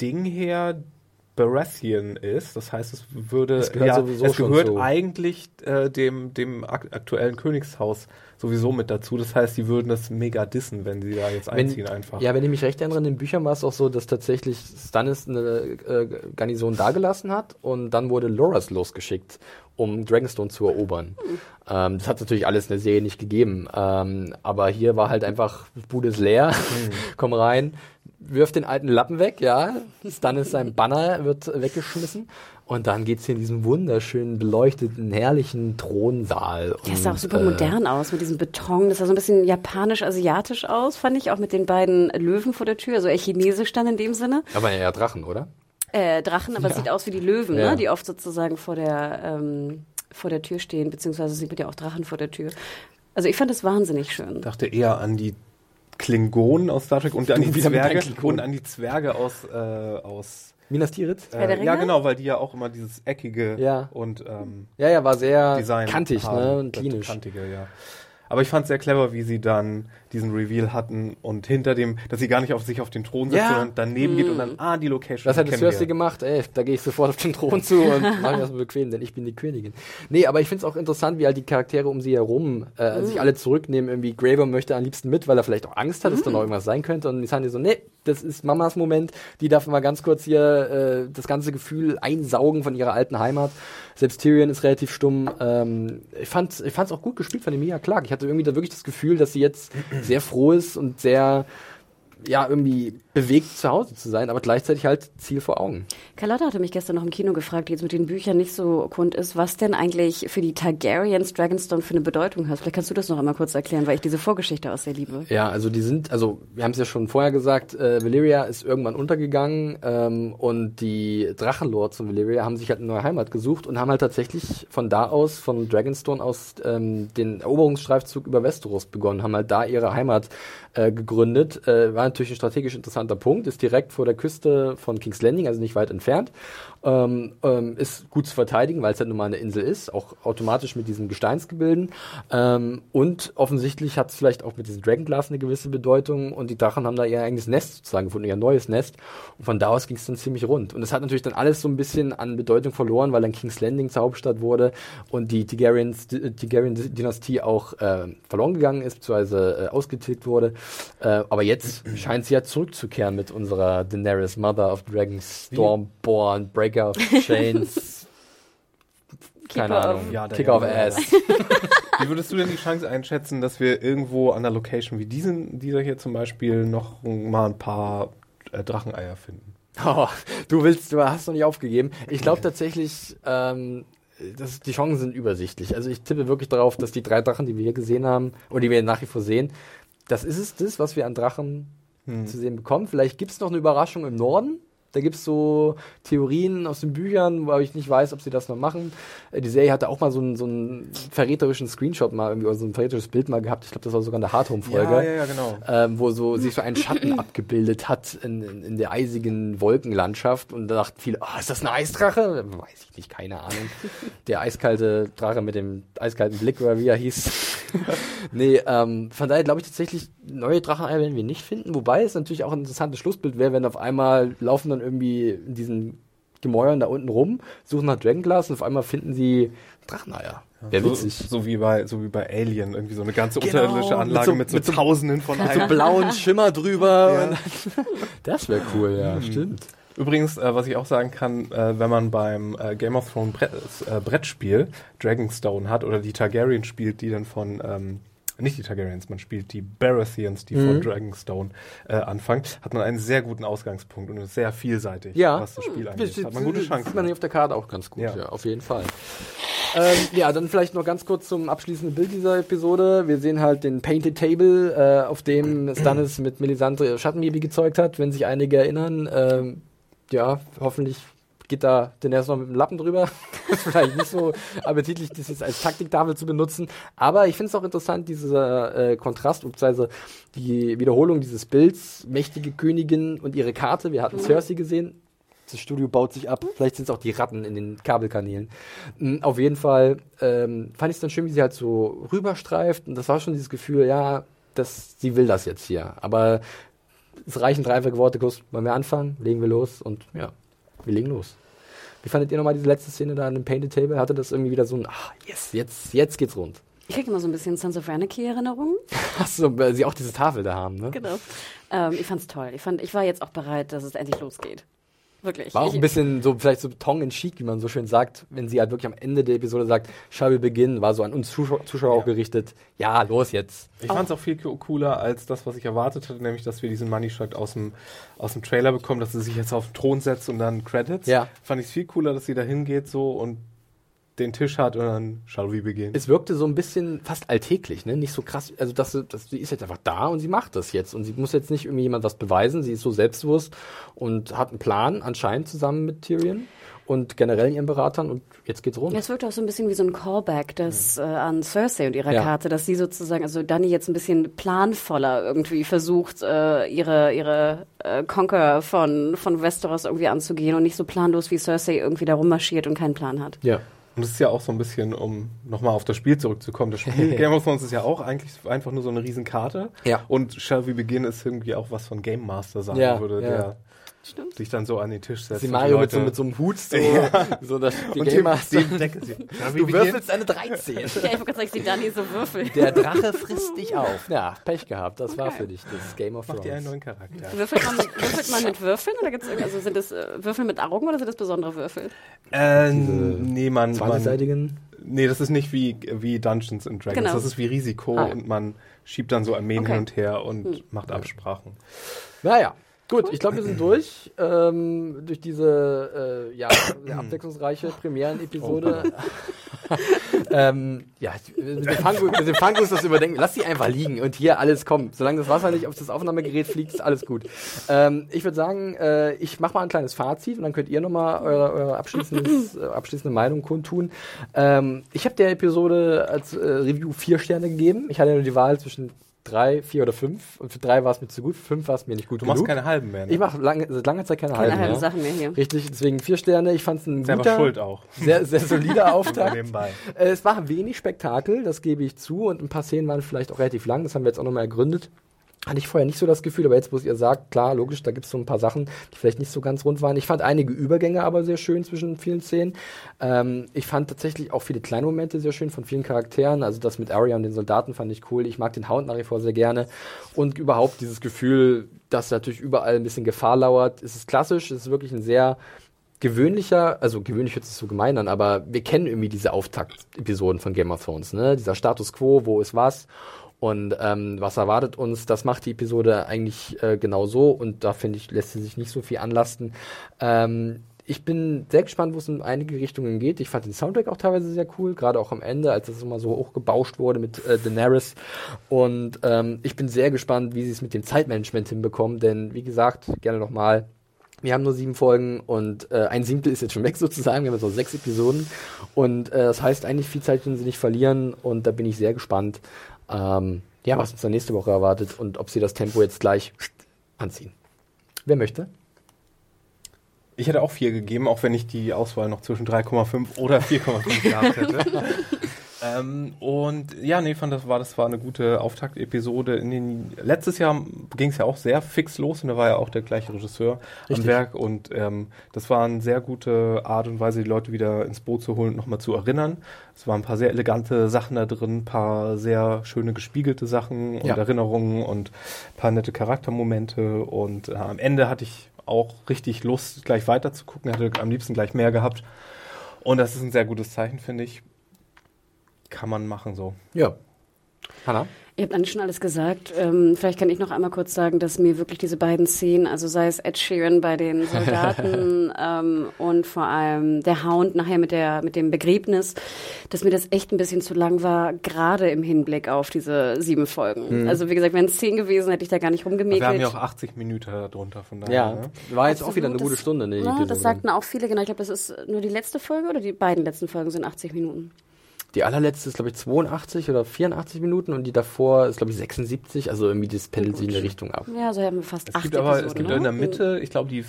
Ding her Baratheon ist. Das heißt, es würde, Es gehört ja, sowieso es schon gehört zu. eigentlich äh, dem, dem ak aktuellen Königshaus sowieso mit dazu. Das heißt, die würden das mega dissen, wenn sie da jetzt einziehen einfach. Ja, wenn ich mich recht erinnere, in den Büchern war es auch so, dass tatsächlich Stannis eine äh, Garnison dagelassen hat und dann wurde Loras losgeschickt, um Dragonstone zu erobern. Ähm, das hat natürlich alles in der Serie nicht gegeben. Ähm, aber hier war halt einfach, Bude ist leer, komm rein, wirf den alten Lappen weg, ja. Stannis sein Banner wird weggeschmissen. Und dann geht's hier in diesem wunderschönen, beleuchteten, herrlichen Thronsaal. Ja, es sah auch super äh, modern aus mit diesem Beton. Das sah so ein bisschen japanisch-asiatisch aus, fand ich, auch mit den beiden Löwen vor der Tür. Also eher chinesisch dann in dem Sinne. Aber ja, Drachen, oder? Äh, Drachen, aber es sieht aus wie die Löwen, Ja. ne? die oft sozusagen vor der, ähm, vor der Tür stehen, beziehungsweise es gibt ja auch Drachen vor der Tür. Also ich fand es wahnsinnig schön. dachte eher an die Klingonen aus Star Trek und an die Zwerge Klingonen. und an die Zwerge aus äh, aus Minas Tirith? Äh, ja genau, weil die ja auch immer dieses eckige Ja. und ähm, Ja, ja, war sehr Design kantig, haben. ne? Und klinisch. Kantige, ja. Aber ich fand es sehr clever, wie sie dann diesen Reveal hatten und hinter dem, dass sie gar nicht auf sich auf den Thron setzt, Ja. sondern daneben geht und dann, ah, die Location. Das hat. Cersei gemacht, ey, da gehe ich sofort auf den Thron zu und mache mir das mal bequem, denn ich bin die Königin. Nee, aber ich finde es auch interessant, wie halt die Charaktere um sie herum äh, sich alle zurücknehmen. Irgendwie Graver möchte am liebsten mit, weil er vielleicht auch Angst hat, dass da noch irgendwas sein könnte. Und Missandei so, nee, das ist Mamas Moment. Die darf mal ganz kurz hier äh, das ganze Gefühl einsaugen von ihrer alten Heimat. Selbst Tyrion ist relativ stumm. Ähm, ich fand ich fand's auch gut gespielt von Emilia Clarke. Ich hatte irgendwie da wirklich das Gefühl, dass sie jetzt sehr froh ist und sehr ja, irgendwie bewegt zu Hause zu sein, aber gleichzeitig halt Ziel vor Augen. Carlotta hatte mich gestern noch im Kino gefragt, die jetzt mit den Büchern nicht so kund ist, was denn eigentlich für die Targaryens Dragonstone für eine Bedeutung hat. Vielleicht kannst du das noch einmal kurz erklären, weil ich diese Vorgeschichte auch sehr liebe. Ja, also die sind, also wir haben es ja schon vorher gesagt, äh, Valyria ist irgendwann untergegangen ähm, und die Drachenlords von Valyria haben sich halt eine neue Heimat gesucht und haben halt tatsächlich von da aus, von Dragonstone aus, ähm, den Eroberungsstreifzug über Westeros begonnen, haben halt da ihre Heimat äh, gegründet. Äh, war natürlich ein strategisch interessanter Punkt, ist direkt vor der Küste von King's Landing, also nicht weit entfernt. Ähm, ähm, ist gut zu verteidigen, weil es halt nun mal eine Insel ist, auch automatisch mit diesen Gesteinsgebilden. Ähm, und offensichtlich hat es vielleicht auch mit diesem Dragonglass eine gewisse Bedeutung und die Drachen haben da ihr eigenes Nest sozusagen gefunden, ihr neues Nest. Und von da aus ging es dann ziemlich rund. Und es hat natürlich dann alles so ein bisschen an Bedeutung verloren, weil dann King's Landing zur Hauptstadt wurde und die Targaryen-Dynastie auch äh, verloren gegangen ist, beziehungsweise äh, ausgetilgt wurde. Äh, aber jetzt scheint sie ja zurückzukehren mit unserer Daenerys, Mother of Dragons, Stormborn, Breaker of Chains. Keine Ahnung. of- Ja, der- Kicker of ja, ja. Ass. Wie würdest du denn die Chance einschätzen, dass wir irgendwo an einer Location wie diesen, dieser hier zum Beispiel noch mal ein paar äh, Dracheneier finden? Oh, du willst, du hast noch nicht aufgegeben. Ich glaube tatsächlich, ähm, dass die Chancen sind übersichtlich. Also ich tippe wirklich darauf, dass die drei Drachen, die wir hier gesehen haben, oder die wir nach wie vor sehen, das ist es, das, was wir an Drachen zu sehen bekommen. Vielleicht gibt es noch eine Überraschung im Norden. Da gibt es so Theorien aus den Büchern, wo ich nicht weiß, ob sie das noch machen. Äh, Die Serie hatte auch mal so einen, so einen verräterischen Screenshot mal irgendwie, oder so ein verräterisches Bild mal gehabt. Ich glaube, das war sogar in der Hardhome-Folge Ja, ja, ja, genau. ähm, wo so sich so ein Schatten abgebildet hat in, in, in der eisigen Wolkenlandschaft und da dachten viele, oh, ist das ein Eisdrache? Weiß ich nicht, keine Ahnung. Der eiskalte Drache mit dem eiskalten Blick oder wie er hieß. nee, ähm, von daher glaube ich tatsächlich, neue Dracheneier werden wir nicht finden, wobei es natürlich auch ein interessantes Schlussbild wäre, wenn auf einmal laufen dann irgendwie in diesen Gemäuern da unten rum, suchen nach Dragonglass und auf einmal finden sie Dracheneier. Wäre So, witzig. so wie bei so wie bei Alien, irgendwie so eine ganze Genau, unterirdische mit Anlage so- mit so, mit so- Tausenden von so Eiern. blauen Schimmer drüber. Ja. Das wäre cool, ja, stimmt. Übrigens, äh, was ich auch sagen kann, äh, wenn man beim äh, Game of Thrones Brett, äh, Brettspiel Dragonstone hat oder die Targaryen spielt, die dann von ähm, nicht die Targaryens, man spielt die Baratheons, die Mhm. von Dragonstone äh, anfangen, hat man einen sehr guten Ausgangspunkt und ist sehr vielseitig, Ja, was das Spiel Das angeht. Hat man gute Sieht man Chancen. hier auf der Karte auch ganz gut, ja, Ja. auf jeden Fall. ähm, ja, dann vielleicht noch ganz kurz zum abschließenden Bild dieser Episode. Wir sehen halt den Painted Table, äh, auf dem Stannis mit Melisandre Schattenbaby gezeugt hat, wenn sich einige erinnern. Ähm, ja, hoffentlich geht da Daenerys noch mit dem Lappen drüber. Vielleicht nicht so appetitlich, das jetzt als Taktiktafel zu benutzen. Aber ich finde es auch interessant, dieser äh, Kontrast, beziehungsweise die Wiederholung dieses Bilds, mächtige Königin und ihre Karte. Wir hatten Cersei gesehen. Das Studio baut sich ab. Vielleicht sind es auch die Ratten in den Kabelkanälen. Mm, Auf jeden Fall ähm, fand ich es dann schön, wie sie halt so rüberstreift. Und das war schon dieses Gefühl, ja, das, sie will das jetzt hier. Aber es reichen drei einfache Worte. Kurz, wollen wir anfangen? Legen wir los? Und ja, wir legen los. Wie fandet ihr nochmal diese letzte Szene da an dem Painted Table? Hatte das irgendwie wieder so ein, ah, yes, jetzt, jetzt geht's rund. Ich kriege immer so ein bisschen Sons of Anarchy-Erinnerungen. Achso, weil sie auch diese Tafel da haben, ne? Genau. Ähm, ich fand's toll. Ich, fand, ich war jetzt auch bereit, dass es endlich losgeht. Wirklich. War auch ein bisschen so, vielleicht so tongue in cheek, wie man so schön sagt, wenn sie halt wirklich am Ende der Episode sagt, shall we begin, war so an uns Zuschauer, Zuschauer auch gerichtet. Ja, los jetzt. Ich fand es auch viel co- cooler als das, was ich erwartet hatte, nämlich, dass wir diesen Money Shot aus dem, aus dem Trailer bekommen, dass sie sich jetzt auf den Thron setzt und dann Credits. Ja. Fand ich es viel cooler, dass sie da hingeht so und den Tisch hat und dann shall we begin. Es wirkte so ein bisschen fast alltäglich, ne? Nicht so krass, also dass sie, dass sie ist jetzt einfach da und sie macht das jetzt und sie muss jetzt nicht irgendwie jemand was beweisen, sie ist so selbstbewusst und hat einen Plan anscheinend zusammen mit Tyrion und generell ihren Beratern und jetzt geht's rund. Ja, es wirkt auch so ein bisschen wie so ein Callback das, äh, an Cersei und ihrer Ja. Karte, dass sie sozusagen, also Dani jetzt ein bisschen planvoller irgendwie versucht, äh, ihre, ihre äh, Conquer von, von Westeros irgendwie anzugehen und nicht so planlos wie Cersei irgendwie da rummarschiert und keinen Plan hat. Ja. Und es ist ja auch so ein bisschen, um nochmal auf das Spiel zurückzukommen. Das Spiel Game of Thrones ist ja auch eigentlich einfach nur so eine Riesenkarte. Ja. Und Shall We Begin ist irgendwie auch was von Game Master sagen Ja, würde, ja. der sich dann so an den Tisch setzt. Sie und Mario mit so, mit so einem Hut, so, so das, die und dem, dem Du würfelst eine 13. Ja, ich wollte gerade sagen, ich sehe Dani so würfeln. Der Drache frisst dich auf. Ja, Pech gehabt. Das war für dich das Game of Macht ihr einen Thrones. neuen Charakter. Würfelt man, mit, würfelt man mit Würfeln oder gibt's also sind das äh, Würfel mit Augen oder sind das besondere Würfel? Äh, nee, man, man, 20-seitigen. nee, das ist nicht wie, wie Dungeons and Dragons. Genau. Das ist wie Risiko Ah. und man schiebt dann so Armeen Okay. hin und her und macht Absprachen. Naja, gut, ich glaube, wir sind durch. Ähm, durch diese äh, ja, sehr abwechslungsreiche Premieren-Episode. ähm, ja, mit dem Fangus, mit dem Fangus das überdenken. Lass sie einfach liegen und hier alles kommt. Solange das Wasser nicht auf das Aufnahmegerät fliegt, ist alles gut. Ähm, ich würde sagen, äh, ich mache mal ein kleines Fazit und dann könnt ihr nochmal eure, eure abschließendes, äh, abschließende Meinung kundtun. Ähm, ich habe der Episode als äh, Review vier Sterne gegeben. Ich hatte nur die Wahl zwischen drei, vier oder fünf. Und für drei war es mir zu gut, für fünf war es mir nicht gut Du genug. machst keine halben mehr. Ne? Ich mache lange, seit langer Zeit keine, Keine halben halben mehr. Sachen mehr hier. Richtig, deswegen vier Sterne. Ich fand es ein selber guter, schuld auch. sehr, sehr solider Auftakt. Äh, es war wenig Spektakel, das gebe ich zu. Und ein paar Szenen waren vielleicht auch relativ lang. Das haben wir jetzt auch nochmal ergründet. Hatte ich vorher nicht so das Gefühl, aber jetzt, wo es ihr sagt, klar, logisch, da gibt es so ein paar Sachen, die vielleicht nicht so ganz rund waren. Ich fand einige Übergänge aber sehr schön zwischen vielen Szenen. Ähm, ich fand tatsächlich auch viele kleine Momente sehr schön von vielen Charakteren. Also das mit Arya und den Soldaten fand ich cool. Ich mag den Hound nach wie vor sehr gerne. Und überhaupt dieses Gefühl, dass natürlich überall ein bisschen Gefahr lauert. Es ist klassisch, es ist wirklich ein sehr gewöhnlicher, also gewöhnlich hört sich so gemein an, aber wir kennen irgendwie diese Auftakt-Episoden von Game of Thrones, ne? Dieser Status Quo, wo ist was und ähm, was erwartet uns, das macht die Episode eigentlich äh, genau so und da finde ich, lässt sie sich nicht so viel anlasten. Ähm, ich bin sehr gespannt, wo es in einige Richtungen geht. Ich fand den Soundtrack auch teilweise sehr cool, gerade auch am Ende, als das immer so hochgebauscht wurde mit äh, Daenerys. Und ähm, ich bin sehr gespannt, wie sie es mit dem Zeitmanagement hinbekommen, denn wie gesagt, gerne nochmal, wir haben nur sieben Folgen und äh, ein Siebtel ist jetzt schon weg sozusagen. Wir haben so sechs Episoden und äh, das heißt eigentlich viel Zeit können sie nicht verlieren und da bin ich sehr gespannt, ähm, ja, was uns dann nächste Woche erwartet und ob sie das Tempo jetzt gleich anziehen. Wer möchte? Ich hätte auch vier gegeben, auch wenn ich die Auswahl noch zwischen 3,5 oder 4,5 gehabt hätte. ähm, und ja, nee, fand das war das war eine gute Auftaktepisode. In den letztes Jahr ging es ja auch sehr fix los und da war ja auch der gleiche Regisseur Richtig. am Werk und ähm, das war eine sehr gute Art und Weise, die Leute wieder ins Boot zu holen und nochmal zu erinnern. Es waren ein paar sehr elegante Sachen da drin, ein paar sehr schöne gespiegelte Sachen und Ja. Erinnerungen und ein paar nette Charaktermomente und äh, am Ende hatte ich auch richtig Lust, gleich weiter zu gucken, hätte am liebsten gleich mehr gehabt. Und das ist ein sehr gutes Zeichen, finde ich. Kann man machen so. Ja. Hanna? Ihr habt eigentlich schon alles gesagt. Ähm, vielleicht kann ich noch einmal kurz sagen, dass mir wirklich diese beiden Szenen, also sei es Ed Sheeran bei den Soldaten ähm, und vor allem der Hound nachher mit der mit dem Begräbnis, dass mir das echt ein bisschen zu lang war, gerade im Hinblick auf diese sieben Folgen. Also wie gesagt, wären es zehn gewesen, hätte ich da gar nicht rumgemäkelt. wir haben ja auch 80 Minuten darunter, von daher. Ja, Ne? war jetzt auch Absolut, wieder eine gute das- Stunde. Ne, Ja, das sagten auch viele, genau. Ich glaube, das ist nur die letzte Folge oder die beiden letzten Folgen sind 80 Minuten. Die allerletzte ist, glaube ich, 82 oder 84 Minuten und die davor ist, glaube ich, 76. Also irgendwie das pendelt sich in eine Richtung ab. Ja, so haben wir fast Es acht gibt aber, es Episoden, gibt ne? in der Mitte, ich glaube, die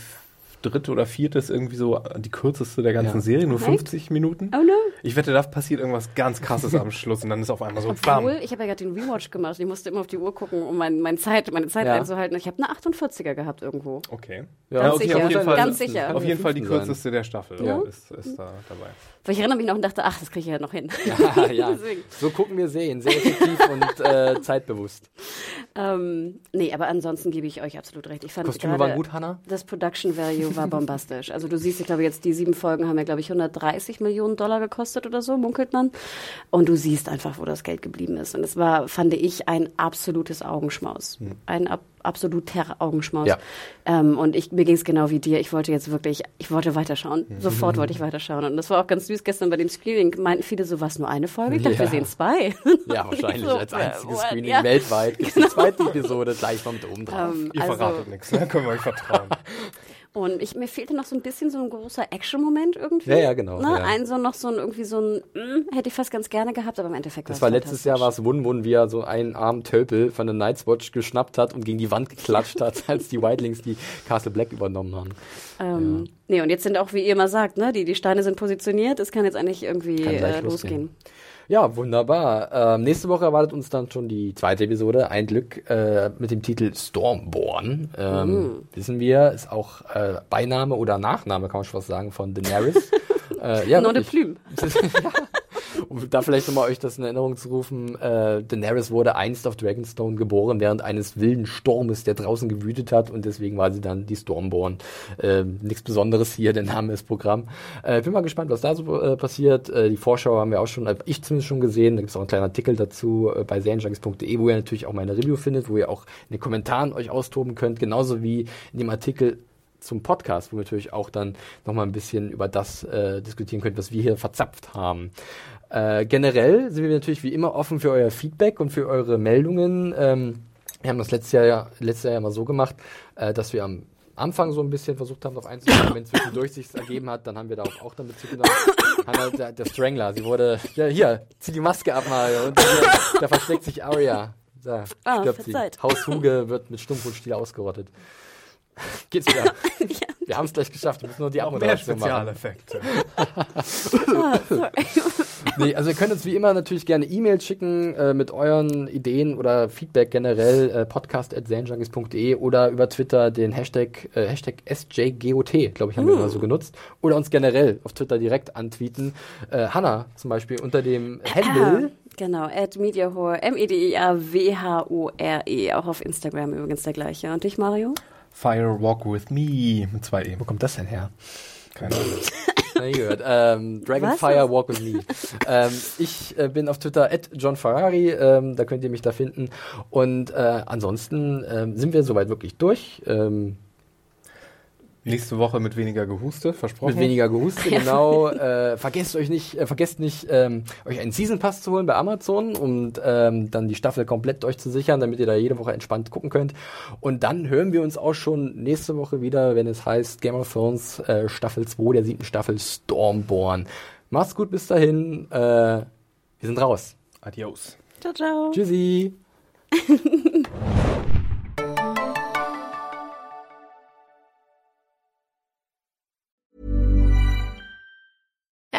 dritte oder vierte ist irgendwie so die kürzeste der ganzen Ja. Serie, nur Echt? 50 Minuten. Oh no. Ich wette, da passiert irgendwas ganz krasses am Schluss und dann ist auf einmal so bam. Obwohl, ich habe ja gerade den Rewatch gemacht. Ich musste immer auf die Uhr gucken, um mein, mein Zeit, meine Zeit Ja. einzuhalten. Ich habe eine 48er gehabt irgendwo. Okay. Ja, Ganz sicher, auf jeden Fall, ganz sicher. Auf jeden Fall die 15 sein. kürzeste der Staffel Ja. ist, ist da dabei. Weil ich erinnere mich noch und dachte, ach, das kriege ich ja noch hin. Ja, ja. So gucken wir Serien, sehr effektiv und äh, zeitbewusst. ähm, nee, aber ansonsten gebe ich euch absolut recht. Ich fand Kostüme waren gut, Hanna? Das Production Value war, bombastisch. Also du siehst, ich glaube jetzt die sieben Folgen haben ja, glaube ich, 130 Millionen Dollar gekostet oder so, munkelt man. Und du siehst einfach, wo das Geld geblieben ist. Und es war, fand ich, ein absolutes Augenschmaus. Ein ab absoluter Augenschmaus. Ja. Ähm, und ich, mir ging es genau wie dir. Ich wollte jetzt wirklich, ich wollte weiterschauen. Sofort wollte ich weiterschauen. Und das war auch ganz süß. Gestern bei dem Screening meinten viele so, was nur eine Folge? Ich dachte, Ja. wir sehen zwei. Ja, wahrscheinlich So, als einziges what? Screening Ja. Genau. weltweit gibt es die zweite Episode gleich mal mit oben drauf. Ähm, Ihr also, verratet nichts, ne? Können wir euch vertrauen. Und ich, mir fehlte noch so ein bisschen so ein großer Action-Moment irgendwie. Ja, ja, genau, Ne? ja. Ein so noch so ein, irgendwie so ein, mm, hätte ich fast ganz gerne gehabt, aber im Endeffekt Das war war es letztes Jahr, war es Wun Wun, wie er so einen armen Tölpel von der Night's Watch geschnappt hat und gegen die Wand geklatscht hat, als die Whitelings die Castle Black übernommen haben. Ähm, Nee, und jetzt sind auch, wie ihr immer sagt, ne, die, die Steine sind positioniert, es kann jetzt eigentlich irgendwie äh, losgehen. losgehen. Ja, wunderbar. Ähm, nächste Woche erwartet uns dann schon die zweite Episode, ein Glück, äh, mit dem Titel Stormborn. Ähm, Mhm. Wissen wir, ist auch äh, Beiname oder Nachname, kann man schon was sagen, von Daenerys. äh, ja, Nom de plume. Um da vielleicht nochmal euch das in Erinnerung zu rufen, äh, Daenerys wurde einst auf Dragonstone geboren während eines wilden Sturmes, der draußen gewütet hat und deswegen war sie dann die Stormborn. Äh, Nichts Besonderes hier, der Name ist Programm. Äh, bin mal gespannt, was da so äh, passiert. Äh, die Vorschau haben wir auch schon, äh, ich zumindest schon gesehen. Da gibt es auch einen kleinen Artikel dazu äh, bei serienjunkies.de, wo ihr natürlich auch meine Review findet, wo ihr auch in den Kommentaren euch austoben könnt, genauso wie in dem Artikel zum Podcast, wo wir natürlich auch dann nochmal ein bisschen über das äh, diskutieren könnt, was wir hier verzapft haben. Äh, generell sind wir natürlich wie immer offen für euer Feedback und für eure Meldungen. Ähm, wir haben das letztes Jahr, ja- letztes Jahr ja mal so gemacht, äh, dass wir am Anfang so ein bisschen versucht haben, darauf einzugehen. Wenn zwischendurch sich ergeben hat, dann haben wir da auch, auch dann Bezug genommen. Hannah, der, der Strangler, sie wurde, ja, hier, zieh die Maske ab, Mario. Und hier, da versteckt sich Arya. Da Ah, stirbt sie. verzeiht. Haus Huge wird mit Stumpf und Stiel ausgerottet. Geht's wieder. Wir haben es gleich geschafft. Wir müssen nur die Abmoderation machen. Spezialeffekte. Ah. Nee, also ihr könnt uns wie immer natürlich gerne E-Mails schicken äh, mit euren Ideen oder Feedback generell äh, podcast.zanejunkies.de oder über Twitter den Hashtag, äh, Hashtag SJGOT, glaube ich, haben wir immer so genutzt. Oder uns generell auf Twitter direkt antweeten. Äh, Hanna zum Beispiel unter dem Handle. Genau, at Mediahore, M-E-D-I-A-W-H-O-R-E, E, auch auf Instagram übrigens der gleiche. Und dich, Mario? Fire Walk With Me mit zwei E. Wo kommt das denn her? Keine Ahnung. Na, gehört. Ähm, Dragonfire Walk with Me. ähm, ich äh, bin auf Twitter at John Ferrari, ähm, da könnt ihr mich da finden. Und äh, ansonsten ähm, sind wir soweit wirklich durch. Ähm, Nächste Woche mit weniger Gehuste, versprochen. Mit weniger Gehuste, genau. äh, vergesst euch nicht, äh, vergesst nicht, ähm, euch einen Season Pass zu holen bei Amazon und ähm, dann die Staffel komplett euch zu sichern, damit ihr da jede Woche entspannt gucken könnt. Und dann hören wir uns auch schon nächste Woche wieder, wenn es heißt Game of Thrones äh, Staffel 2 der siebten Staffel Stormborn. Macht's gut bis dahin. Äh, wir sind raus. Adios. Ciao, ciao. Tschüssi.